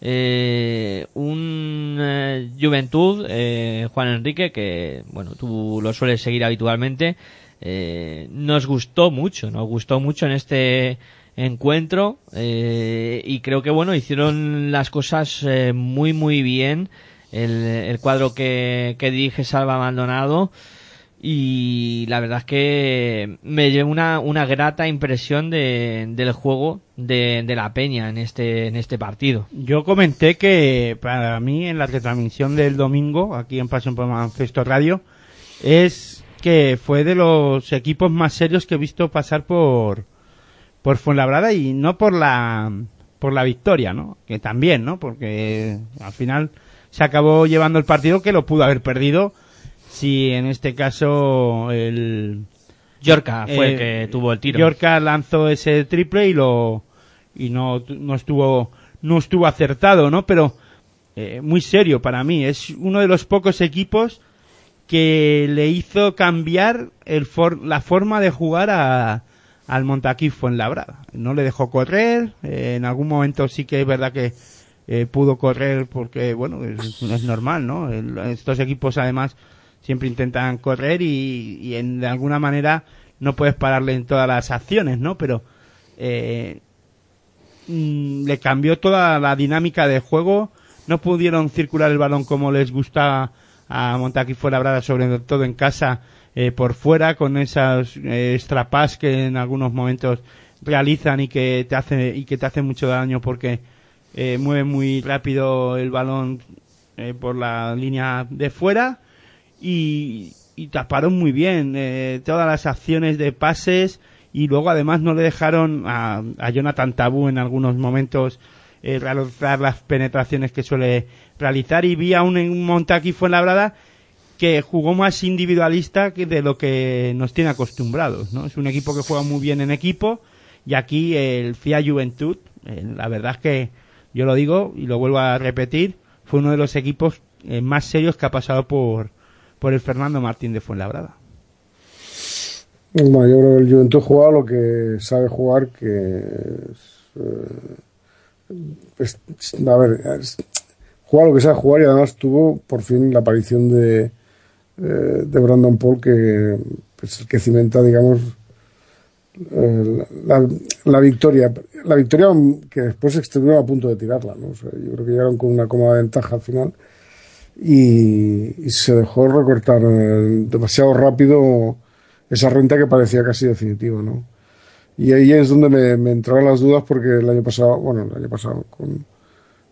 Eh, un eh, Juventud, eh, Juan Enrique, que bueno, tú lo sueles seguir habitualmente, eh, nos gustó mucho, nos gustó mucho en este encuentro eh, y creo que bueno, hicieron las cosas eh, muy muy bien el, el cuadro que, que dirige Salva Maldonado y la verdad es que me llevo una, una grata impresión de, del juego de, de la Peña en este, en este partido. Yo comenté que para mí en la retransmisión del domingo, aquí en Pasión por Radio, es que fue de los equipos más serios que he visto pasar por, por Fuenlabrada y no por la, por la victoria, ¿no? Que también, ¿no? Porque al final se acabó llevando el partido que lo pudo haber perdido si en este caso el Yorka fue el eh, que tuvo el tiro. Yorka lanzó ese triple y lo y no, no estuvo no estuvo acertado, ¿no? Pero eh, muy serio para mí. Es uno de los pocos equipos que le hizo cambiar el for- la forma de jugar a, al Montaquí Fuenlabrada. No le dejó correr, eh, en algún momento sí que es verdad que eh, pudo correr porque, bueno, es, normal, ¿no? El- estos equipos además siempre intentan correr y, en, de alguna manera no puedes pararle en todas las acciones, ¿no? Pero eh, mm, le cambió toda la dinámica de juego, no pudieron circular el balón como les gusta a Montaquí Fuenlabrada, sobre todo en casa, eh, por fuera, con esas eh, extrapas que en algunos momentos realizan y que te hace y que te hacen mucho daño porque eh, mueven muy rápido el balón eh, por la línea de fuera y, y taparon muy bien eh, todas las acciones de pases y luego además no le dejaron a, a Jonathan Tabú en algunos momentos eh, realizar las penetraciones que suele realizar y vi a un, un Montaquí Fuenlabrada que jugó más individualista que de lo que nos tiene acostumbrados, ¿no? Es un equipo que juega muy bien en equipo y aquí el FIA Juventud, eh, la verdad es que yo lo digo y lo vuelvo a repetir, fue uno de los equipos eh, más serios que ha pasado por, por el Fernando Martín de Fuenlabrada. Bueno, yo creo que el Juventud juega lo que sabe jugar, que es, es- a ver, juega lo que sabe jugar y además tuvo por fin la aparición de, eh, de Brandon Paul, que es el que cimenta, digamos, la, la victoria. La victoria que después estuvieron a punto de tirarla, ¿no? O sea, yo creo que llegaron con una cómoda ventaja al final y, y se dejó recortar eh, demasiado rápido esa renta que parecía casi definitiva, ¿no? Y ahí es donde me, me entraron las dudas porque el año pasado, bueno, el año pasado, con,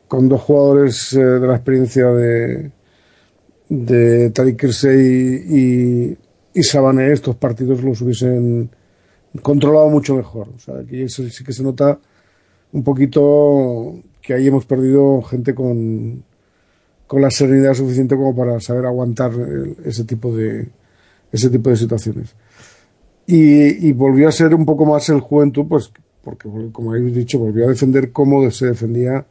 con dos jugadores eh, de la experiencia de, de Tariq Kirsey y, y Sabané, estos partidos los hubiesen controlado mucho mejor. O sea, aquí sí, que se nota un poquito que ahí hemos perdido gente con, con la serenidad suficiente como para saber aguantar el- ese tipo de ese tipo de situaciones. Y, y volvió a ser un poco más el juventud, pues porque, como habéis dicho, volvió a defender como se defendía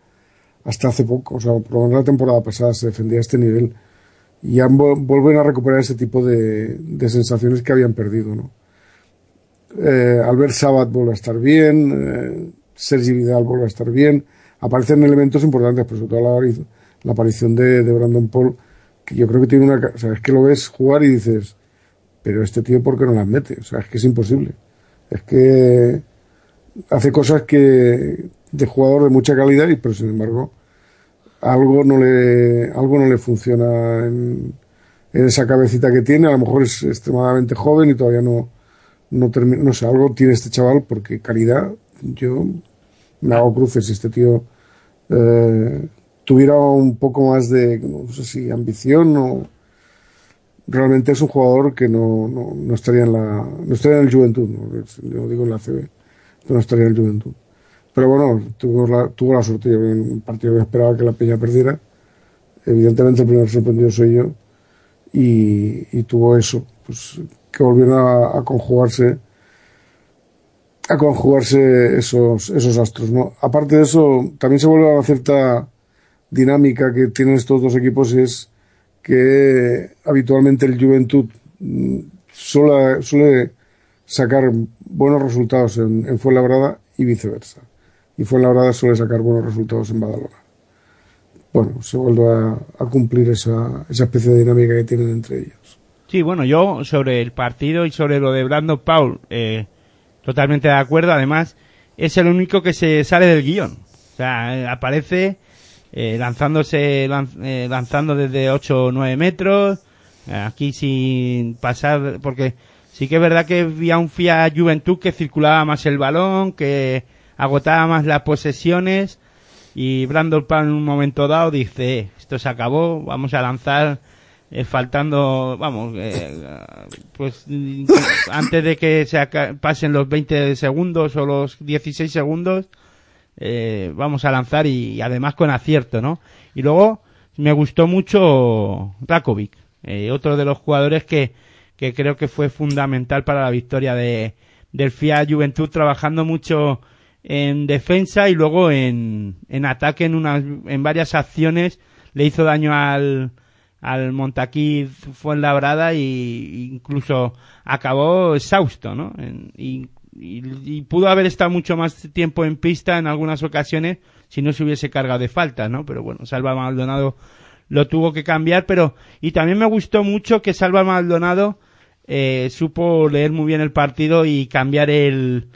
hasta hace poco. O sea, por lo menos la temporada pasada se defendía a este nivel. Y ya vuelven a recuperar ese tipo de, de sensaciones que habían perdido, ¿no? Eh, Albert Sabat vuelve a estar bien, eh, Sergi Vidal vuelve a estar bien. Aparecen elementos importantes, pero sobre todo la, apari- la aparición de, de Brandon Paul, que yo creo que tiene una. O sea, es que lo ves jugar y dices, pero este tío, ¿por qué no las mete? O sea, es que es imposible. Es que hace cosas que de jugador de mucha calidad, y pero sin embargo, algo no le, algo no le funciona en, en esa cabecita que tiene. A lo mejor es extremadamente joven y todavía no, no termina, no sé, algo tiene este chaval porque calidad, yo me hago cruces este tío eh, tuviera un poco más de, no sé si ambición o realmente es un jugador que no, no, no estaría en la, no estaría en el Juventud, ¿no? Yo digo en la CB, no estaría en el Juventud. Pero bueno, tuvo la, tuvo la suerte, en un partido que esperaba que la Peña perdiera, evidentemente el primer sorprendido soy yo, y, y tuvo eso, pues que volvieron a, a conjugarse a conjugarse esos, esos astros, ¿no? Aparte de eso, también se vuelve a una cierta dinámica que tienen estos dos equipos y es que habitualmente el Juventud mm, suele, sacar buenos resultados en, en Fuenlabrada y viceversa. Y Fuenlabrada suele sacar buenos resultados en Badalona. Bueno, se vuelve a, a cumplir esa, esa especie de dinámica que tienen entre ellos. Sí, bueno, yo sobre el partido y sobre lo de Brandon Paul, eh, totalmente de acuerdo. Además, es el único que se sale del guion. O sea, eh, aparece eh, lanzándose, lan- eh, lanzando desde 8 o 9 metros, Aquí sin pasar, porque sí que es verdad que había un FIA Juventud que circulaba más el balón, que agotaba más las posesiones. Y Brandon Pan en un momento dado dice, "Eh, esto se acabó, vamos a lanzar eh, faltando, vamos, pues antes de que se pasen los 20 segundos o los 16 segundos, eh, vamos a lanzar y, además con acierto, ¿no? Y luego me gustó mucho Rakovic, eh, otro de los jugadores que, que creo que fue fundamental para la victoria de, del FIA Juventud, trabajando mucho en defensa y luego en, en ataque en unas, en varias acciones, le hizo daño al, al Montaquí Fuenlabrada y incluso acabó exhausto, ¿no? En- y- pudo haber estado mucho más tiempo en pista en algunas ocasiones si no se hubiese cargado de faltas, ¿no? Pero bueno, Salva Maldonado lo tuvo que cambiar, pero y también me gustó mucho que Salva Maldonado eh, supo leer muy bien el partido y cambiar el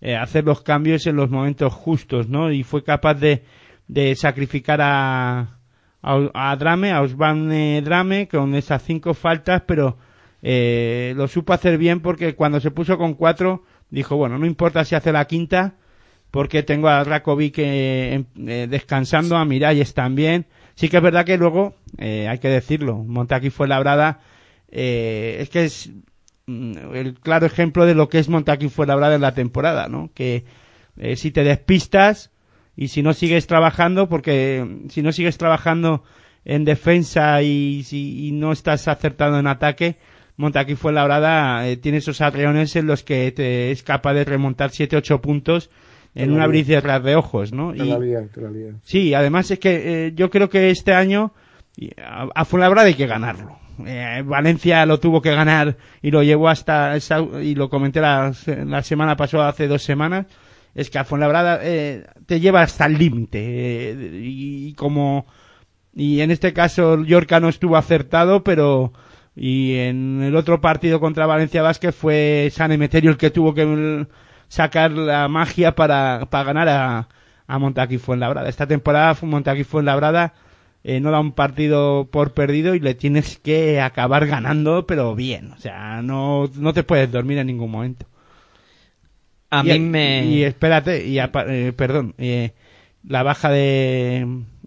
eh, hacer los cambios en los momentos justos, ¿no? Y fue capaz de, de sacrificar a, a, Drame, a Osvane Drame, con esas cinco faltas, pero eh, lo supo hacer bien porque cuando se puso con cuatro, dijo, bueno, no importa si hace la quinta, porque tengo a Rakovic eh, eh, descansando, a Miralles también. Sí que es verdad que luego, eh, hay que decirlo, Montaquí fue labrada, eh, es que es mm, el claro ejemplo de lo que es Montaquí fue labrada en la temporada, ¿no? Que eh, si te despistas y si no sigues trabajando, porque mm, si no sigues trabajando en defensa y si y no estás acertado en ataque, Montaquí fue labrada, eh, tiene esos arreones en los que te es capaz de remontar 7-8 puntos en Te la un lía. abrir y cerrar de ojos, ¿no? Te la lía, te la lía. Sí, además es que eh, yo creo que este año a, a Fuenlabrada hay que ganarlo. Eh, Valencia lo tuvo que ganar y lo llevó hasta esa- y lo comenté la semana pasada hace dos semanas es que a Fuenlabrada eh, te lleva hasta el límite eh, y, como y en este caso Yorca no estuvo acertado pero y en el otro partido contra Valencia Vázquez fue San Emeterio el que tuvo que mm, sacar la magia para, para ganar a, a Montaquí Fuenlabrada. Esta temporada Montaquí Fuenlabrada eh, no da un partido por perdido y le tienes que acabar ganando, pero bien. O sea, no, no te puedes dormir en ningún momento. A y, mí me... Y espérate, y apa- eh, perdón, eh, la baja de,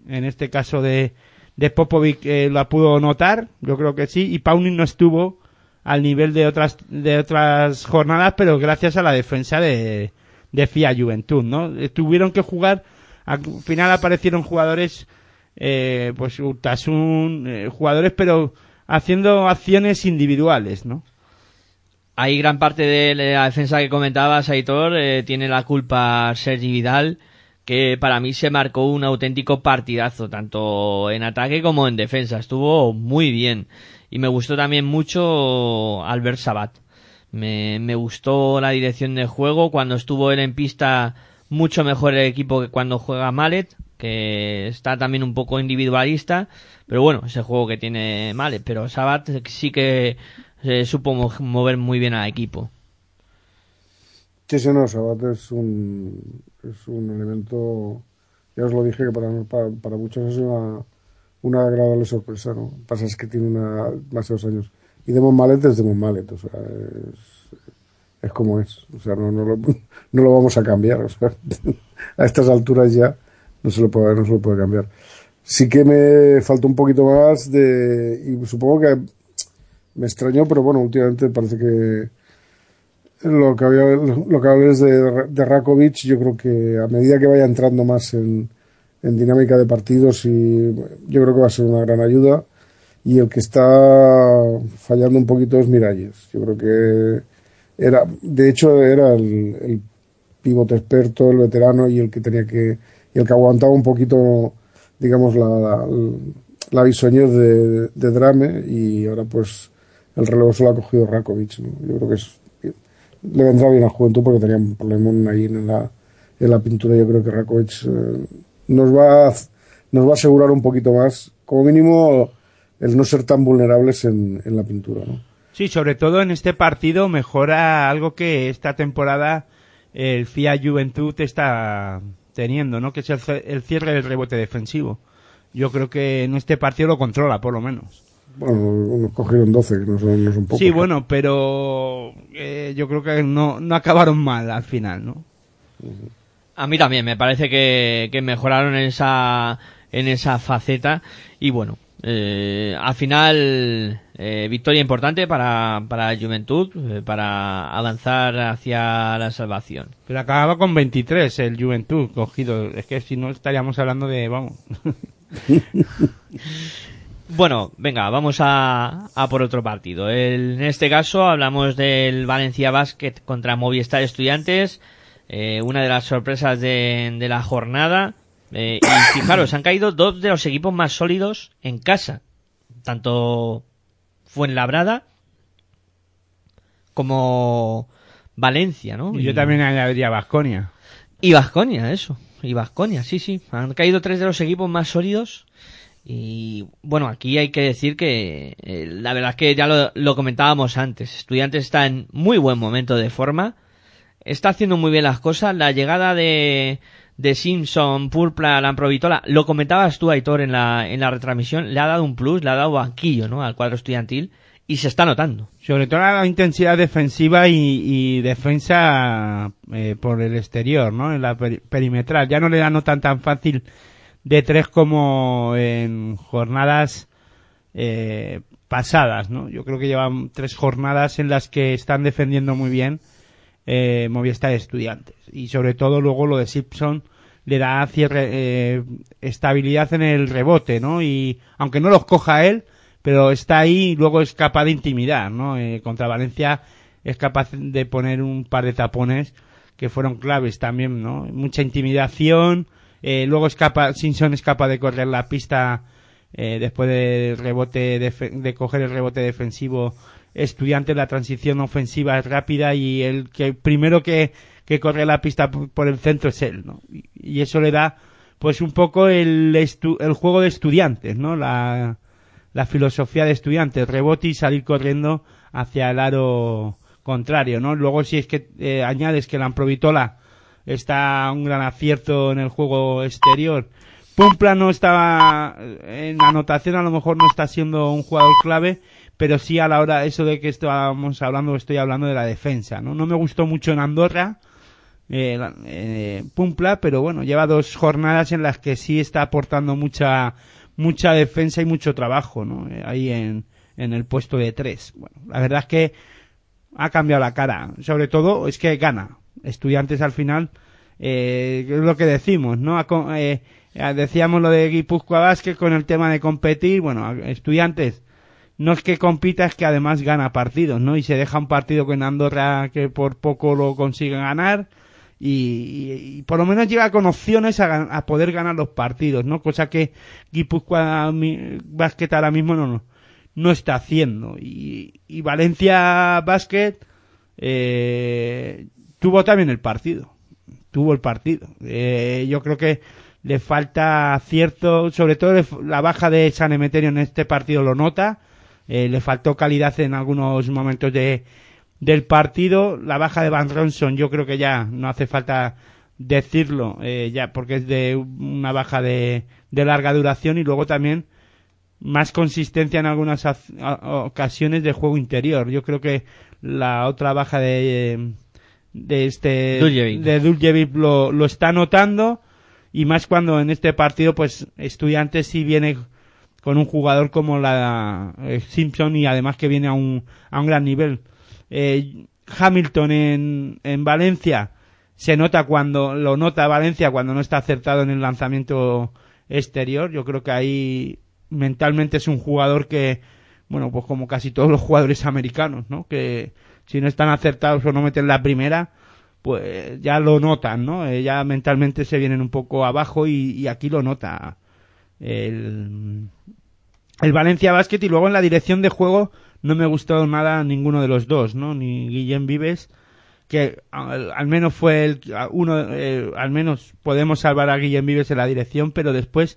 en este caso de, de Popovic eh, la pudo notar, yo creo que sí, y Paunin no estuvo al nivel de otras, de otras jornadas, pero gracias a la defensa de, de FIA Juventud, ¿no? Eh, Tuvieron que jugar, al final aparecieron jugadores, eh, pues Urtasun, eh, jugadores, pero haciendo acciones individuales, ¿no? Hay gran parte de la defensa que comentabas, Aitor, eh, tiene la culpa Sergi Vidal, que para mí se marcó un auténtico partidazo, tanto en ataque como en defensa. Estuvo muy bien. Y me gustó también mucho Albert Sabat. Me, me gustó la dirección de juego. Cuando estuvo él en pista, mucho mejor el equipo que cuando juega Mallet, que está también un poco individualista. Pero bueno, ese juego que tiene Mallet. Pero Sabat sí que se supo mo- mover muy bien al equipo. Sí, sí, no, Sabat es un, es un elemento, ya os lo dije, que para, para, para muchos es una, una agradable sorpresa, ¿no? Pasa es que tiene una, demasiados años. Y Demon Mallet es Demon o sea, es, es como es. O sea, no, no, lo, no lo vamos a cambiar, a estas alturas ya no se lo puede, no se lo puede cambiar. Sí que me faltó un poquito más de, y supongo que me extrañó, pero bueno, últimamente parece que lo que había, lo que hables de, de Rakovic, yo creo que a medida que vaya entrando más en, en dinámica de partidos, y yo creo que va a ser una gran ayuda. Y el que está fallando un poquito es Miralles. Yo creo que era, de hecho, era el, el pivote experto, el veterano y el que tenía que, y el que aguantaba un poquito, digamos, la, la, la de, de Drame y ahora pues el relevo se lo ha cogido Rakovic. ¿no? Yo creo que es, le vendrá bien a Juventud porque tenía un problema ahí en la, en la pintura. Yo creo que Rakovic eh, nos, va a, nos va a asegurar un poquito más, como mínimo, el no ser tan vulnerables en, en la pintura. Sí, sobre todo en este partido mejora algo que esta temporada el FIA Juventud está teniendo, ¿no? Que es el, el cierre del rebote defensivo. Yo creo que en este partido lo controla, por lo menos. Bueno, nos cogieron 12, que no son, no son pocos. Sí, bueno, pero eh, yo creo que no, no acabaron mal al final, ¿no? A mí también, me parece que, que mejoraron en esa, en esa faceta y bueno, eh, al final eh, victoria importante para, para Juventud, eh, para avanzar hacia la salvación. Pero acababa con 23 el Juventud cogido. Es que si no estaríamos hablando de, vamos. Bueno, venga, vamos a, a por otro partido. El- en este caso hablamos del Valencia Basket contra Movistar Estudiantes, eh, una de las sorpresas de, de la jornada. Eh, y fijaros, han caído dos de los equipos más sólidos en casa, tanto Fuenlabrada como Valencia, ¿no? Y yo también añadiría Vasconia. Y Vasconia, eso. Y Vasconia, sí, sí. Han caído tres de los equipos más sólidos. Y bueno, aquí hay que decir que eh, la verdad es que ya lo, comentábamos antes. Estudiantes está en muy buen momento de forma. Está haciendo muy bien las cosas. La llegada de, de Simpson, Purpla, Lamprovitola, lo comentabas tú, Aitor, en la, en la retransmisión, le ha dado un plus, le ha dado banquillo, ¿no? Al cuadro estudiantil. Y se está notando. Sobre todo la intensidad defensiva y, defensa eh, por el exterior, ¿no? En la peri- perimetral. Ya no le dan tan tan fácil de tres como en jornadas eh, pasadas, ¿no? Yo creo que llevan tres jornadas en las que están defendiendo muy bien eh, Estudiantes. Y sobre todo luego lo de Simpson le da cierre, eh, estabilidad en el rebote, ¿no? Y aunque no los coja él, pero está ahí y luego es capaz de intimidar, ¿no? Eh, contra Valencia es capaz de poner un par de tapones que fueron claves también, ¿no? Mucha intimidación, eh, luego es capaz, Simpson es capaz de correr la pista eh, después de rebote de coger el rebote defensivo estudiante la transición ofensiva es rápida y el que primero que, que corre la pista por el centro es él, ¿no? Y, y eso le da pues un poco el, estu- el juego de estudiantes, ¿no? La, la filosofía de estudiantes, rebote y salir corriendo hacia el aro contrario, ¿no? Luego si es que eh, añades que la Amprovitola está un gran acierto en el juego exterior. Pumpla no estaba en anotación, a lo mejor no está siendo un jugador clave, pero sí a la hora eso de que estábamos hablando, estoy hablando de la defensa, ¿no? No me gustó mucho en Andorra, eh, eh, Pumpla, pero bueno, lleva dos jornadas en las que sí está aportando mucha, mucha defensa y mucho trabajo, ¿no? Eh, ahí en, en el puesto de tres. Bueno, la verdad es que ha cambiado la cara. Sobre todo es que gana. Estudiantes al final, eh, es lo que decimos, ¿no? Co- eh, decíamos lo de Guipúzcoa Vázquez con el tema de competir. Bueno, a- estudiantes, no es que compita, es que además gana partidos, ¿no? Y se deja un partido con Andorra que por poco lo consigue ganar. Y, y- por lo menos llega con opciones a, a poder ganar los partidos, ¿no? Cosa que Guipúzcoa Basket ahora mismo no, no, no está haciendo. Y, y Valencia Basket eh, tuvo también el partido. Tuvo el partido. Eh, yo creo que le falta cierto, sobre todo la baja de San Emeterio en este partido lo nota. Eh, le faltó calidad en algunos momentos de, del partido. La baja de Van Ronson, yo creo que ya no hace falta decirlo, eh, ya porque es de una baja de, de larga duración y luego también más consistencia en algunas ocasiones de juego interior. Yo creo que la otra baja de, de este Duljevic. de Duljevic lo, lo está notando y más cuando en este partido pues estudiantes sí viene con un jugador como la eh, Simpson y además que viene a un, a un gran nivel. Eh, Hamilton en, en Valencia se nota cuando lo nota Valencia cuando no está acertado en el lanzamiento exterior. Yo creo que ahí mentalmente es un jugador que, bueno, pues como casi todos los jugadores americanos, ¿no? Que si no están acertados o no meten la primera, pues ya lo notan, ¿no? Eh, ya mentalmente se vienen un poco abajo y, aquí lo nota el, el Valencia Basket y luego en la dirección de juego no me gustó nada ninguno de los dos, ¿no? Ni Guillem Vives, que al, menos fue el uno, eh, al menos podemos salvar a Guillem Vives en la dirección, pero después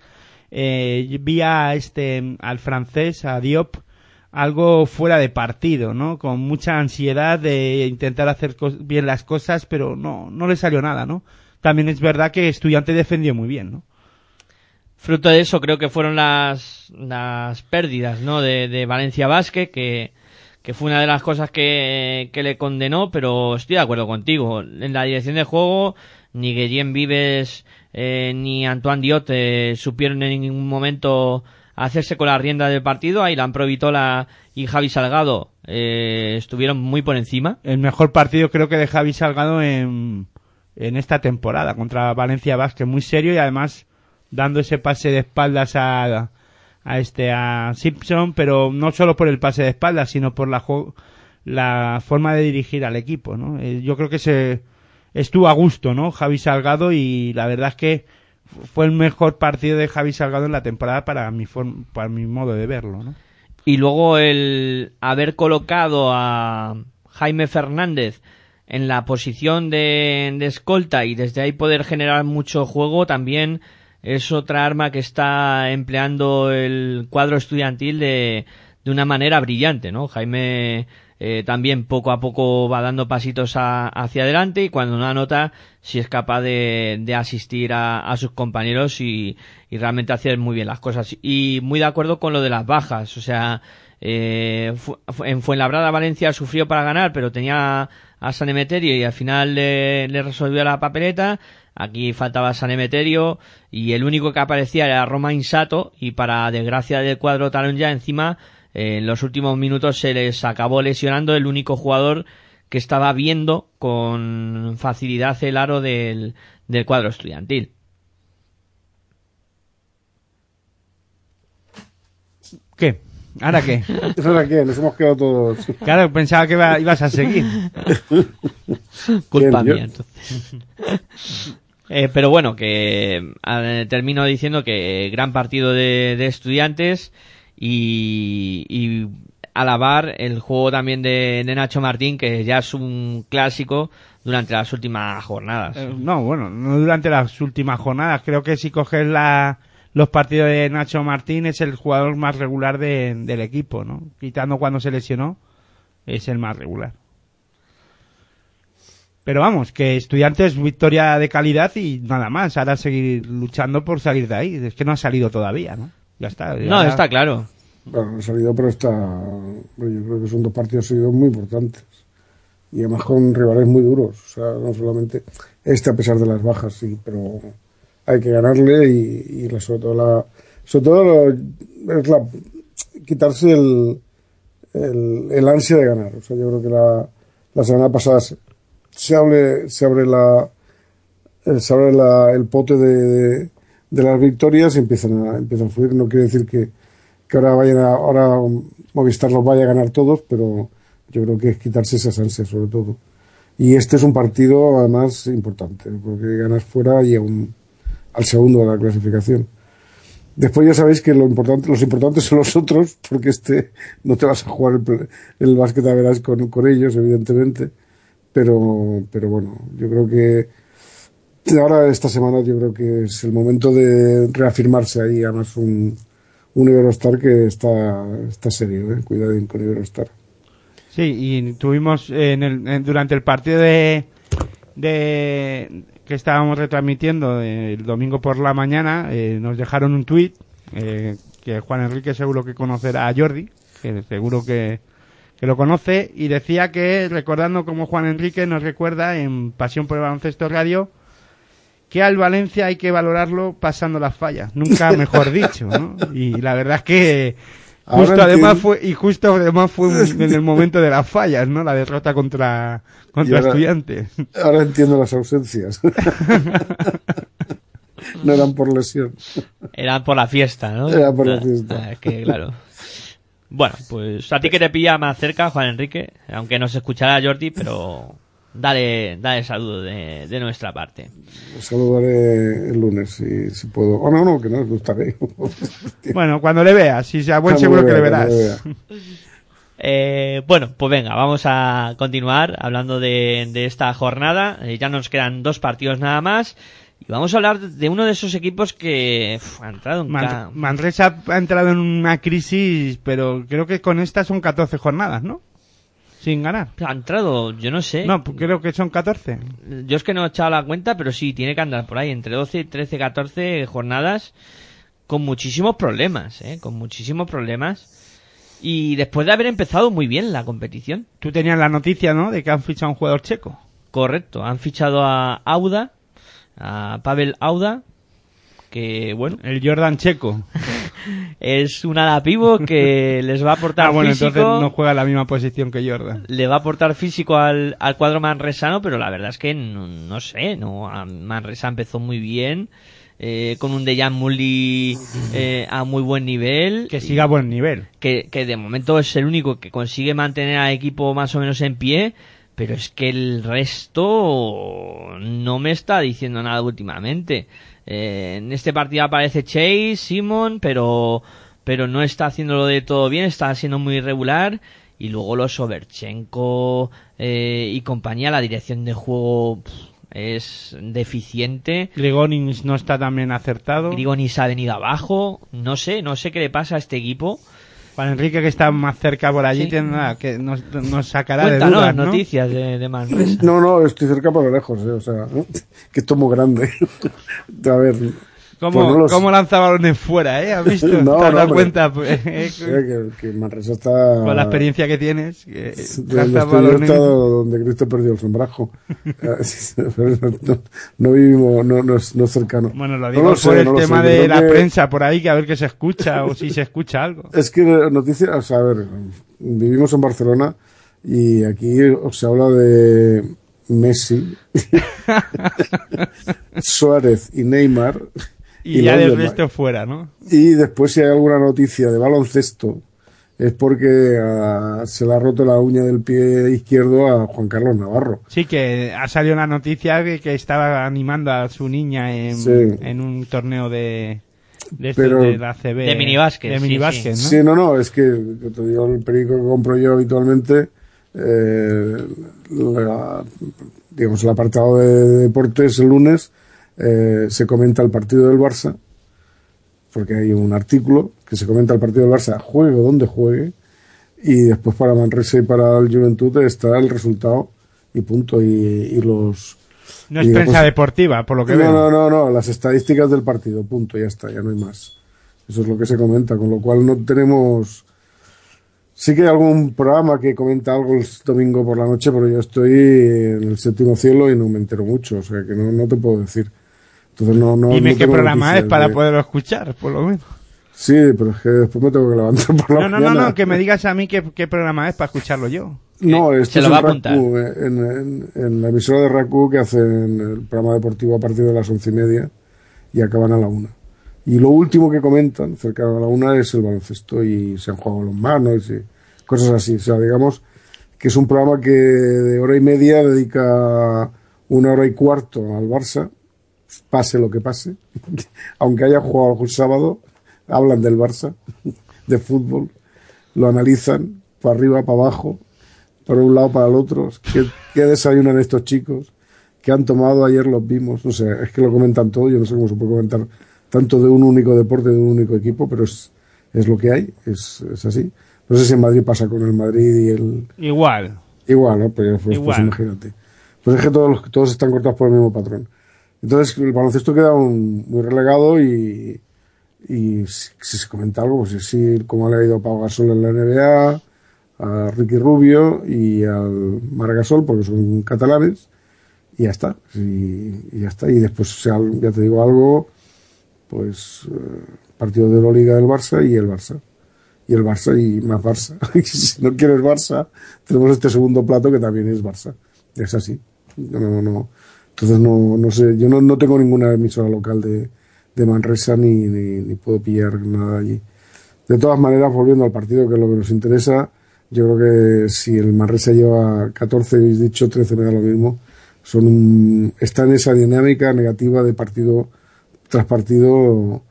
eh, vi a este, al francés, a Diop, algo fuera de partido, ¿no? Con mucha ansiedad de intentar hacer bien las cosas, pero no, no le salió nada, ¿no? También es verdad que Estudiante defendió muy bien, ¿no? fruto de eso creo que fueron las, las pérdidas, ¿no? De, de Valencia Vázquez, que, que fue una de las cosas que, que le condenó, pero estoy de acuerdo contigo. En la dirección de juego, ni Guillén Vives eh, ni Antoine Diot eh, supieron en ningún momento hacerse con la rienda del partido. Ahí Provitola y Javi Salgado eh, estuvieron muy por encima. El mejor partido creo que de Javi Salgado en, en esta temporada contra Valencia Vázquez, muy serio y además dando ese pase de espaldas a, a este a Simpson, pero no solo por el pase de espaldas, sino por la la forma de dirigir al equipo, ¿no? Eh, Yo creo que se estuvo a gusto, ¿no? Javi Salgado y la verdad es que fue el mejor partido de Javi Salgado en la temporada para mi form- para mi modo de verlo, ¿no? Y luego el haber colocado a Jaime Fernández en la posición de, de escolta y desde ahí poder generar mucho juego también es otra arma que está empleando el cuadro estudiantil de, de una manera brillante, ¿no? Jaime eh, también poco a poco va dando pasitos a- hacia adelante y cuando no anota si es capaz de, de asistir a, a sus compañeros y, y realmente hacer muy bien las cosas. Y muy de acuerdo con lo de las bajas, o sea, eh, en Fuenlabrada Valencia sufrió para ganar, pero tenía a San Emeterio y al final le, le resolvió la papeleta. Aquí faltaba San Emeterio y el único que aparecía era Roma Insato y para desgracia del cuadro talón ya encima en los últimos minutos se les acabó lesionando el único jugador que estaba viendo con facilidad el aro del, del cuadro estudiantil. ¿Qué? ¿Ahora qué? ¿Ahora qué? Nos hemos quedado todos. Claro, pensaba que iba- ibas a seguir. Culpa mía, entonces. Eh, pero bueno, que eh, termino diciendo que gran partido de, de estudiantes y, alabar el juego también de, Nacho Martín, que ya es un clásico durante las últimas jornadas. Eh, No, bueno, no durante las últimas jornadas. Creo que si coges la, los partidos de Nacho Martín es el jugador más regular de- del equipo, ¿no? Quitando cuando se lesionó, es el más regular. Pero vamos, que estudiantes victoria de calidad y nada más. Ahora seguir luchando por salir de ahí. Es que no ha salido todavía, ¿no? Ya está. ya- no, está claro. Bueno, no ha salido, pero está. Yo creo que son dos partidos seguidos muy importantes. Y además con rivales muy duros. O sea, no solamente este a pesar de las bajas, sí, pero hay que ganarle y, y la- sobre todo la. Sobre todo lo- es la, quitarse el, el, el ansia de ganar. O sea, yo creo que la, la semana pasada se, se abre, se abre la, se abre la- el pote de, de, de las victorias empiezan a, empiezan a fluir. No quiere decir que, que ahora vayan a, ahora Movistar los vaya a ganar todos, pero yo creo que es quitarse esas ansias sobre todo. Y este es un partido además importante, porque ganas fuera y aún al segundo de la clasificación. Después ya sabéis que lo importante, los importantes son los otros, porque este no te vas a jugar el, el básquet a verás con, con ellos, evidentemente. Pero, pero bueno, yo creo que ahora esta semana yo creo que es el momento de reafirmarse ahí, además un, un Iberostar que está, está serio, ¿eh? cuidado con Iberostar. Sí, y tuvimos en el, en- durante el partido de, de que estábamos retransmitiendo el domingo por la mañana, eh, nos dejaron un tuit eh, que Juan Enrique seguro que conocerá a Jordi, que seguro que, que lo conoce, y decía que, recordando como Juan Enrique nos recuerda en Pasión por el Baloncesto Radio, que al Valencia hay que valorarlo pasando las fallas, nunca mejor dicho, ¿no? Y la verdad es que Ahora justo además entiendo. fue y justo además fue en el momento de las fallas, ¿no? La derrota contra contra ahora- Estudiantes. Ahora entiendo las ausencias. no eran por lesión. Era por la fiesta, ¿no? Era por la fiesta. ah, que claro. Bueno, pues a ti que te pilla más cerca, Juan Enrique, aunque no se escuchará Jordi, pero dale, dale saludo de, de nuestra parte. Os saludaré el lunes si, si puedo. O no, no, que no, no estaré. Bueno, cuando le veas, si sea buen seguro que le verás. Eh, bueno, pues venga, vamos a continuar hablando de, de esta jornada. Eh, ya nos quedan dos partidos nada más. Y vamos a hablar de uno de esos equipos que uf, ha entrado en Man- Manresa ha entrado en una crisis, pero creo que con esta son 14 jornadas, ¿no? Sin ganar. ha entrado, yo no sé. No, pues creo que son 14. Yo es que no he echado la cuenta, pero sí, tiene que andar por ahí, entre 12 y 13, 14 jornadas con muchísimos problemas, ¿eh? Con muchísimos problemas. Y después de haber empezado muy bien la competición. Tú tenías la noticia, ¿no? De que han fichado a un jugador checo. Correcto, han fichado a Auda, a Pavel Auda, que bueno, El Jordan checo. es un ala pivo que les va a aportar Ah, bueno, físico, entonces no juega la misma posición que Jordan. le va a aportar físico al, al cuadro manresano, pero la verdad es que no, no sé, no Manresa empezó muy bien, eh, con un Dejan Mulli eh, a muy buen nivel. Que siga a buen nivel. que, que de momento es el único que consigue mantener al equipo más o menos en pie, pero es que el resto no me está diciendo nada últimamente. Eh, en este partido aparece Chase, Simon, pero, pero no está haciéndolo de todo bien, está siendo muy irregular. Y luego los Overchenko eh, y compañía, la dirección de juego pff, es deficiente. Grigonis no está tan bien acertado. Grigonis ha venido abajo. No sé, no sé qué le pasa a este equipo. Juan Enrique, que está más cerca por allí, Sí. tendrá que nos, nos sacará de dudas, ¿no? noticias de, de Manresa. No, no, estoy cerca pero lejos, eh, o sea, que esto es muy grande. A ver, ¿Cómo, Pues no lo cómo lanza balones fuera, eh? ¿Has visto? No, ¿Te has dado cuenta? Pues, eh, eh, que, que Manresa está... con la experiencia que tienes, que lanza balones... está donde Cristo perdió el sombrajo. Eh, no, vivimos, no, no, es, no es cercano. Bueno, lo No digo sé, por el no lo sé, tema yo de la que- prensa por ahí, que a ver qué se escucha o si se escucha algo. Es que noticias, o sea, a ver, vivimos en Barcelona y aquí se habla de Messi, Suárez y Neymar. Y, ya del resto fuera, ¿no? Y después si hay alguna noticia de baloncesto es porque ah, se le ha roto la uña del pie izquierdo a Juan Carlos Navarro. Sí, que ha salido una noticia de que estaba animando a su niña en, Sí. en un torneo de, de, Pero- de la CB. De minibásquet, De sí, minibásquet, ¿no? Sí, no, no, es que yo te digo, el periódico que compro yo habitualmente, eh, la- digamos, el apartado de deportes el lunes, eh, se comenta el partido del Barça, porque hay un artículo que se comenta el partido del Barça, juegue donde juegue, y después para Manresa y para el Juventud está el resultado y punto, y, y los... No es prensa deportiva, por lo que no, veo. no, no, no, las estadísticas del partido, punto, ya está, ya no hay más. Eso es lo que se comenta, con lo cual no tenemos... Sí que hay algún programa que comenta algo el domingo por la noche, pero yo estoy en el séptimo cielo y no me entero mucho, o sea que no, no te puedo decir. Entonces no, no, Dime no qué programa es para de- poderlo escuchar, por lo menos. Sí, pero es que después me tengo que levantar por la No, no, no, no, que me digas a mí qué, qué programa es para escucharlo yo. No, esto se es lo va en a apuntar. RACU, eh, en, en- en la emisora de RACU que hacen el programa deportivo a partir de las once y media y acaban a la una. Y lo último que comentan, cerca de la una, es el baloncesto y se han jugado los manos y cosas así. O sea, digamos que es un programa que de hora y media dedica una hora y cuarto al Barça, pase lo que pase. Aunque haya jugado el sábado, hablan del Barça, de fútbol, lo analizan para arriba, para abajo, para un lado, para el otro. ¿Qué, qué desayunan estos chicos? ¿Qué han tomado? Ayer los vimos. No sé, es que lo comentan todo. Yo no sé cómo se puede comentar tanto de un único deporte, de un único equipo, pero es, es lo que hay, es, es así. No sé si en Madrid pasa con el Madrid y el, Igual. Igual, ¿no? Pues, pues, pues Igual. imagínate. Pues es que todos, los- todos están cortados por el mismo patrón. Entonces el baloncesto queda un- muy relegado y, y si, se comenta algo, pues sí, como le ha ido a Pau Gasol en la NBA, a Ricky Rubio y al Margasol, porque son catalanes, y ya está. Y, ya está. Y después, sea, ya te digo algo, pues eh, partido de la Liga del Barça y el Barça y el Barça y más Barça. Y si no quieres Barça, tenemos este segundo plato que también es Barça. Es así. No, no, no. Entonces no, no sé, yo no, no tengo ninguna emisora local de, de Manresa ni, ni, ni puedo pillar nada allí. De todas maneras, volviendo al partido, que es lo que nos interesa, yo creo que si el Manresa lleva 14, habéis dicho 13, me da lo mismo, son un- está en esa dinámica negativa de partido tras partido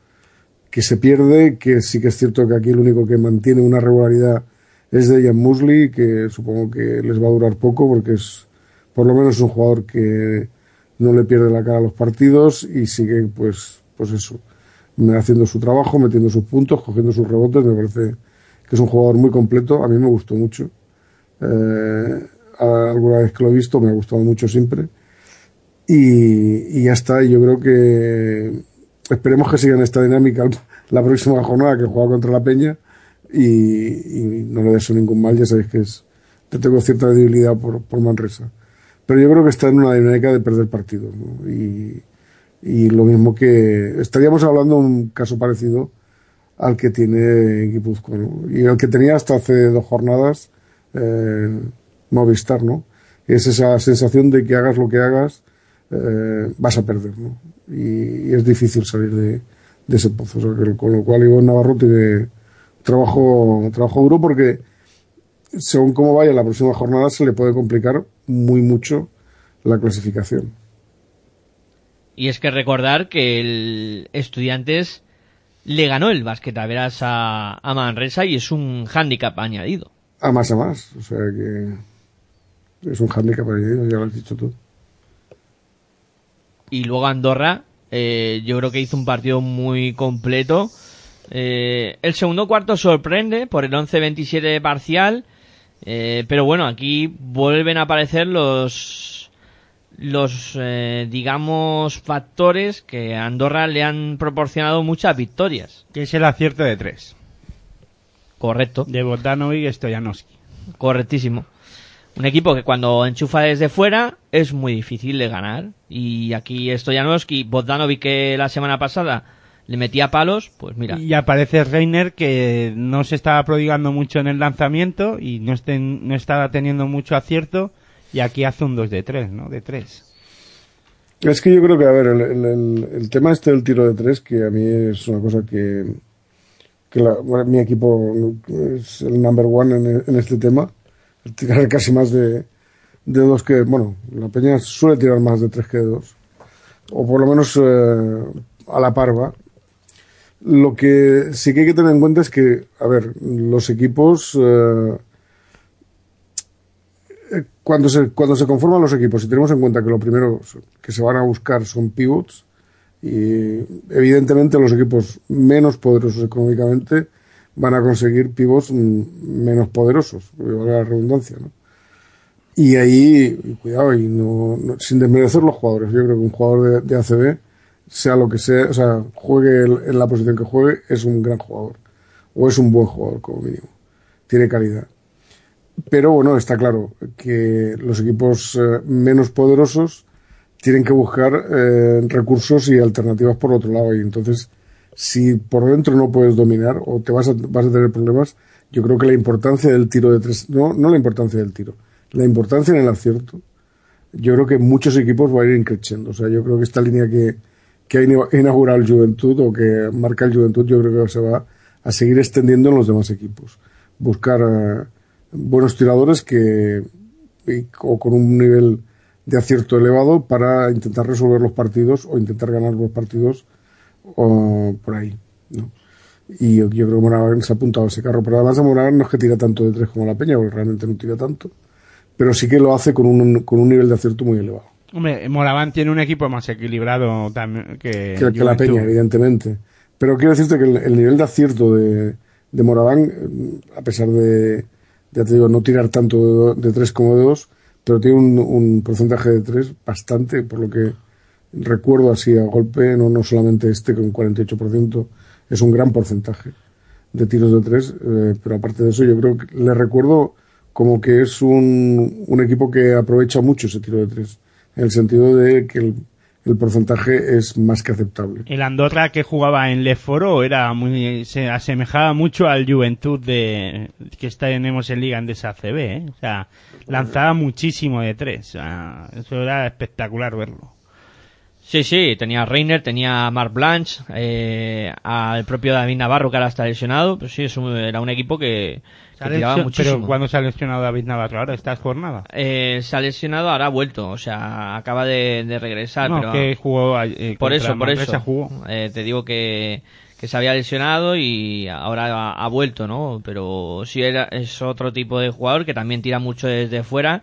que se pierde, que sí que es cierto que aquí el único que mantiene una regularidad es de Jan Musley, que supongo que les va a durar poco porque es por lo menos un jugador que no le pierde la cara a los partidos y sigue pues pues eso, haciendo su trabajo, metiendo sus puntos, cogiendo sus rebotes, me parece que es un jugador muy completo, a mí me gustó mucho. Eh, alguna vez que lo he visto me ha gustado mucho siempre. Y, ya está, yo creo que esperemos que sigan esta dinámica la próxima jornada que juega contra la Peña y, no le deseo ningún mal, ya sabéis que es, te tengo cierta debilidad por, por Manresa. Pero yo creo que está en una dinámica de perder partidos. ¿no? Y, y lo mismo que estaríamos hablando de un caso parecido al que tiene Guipúzcoa, ¿no? Y el que tenía hasta hace dos jornadas eh, Movistar, ¿no? Es esa sensación de que hagas lo que hagas, eh, vas a perder, ¿no? Y, es difícil salir de, ese pozo. O sea, con lo cual Iván Navarro tiene trabajo, trabajo duro porque según cómo vaya la próxima jornada se le puede complicar muy mucho la clasificación. Y es que recordar que el Estudiantes le ganó el básquet a veras a, Manresa y es un hándicap añadido. A más a más. O sea que es un handicap añadido, ya lo has dicho tú. Y luego Andorra, eh, yo creo que hizo un partido muy completo. Eh, el segundo cuarto sorprende por el 11-27 parcial. Eh, pero bueno, aquí vuelven a aparecer los, los, eh, digamos, factores que a Andorra le han proporcionado muchas victorias. Que es el acierto de tres. Correcto. De Bogdanovic y Stojanowski. Correctísimo. Un equipo que cuando enchufa desde fuera es muy difícil de ganar. Y aquí Stojanowski, Bogdanovic que la semana pasada le metía palos, pues mira. Y aparece Reiner que no se estaba prodigando mucho en el lanzamiento y no, estén, no estaba teniendo mucho acierto y aquí hace un 2 de 3, ¿no? De 3. Es que yo creo que, a ver, el, el, el, el tema este del tiro de tres, que a mí es una cosa que, que la- bueno, mi equipo es el number one en, en este tema, el tirar casi más de, de dos que, bueno, la Peña suele tirar más de tres que de dos, o por lo menos eh, a la parva. Lo que sí que hay que tener en cuenta es que, a ver, los equipos, eh, eh, cuando se, cuando se conforman los equipos, y tenemos en cuenta que lo primero que se van a buscar son pivots, y evidentemente los equipos menos poderosos económicamente van a conseguir pivots menos poderosos, valga la redundancia, ¿no? Y ahí, cuidado, y no, no- sin desmerecer los jugadores, yo creo que un jugador de, de ACB, sea lo que sea, o sea, juegue en la posición que juegue, es un gran jugador, o es un buen jugador como mínimo, tiene calidad. Pero bueno, está claro que los equipos eh, menos poderosos tienen que buscar eh, recursos y alternativas por otro lado. Y entonces, si por dentro no puedes dominar o te vas a, vas a tener problemas, yo creo que la importancia del tiro de tres, no, no la importancia del tiro, la importancia en el acierto, yo creo que muchos equipos van a ir increciendo. O sea, yo creo que esta línea que, que ha ina- inaugurado el Juventud o que marca el Juventud, yo creo que se va a seguir extendiendo en los demás equipos. Buscar eh, buenos tiradores que, o con un nivel de acierto elevado para intentar resolver los partidos o intentar ganar los partidos o por ahí. Y yo, creo que Moraván se ha apuntado a ese carro. Pero además a Moraván no es que tira tanto de tres como la Peña, porque realmente no tira tanto. Pero sí que lo hace con un, con un nivel de acierto muy elevado. Hombre, Moraván tiene un equipo más equilibrado también que, que, que la. Peña, evidentemente. Pero quiero decirte que el, el nivel de acierto de, de Moraván, eh, a pesar de, ya te digo, no tirar tanto de, de tres como de dos, pero tiene un, un porcentaje de tres bastante, por lo que recuerdo así a golpe, no, no solamente este con un 48%, es un gran porcentaje de tiros de tres, eh, pero aparte de eso yo creo que le recuerdo como que es un, un equipo que aprovecha mucho ese tiro de tres, en el sentido de que el, el porcentaje es más que aceptable. El Andorra que jugaba en Leforo era muy, se asemejaba mucho al Juventud de, que tenemos en Liga Andesa ACB, ¿eh? O sea, lanzaba muchísimo de tres. O sea, eso era espectacular verlo. Sí, sí, tenía a Reiner, tenía a Mark Blanche, eh, al propio David Navarro que ahora está lesionado. Pues sí, es un- era un equipo que, que tiraba muchísimo. Pero cuando se ha lesionado David Navarro ahora, esta jornada. Eh, se ha lesionado, ahora ha vuelto, o sea, acaba de, de regresar. no, pero que jugó eh, por eso, por eso. jugó. Eh, te digo que, que se había lesionado y ahora ha, ha vuelto, ¿no? Pero sí era, es otro tipo de jugador que también tira mucho desde fuera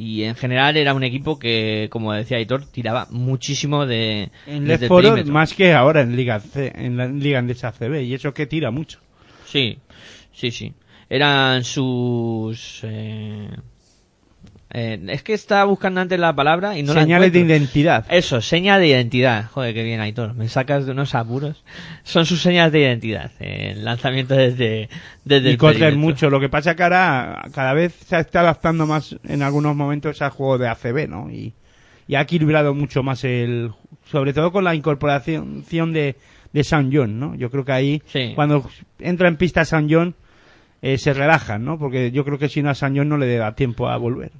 y en general era un equipo que, como decía Aitor, tiraba muchísimo de En desde el más que ahora en Liga C, en la Liga Andesa ACB y eso que tira mucho. Sí, sí, sí. Eran sus... eh, Eh, es que estaba buscando antes la palabra y no la Señales de identidad. Eso, seña de identidad. Joder, qué bien, Aitor. Me sacas de unos apuros. Son sus señas de identidad. eh, El lanzamiento desde, desde y perímetro. mucho. Lo que pasa que ahora cada vez se está adaptando más en algunos momentos al juego de ACB, ¿no? Y, y ha equilibrado mucho más el... Sobre todo con la incorporación de, de San John, ¿no? Yo creo que ahí, Sí. cuando entra en pista San John, eh, se relajan, ¿no? Porque yo creo que si no a San John no le da tiempo a volver.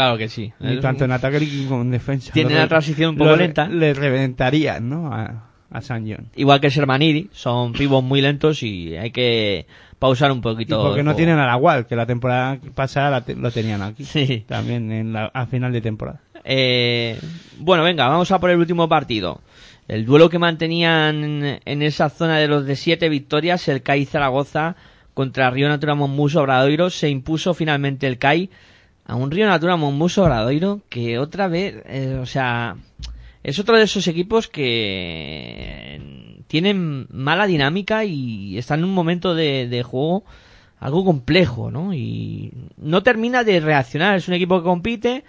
Claro que sí. Ni Es- tanto en ataque como en defensa. Tiene una transición un poco lenta. Le reventarían, ¿no? A, a San John. Igual que Shermanidi, son pibos muy lentos y hay que pausar un Y poquito. porque el no tienen a la Wall, que la temporada pasada la te- lo tenían aquí. Sí. También en la, a final de temporada. Eh, bueno, venga, vamos a por el último partido. El duelo que mantenían en esa zona de los de siete victorias, el CAI Zaragoza contra Río Natura Monmuso Obradoiro, se impuso finalmente el CAI a un Río Natura Monmuso Obradoiro que otra vez, eh, o sea, es otro de esos equipos que tienen mala dinámica y están en un momento de, de juego algo complejo, ¿no? Y no termina de reaccionar. Es un equipo que compite,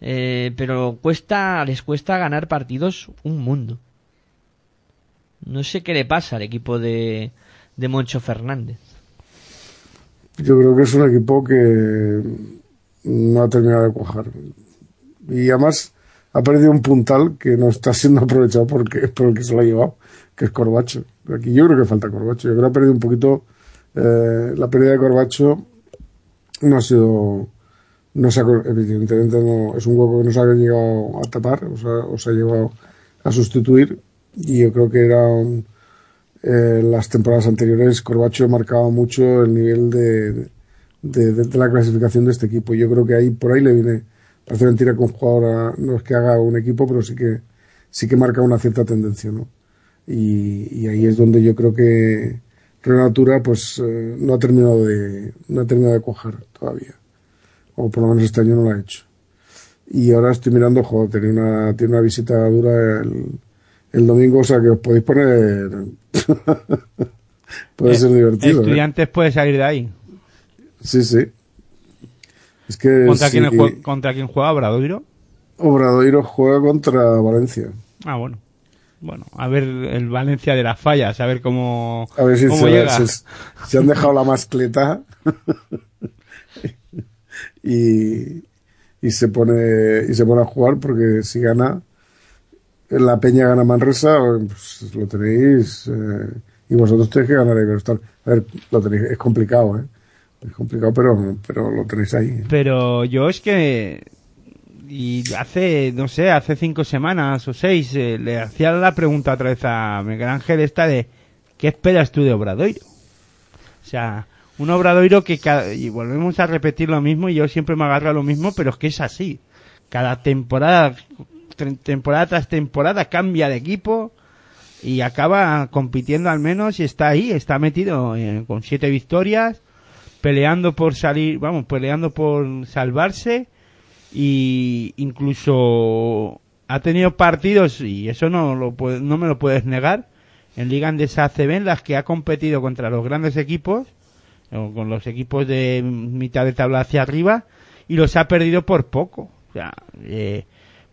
eh, pero cuesta, les cuesta ganar partidos un mundo. No sé qué le pasa al equipo de, de Moncho Fernández. Yo creo que es un equipo que no ha terminado de cuajar. Y además ha perdido un puntal que no está siendo aprovechado porque, por el que se lo ha llevado, que es Corbacho. Aquí yo creo que falta Corbacho. Yo creo que ha perdido un poquito eh, la pérdida de Corbacho. No ha sido. No se ha, evidentemente no, es un hueco que no se ha llegado a tapar, o o se ha llegado a sustituir. Y yo creo que era un, eh, las temporadas anteriores Corbacho marcaba mucho el nivel de, de- de la clasificación de este equipo. Yo creo que ahí por ahí le viene, parece mentira que un jugador a- no es que haga un equipo, pero sí que sí que marca una cierta tendencia, ¿no? Y, y ahí es donde yo creo que Renatura pues eh, no ha terminado de no ha terminado de cuajar todavía, o por lo menos este año no lo ha hecho. Y ahora estoy mirando, joder, tiene una, tiene una visita dura el, el domingo, o sea que os podéis poner. Puede ser divertido. ¿eh? Estudiantes puede salir de ahí. Sí, sí. Es que. ¿Contra, sí, quién, jue- ¿Contra quién juega Obradoiro? Obradoiro juega contra Valencia. Ah, bueno. Bueno, a ver el Valencia de las fallas, a ver cómo, A ver si cómo se, llega. se- se han dejado la mascleta y, y se pone y se pone a jugar porque si gana la Peña gana Manresa pues lo tenéis eh, y vosotros tenéis que ganar a Iberostar. A ver, lo tenéis, es complicado, ¿eh? Es complicado, pero, pero lo tenéis ahí. Pero yo es que y hace, no sé, hace cinco semanas o seis eh, le hacía la pregunta otra vez a Miguel Ángel esta de ¿qué esperas tú de Obradoiro? O sea, un Obradoiro que y volvemos a repetir lo mismo y yo siempre me agarro a lo mismo, pero es que es así. Cada temporada, temporada tras temporada cambia de equipo y acaba compitiendo al menos y está ahí, está metido eh, con siete victorias, peleando por salir, vamos, peleando por salvarse y incluso ha tenido partidos y eso no lo no me lo puedes negar en Liga Andesa ACB en las que ha competido contra los grandes equipos con los equipos de mitad de tabla hacia arriba y los ha perdido por poco. O sea, eh,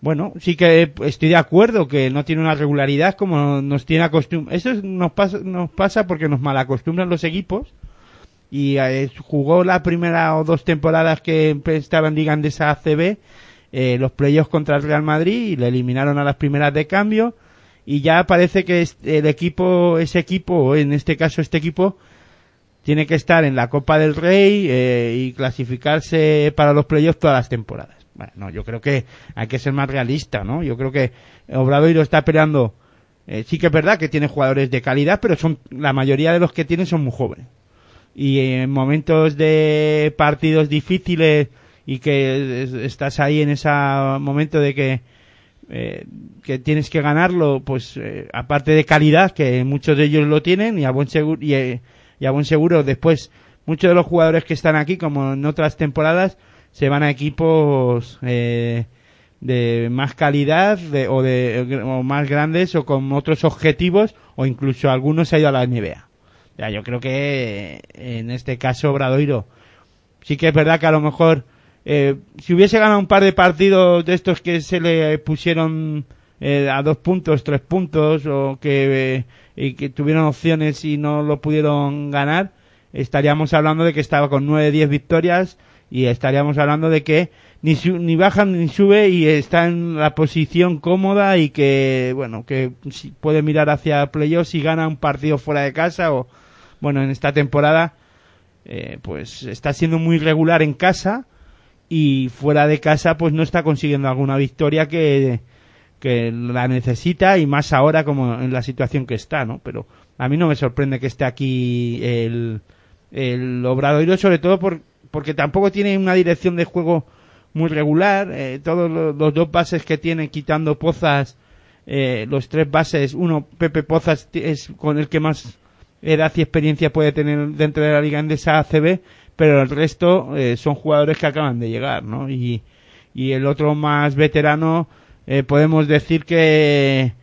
bueno, sí que estoy de acuerdo que no tiene una regularidad como nos tiene acostumbrado. Eso es- nos pasa, nos pasa porque nos malacostumbran los equipos y eh, jugó la primera o dos temporadas que estaba en Liga Andesa ACB eh, los playoffs contra el Real Madrid y le eliminaron a las primeras de cambio y ya parece que el equipo ese equipo en este caso este equipo tiene que estar en la Copa del Rey eh, y clasificarse para los playoffs todas las temporadas. Bueno, no, yo creo que hay que ser más realista, ¿no? Yo creo que Obradoiro está peleando. eh, sí que es verdad que tiene jugadores de calidad, pero son la mayoría de los que tiene son muy jóvenes. Y en momentos de partidos difíciles y que es- estás ahí en ese momento de que eh, que tienes que ganarlo, pues eh, aparte de calidad, que muchos de ellos lo tienen, y a buen seguro, y, eh, y a buen seguro después muchos de los jugadores que están aquí, como en otras temporadas, se van a equipos eh, de más calidad de, o de o más grandes o con otros objetivos o incluso algunos se ha ido a la NBA. Ya, yo creo que eh, en este caso Bradoiro sí que es verdad que a lo mejor eh, si hubiese ganado un par de partidos de estos que se le pusieron eh, a dos puntos, tres puntos, o que, eh, y que tuvieron opciones y no lo pudieron ganar, estaríamos hablando de que estaba con nueve, diez victorias y estaríamos hablando de que ni, su- ni baja ni sube y está en la posición cómoda y que, bueno, que si puede mirar hacia playoffs y gana un partido fuera de casa o, bueno, en esta temporada, eh, pues está siendo muy regular en casa y fuera de casa pues no está consiguiendo alguna victoria que, que la necesita y más ahora como en la situación que está, ¿no? Pero a mí no me sorprende que esté aquí el, el Obradoiro, sobre todo por, porque tampoco tiene una dirección de juego muy regular. eh, todos los, los dos bases que tiene, quitando Pozas, eh, los tres bases, uno, Pepe Pozas, es con el que más edad y experiencia puede tener dentro de la Liga Endesa ACB, pero el resto eh, son jugadores que acaban de llegar, ¿no? Y, y el otro más veterano, eh, podemos decir que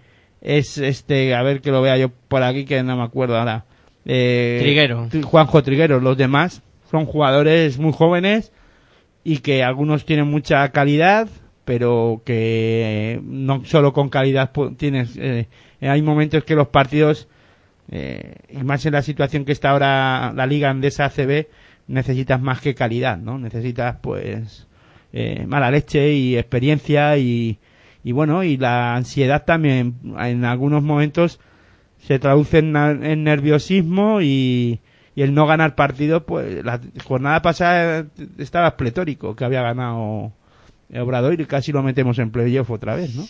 es este, a ver que lo vea yo por aquí, que no me acuerdo ahora. Eh, Triguero. Tri- Juanjo Triguero, los demás son jugadores muy jóvenes y que algunos tienen mucha calidad, pero que no solo con calidad tienes. eh, hay momentos que los partidos, eh, y más en la situación que está ahora la liga andesa ACB, necesitas más que calidad, ¿no? Necesitas, pues, eh, mala leche y experiencia y, y bueno, y la ansiedad también en algunos momentos se traduce en, nerviosismo y, y el no ganar partido, pues la jornada pasada estaba pletórico que había ganado Obrador y casi lo metemos en playoff otra vez, ¿no?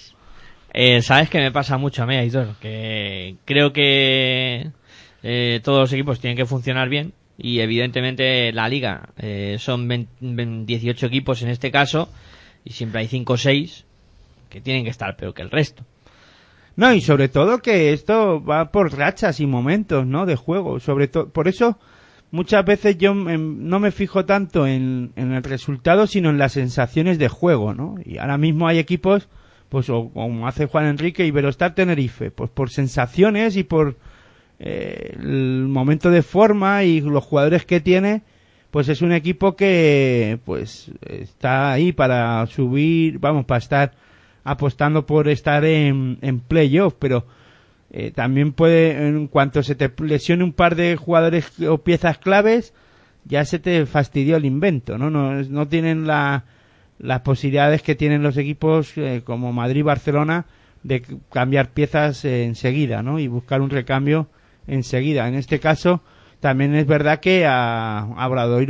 Eh, Sabes que me pasa mucho a mí, Aitor, que creo que eh, todos los equipos tienen que funcionar bien y evidentemente la liga eh, son 20 20 18 equipos en este caso y siempre hay 5 o 6 que tienen que estar peor que el resto. No, y sobre todo que esto va por rachas y momentos, ¿no? De juego. Sobre todo, por eso muchas veces yo no me fijo tanto en, en el resultado, sino en las sensaciones de juego, ¿no? Y ahora mismo hay equipos, pues, o como hace Juan Enrique y Verostar Tenerife, pues por sensaciones y por eh, el momento de forma y los jugadores que tiene, pues es un equipo que, pues, está ahí para subir, vamos, para estar apostando por estar en, en playoff, pero eh, también puede, en cuanto se te lesione un par de jugadores o piezas claves, ya se te fastidió el invento, ¿no? No, no tienen la, las posibilidades que tienen los equipos eh, como Madrid, Barcelona, de cambiar piezas eh, enseguida, ¿no? Y buscar un recambio enseguida. En este caso, también es verdad que a, a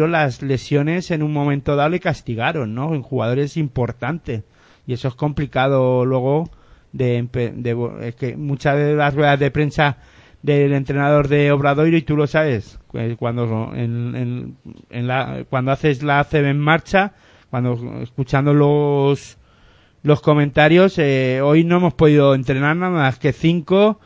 las lesiones en un momento dado le castigaron, ¿no? En jugadores importantes. Y eso es complicado luego de, de es que muchas de las ruedas de prensa del entrenador de Obradoiro y tú lo sabes eh, cuando en, en- en la, cuando haces la ACB en marcha cuando escuchando los los comentarios eh, hoy no hemos podido entrenar nada más que cinco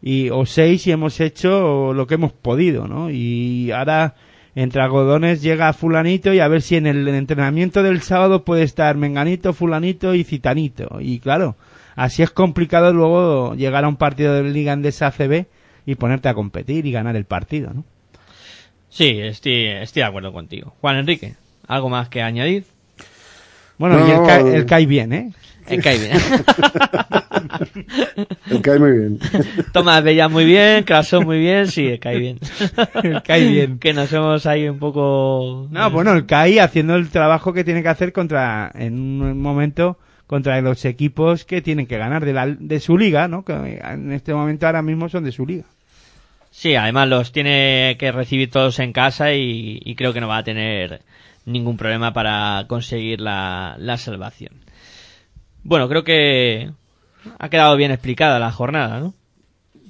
y o seis y hemos hecho lo que hemos podido no y ahora entre algodones llega fulanito y a ver si en el entrenamiento del sábado puede estar menganito fulanito y citanito y claro así es complicado luego llegar a un partido de Liga Endesa ACB y ponerte a competir y ganar el partido, ¿no? Sí, estoy, estoy de acuerdo contigo. Juan Enrique, ¿algo más que añadir? Bueno, No, y el, CAI, no, el CAI bien, ¿eh? Eh, cae bien. El cae muy bien. Tomás Bella muy bien, Crasón muy bien, sí, cae bien. El CAI bien. que nos hemos ahí un poco... No, bueno, el CAI haciendo el trabajo que tiene que hacer contra, en un momento, contra los equipos que tienen que ganar de, la, de su liga, ¿no? Que en este momento ahora mismo son de su liga. Sí, además los tiene que recibir todos en casa y, y creo que no va a tener ningún problema para conseguir la, la salvación. Bueno, creo que ha quedado bien explicada la jornada, ¿no?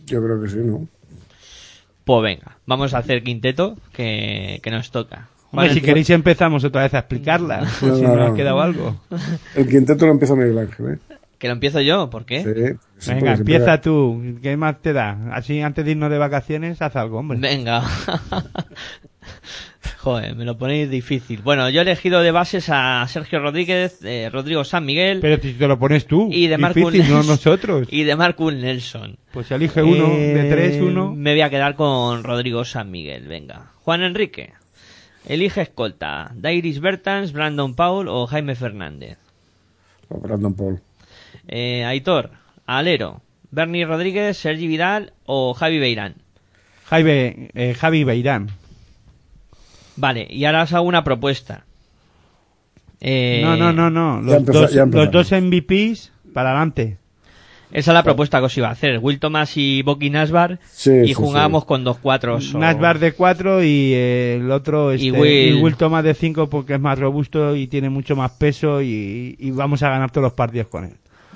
Yo creo que sí, ¿no? Pues venga, vamos a hacer quinteto que, que nos toca. Hombre, Juan, si queréis empezamos otra vez a explicarla, por si No, no ha no. quedado algo. El quinteto lo empieza Miguel Ángel, ¿eh? Que lo empiezo yo, ¿por qué? Sí, sí, Venga, empieza tú. ¿Qué más te da? Así antes de irnos de vacaciones, haz algo, hombre. Venga. Joder, me lo ponéis difícil. Bueno, yo he elegido de bases a Sergio Rodríguez, eh, Rodrigo San Miguel Pero si te lo pones tú. y de Marcus Difícil, no Nelson. nosotros. Y de Marcus Nelson. Pues elige uno, Eh, de tres, uno. Me voy a quedar con Rodrigo San Miguel, venga. Juan Enrique. Elige escolta. Dairis Bertans, Brandon Paul o Jaime Fernández. Brandon Paul. Eh, Aitor, alero. Bernie Rodríguez, Sergi Vidal o Javi Beirán. Jaime, eh, Javi Beirán. Vale, y ahora os hago una propuesta. Eh, No, no, no, no. Ya Los, dos, ya empezamos. los dos MVPs para adelante. Esa es la propuesta que os iba a hacer. Will Thomas y Boki Nasbar. Sí, y sí, jugábamos con dos cuatros. o- Nasbar de 4 y eh, el otro este, Y Will- y Will Thomas de 5 porque es más robusto y tiene mucho más peso y, y vamos a ganar todos los partidos con él.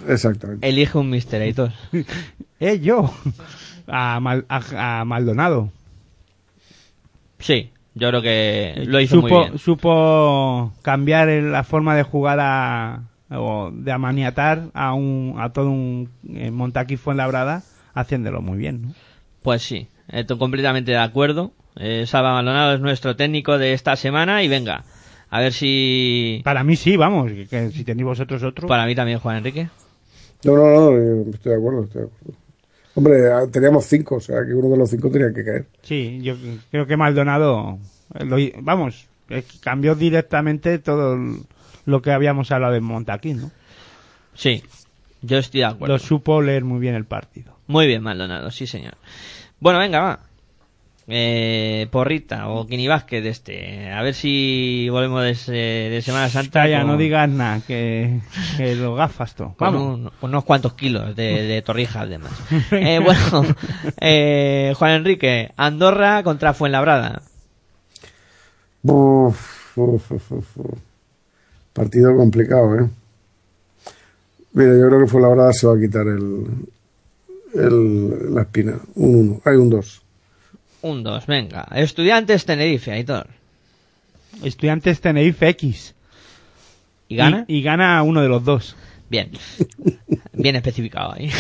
Exactamente. Elige un Mister Aitor. Eh, yo. A, Mal- a- a Maldonado. Sí, yo creo que lo hizo supo, muy bien. supo cambiar el- la forma de jugar a, o de amaniatar a un a todo un eh, Montaquí Fuenlabrada haciéndolo muy bien ¿no? Pues sí, estoy completamente de acuerdo. Eh, Salva Maldonado es nuestro técnico de esta semana y venga, a ver si... para mí sí vamos que, que si tenéis vosotros otro Para mí también, Juan Enrique. No, no, no, yo estoy de acuerdo, estoy de acuerdo. Hombre, ah, teníamos cinco, o sea que uno de los cinco tenía que caer. sí yo creo que Maldonado eh, lo vamos eh, cambió directamente todo lo que habíamos hablado de Montaquí ¿no? Sí, yo estoy de acuerdo. lo supo leer muy bien el partido Muy bien, Maldonado, sí señor. Bueno, venga, va. Eh, Porrita o Kini Vázquez de este. A ver si volvemos de, ese- de Semana Santa. ya con- no digas nada que, que lo gafas tú con, vamos un- con unos cuantos kilos de, de torrijas además. Eh, bueno, eh, Juan Enrique, Andorra contra Fuenlabrada. Uf, uf, uf, uf, uf. Partido complicado, ¿eh? Mira, yo creo que fue la hora se va a quitar el, el la espina. Un uno, hay un dos. Un 2, venga. Estudiantes Tenerife, Aitor. Estudiantes Tenerife X ¿Y gana? Y, y gana uno de los dos. Bien. Bien especificado ahí.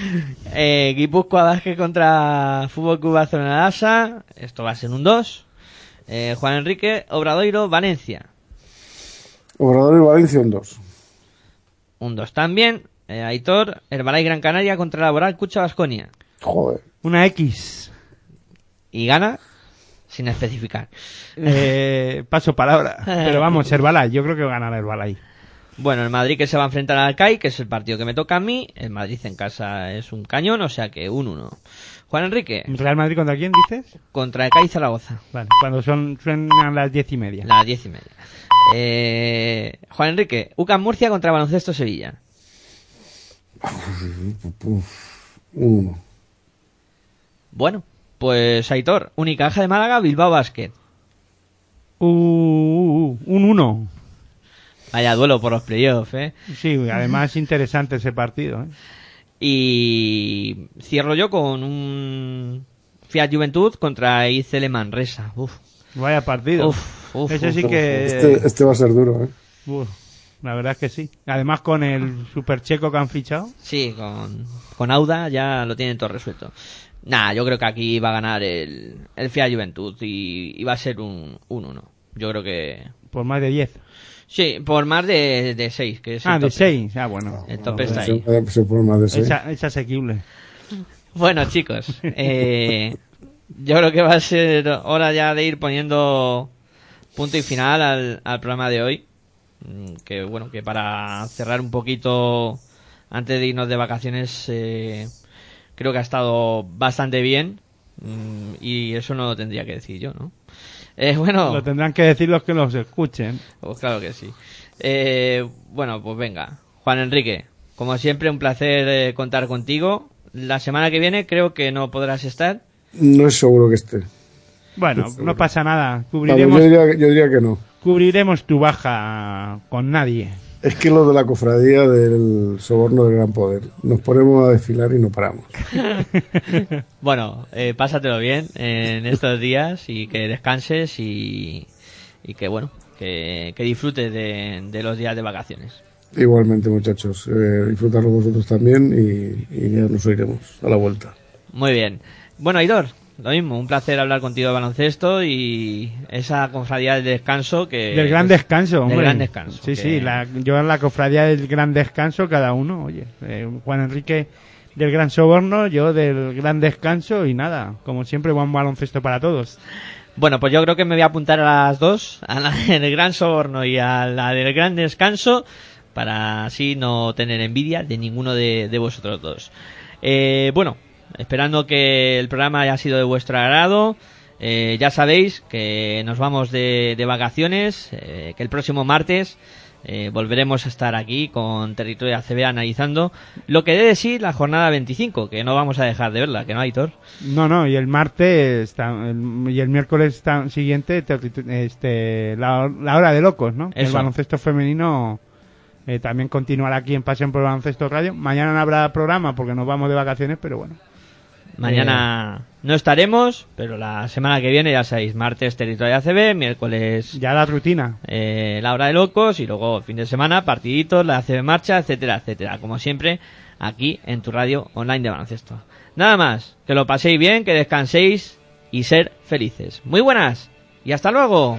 eh, Guipúzcoa Vázquez contra Fútbol Club Barcelona Lasa. Esto va a ser un 2. Eh, Juan Enrique Obradoiro Valencia. Obrador y Valencia un dos. Un 2 también. Eh, Aitor Herbalay Gran Canaria contra Laboral Cucha Vasconia. Joder. Una X. Y gana sin especificar. Eh, paso palabra. Pero vamos, Herbalife. Yo creo que ganará Herbalife. Bueno, el Madrid que se va a enfrentar al CAI, que es el partido que me toca a mí. El Madrid en casa es un cañón, o sea que un 1. Juan Enrique ¿Real Madrid contra quién dices? contra el CAI Zaragoza. Vale, cuando son suenan las diez y media. Las diez y media. Eh, Juan Enrique, UCAM Murcia contra Baloncesto Sevilla. Un uno. Bueno, pues Aitor, Unicaja de Málaga, Bilbao Basket. Uh, uh, uh, un 1. Vaya duelo por los playoffs, ¿eh? Sí, además interesante ese partido. ¿eh? Y cierro yo con un Fiat Juventud contra ICL Manresa. Uf, Vaya partido. uf, uf. Ese sí que... Este, este va a ser duro, ¿eh? Uf, la verdad es que sí. Además con el super checo que han fichado. Sí, con, con Auda ya lo tienen todo resuelto. Nah, yo creo que aquí va a ganar el, el Fiat Juventud y, y va a ser un 1-1. Yo creo que... Por más de 10. Sí, por más de, de 6, que es Ah, de tope. 6. Ah, bueno. El tope está ahí. se puede más de seis. Es, es asequible. Bueno, chicos, eh, yo creo que va a ser hora ya de ir poniendo punto y final al, al programa de hoy. Mm, Que bueno, que para cerrar un poquito antes de irnos de vacaciones, eh, creo que ha estado bastante bien. Mm, Y eso no lo tendría que decir yo, ¿no? Eh, bueno, Lo tendrán que decir los que los escuchen. pues claro que sí. Eh, bueno, pues venga. Juan Enrique, como siempre, un placer eh, contar contigo. La semana que viene creo que no podrás estar. No es seguro que esté. Bueno, no pasa nada. Cubriremos, yo, diría, yo diría que no. cubriremos tu baja con nadie. Es que lo de la cofradía del soborno del gran poder. Nos ponemos a desfilar y no paramos. Bueno, eh, pásatelo bien en estos días y que descanses y, y que bueno, que, que disfrutes de, de los días de vacaciones. Igualmente, muchachos. Eh, disfrutarlo vosotros también y, y ya nos oiremos a la vuelta. Muy bien. Bueno, Aidor, lo mismo, un placer hablar contigo de baloncesto y esa confradía del descanso que... Del gran descanso, del hombre. gran descanso, Sí, que- sí, la, yo en la cofradía del gran descanso, cada uno, oye. eh, Juan Enrique del gran soborno, yo del gran descanso y nada, como siempre, buen baloncesto para todos. Bueno, pues yo creo que me voy a apuntar a las dos, a la del Gran Soborno y a la del Gran Descanso, para así no tener envidia de ninguno de, de vosotros dos. Eh, bueno, esperando que el programa haya sido de vuestro agrado. Eh, ya sabéis que nos vamos de, de vacaciones, eh, que el próximo martes eh, volveremos a estar aquí con Territorio ACB analizando lo que debe decir la jornada 25, que no vamos a dejar de verla, que no hay Thor. No, no, y el martes el- y el miércoles siguiente este, la, la hora de locos, ¿no? El baloncesto femenino eh, también continuará aquí en Pasión por el Baloncesto Radio. Mañana no habrá programa porque nos vamos de vacaciones, pero bueno. Mañana no estaremos, pero la semana que viene ya sabéis, martes Territorio ACB, miércoles Ya la rutina. eh, la hora de locos y luego fin de semana, partiditos, la ACB marcha, etcétera, etcétera. Como siempre, aquí en tu radio online de baloncesto. Nada más, que lo paséis bien, que descanséis y ser felices. Muy buenas y hasta luego.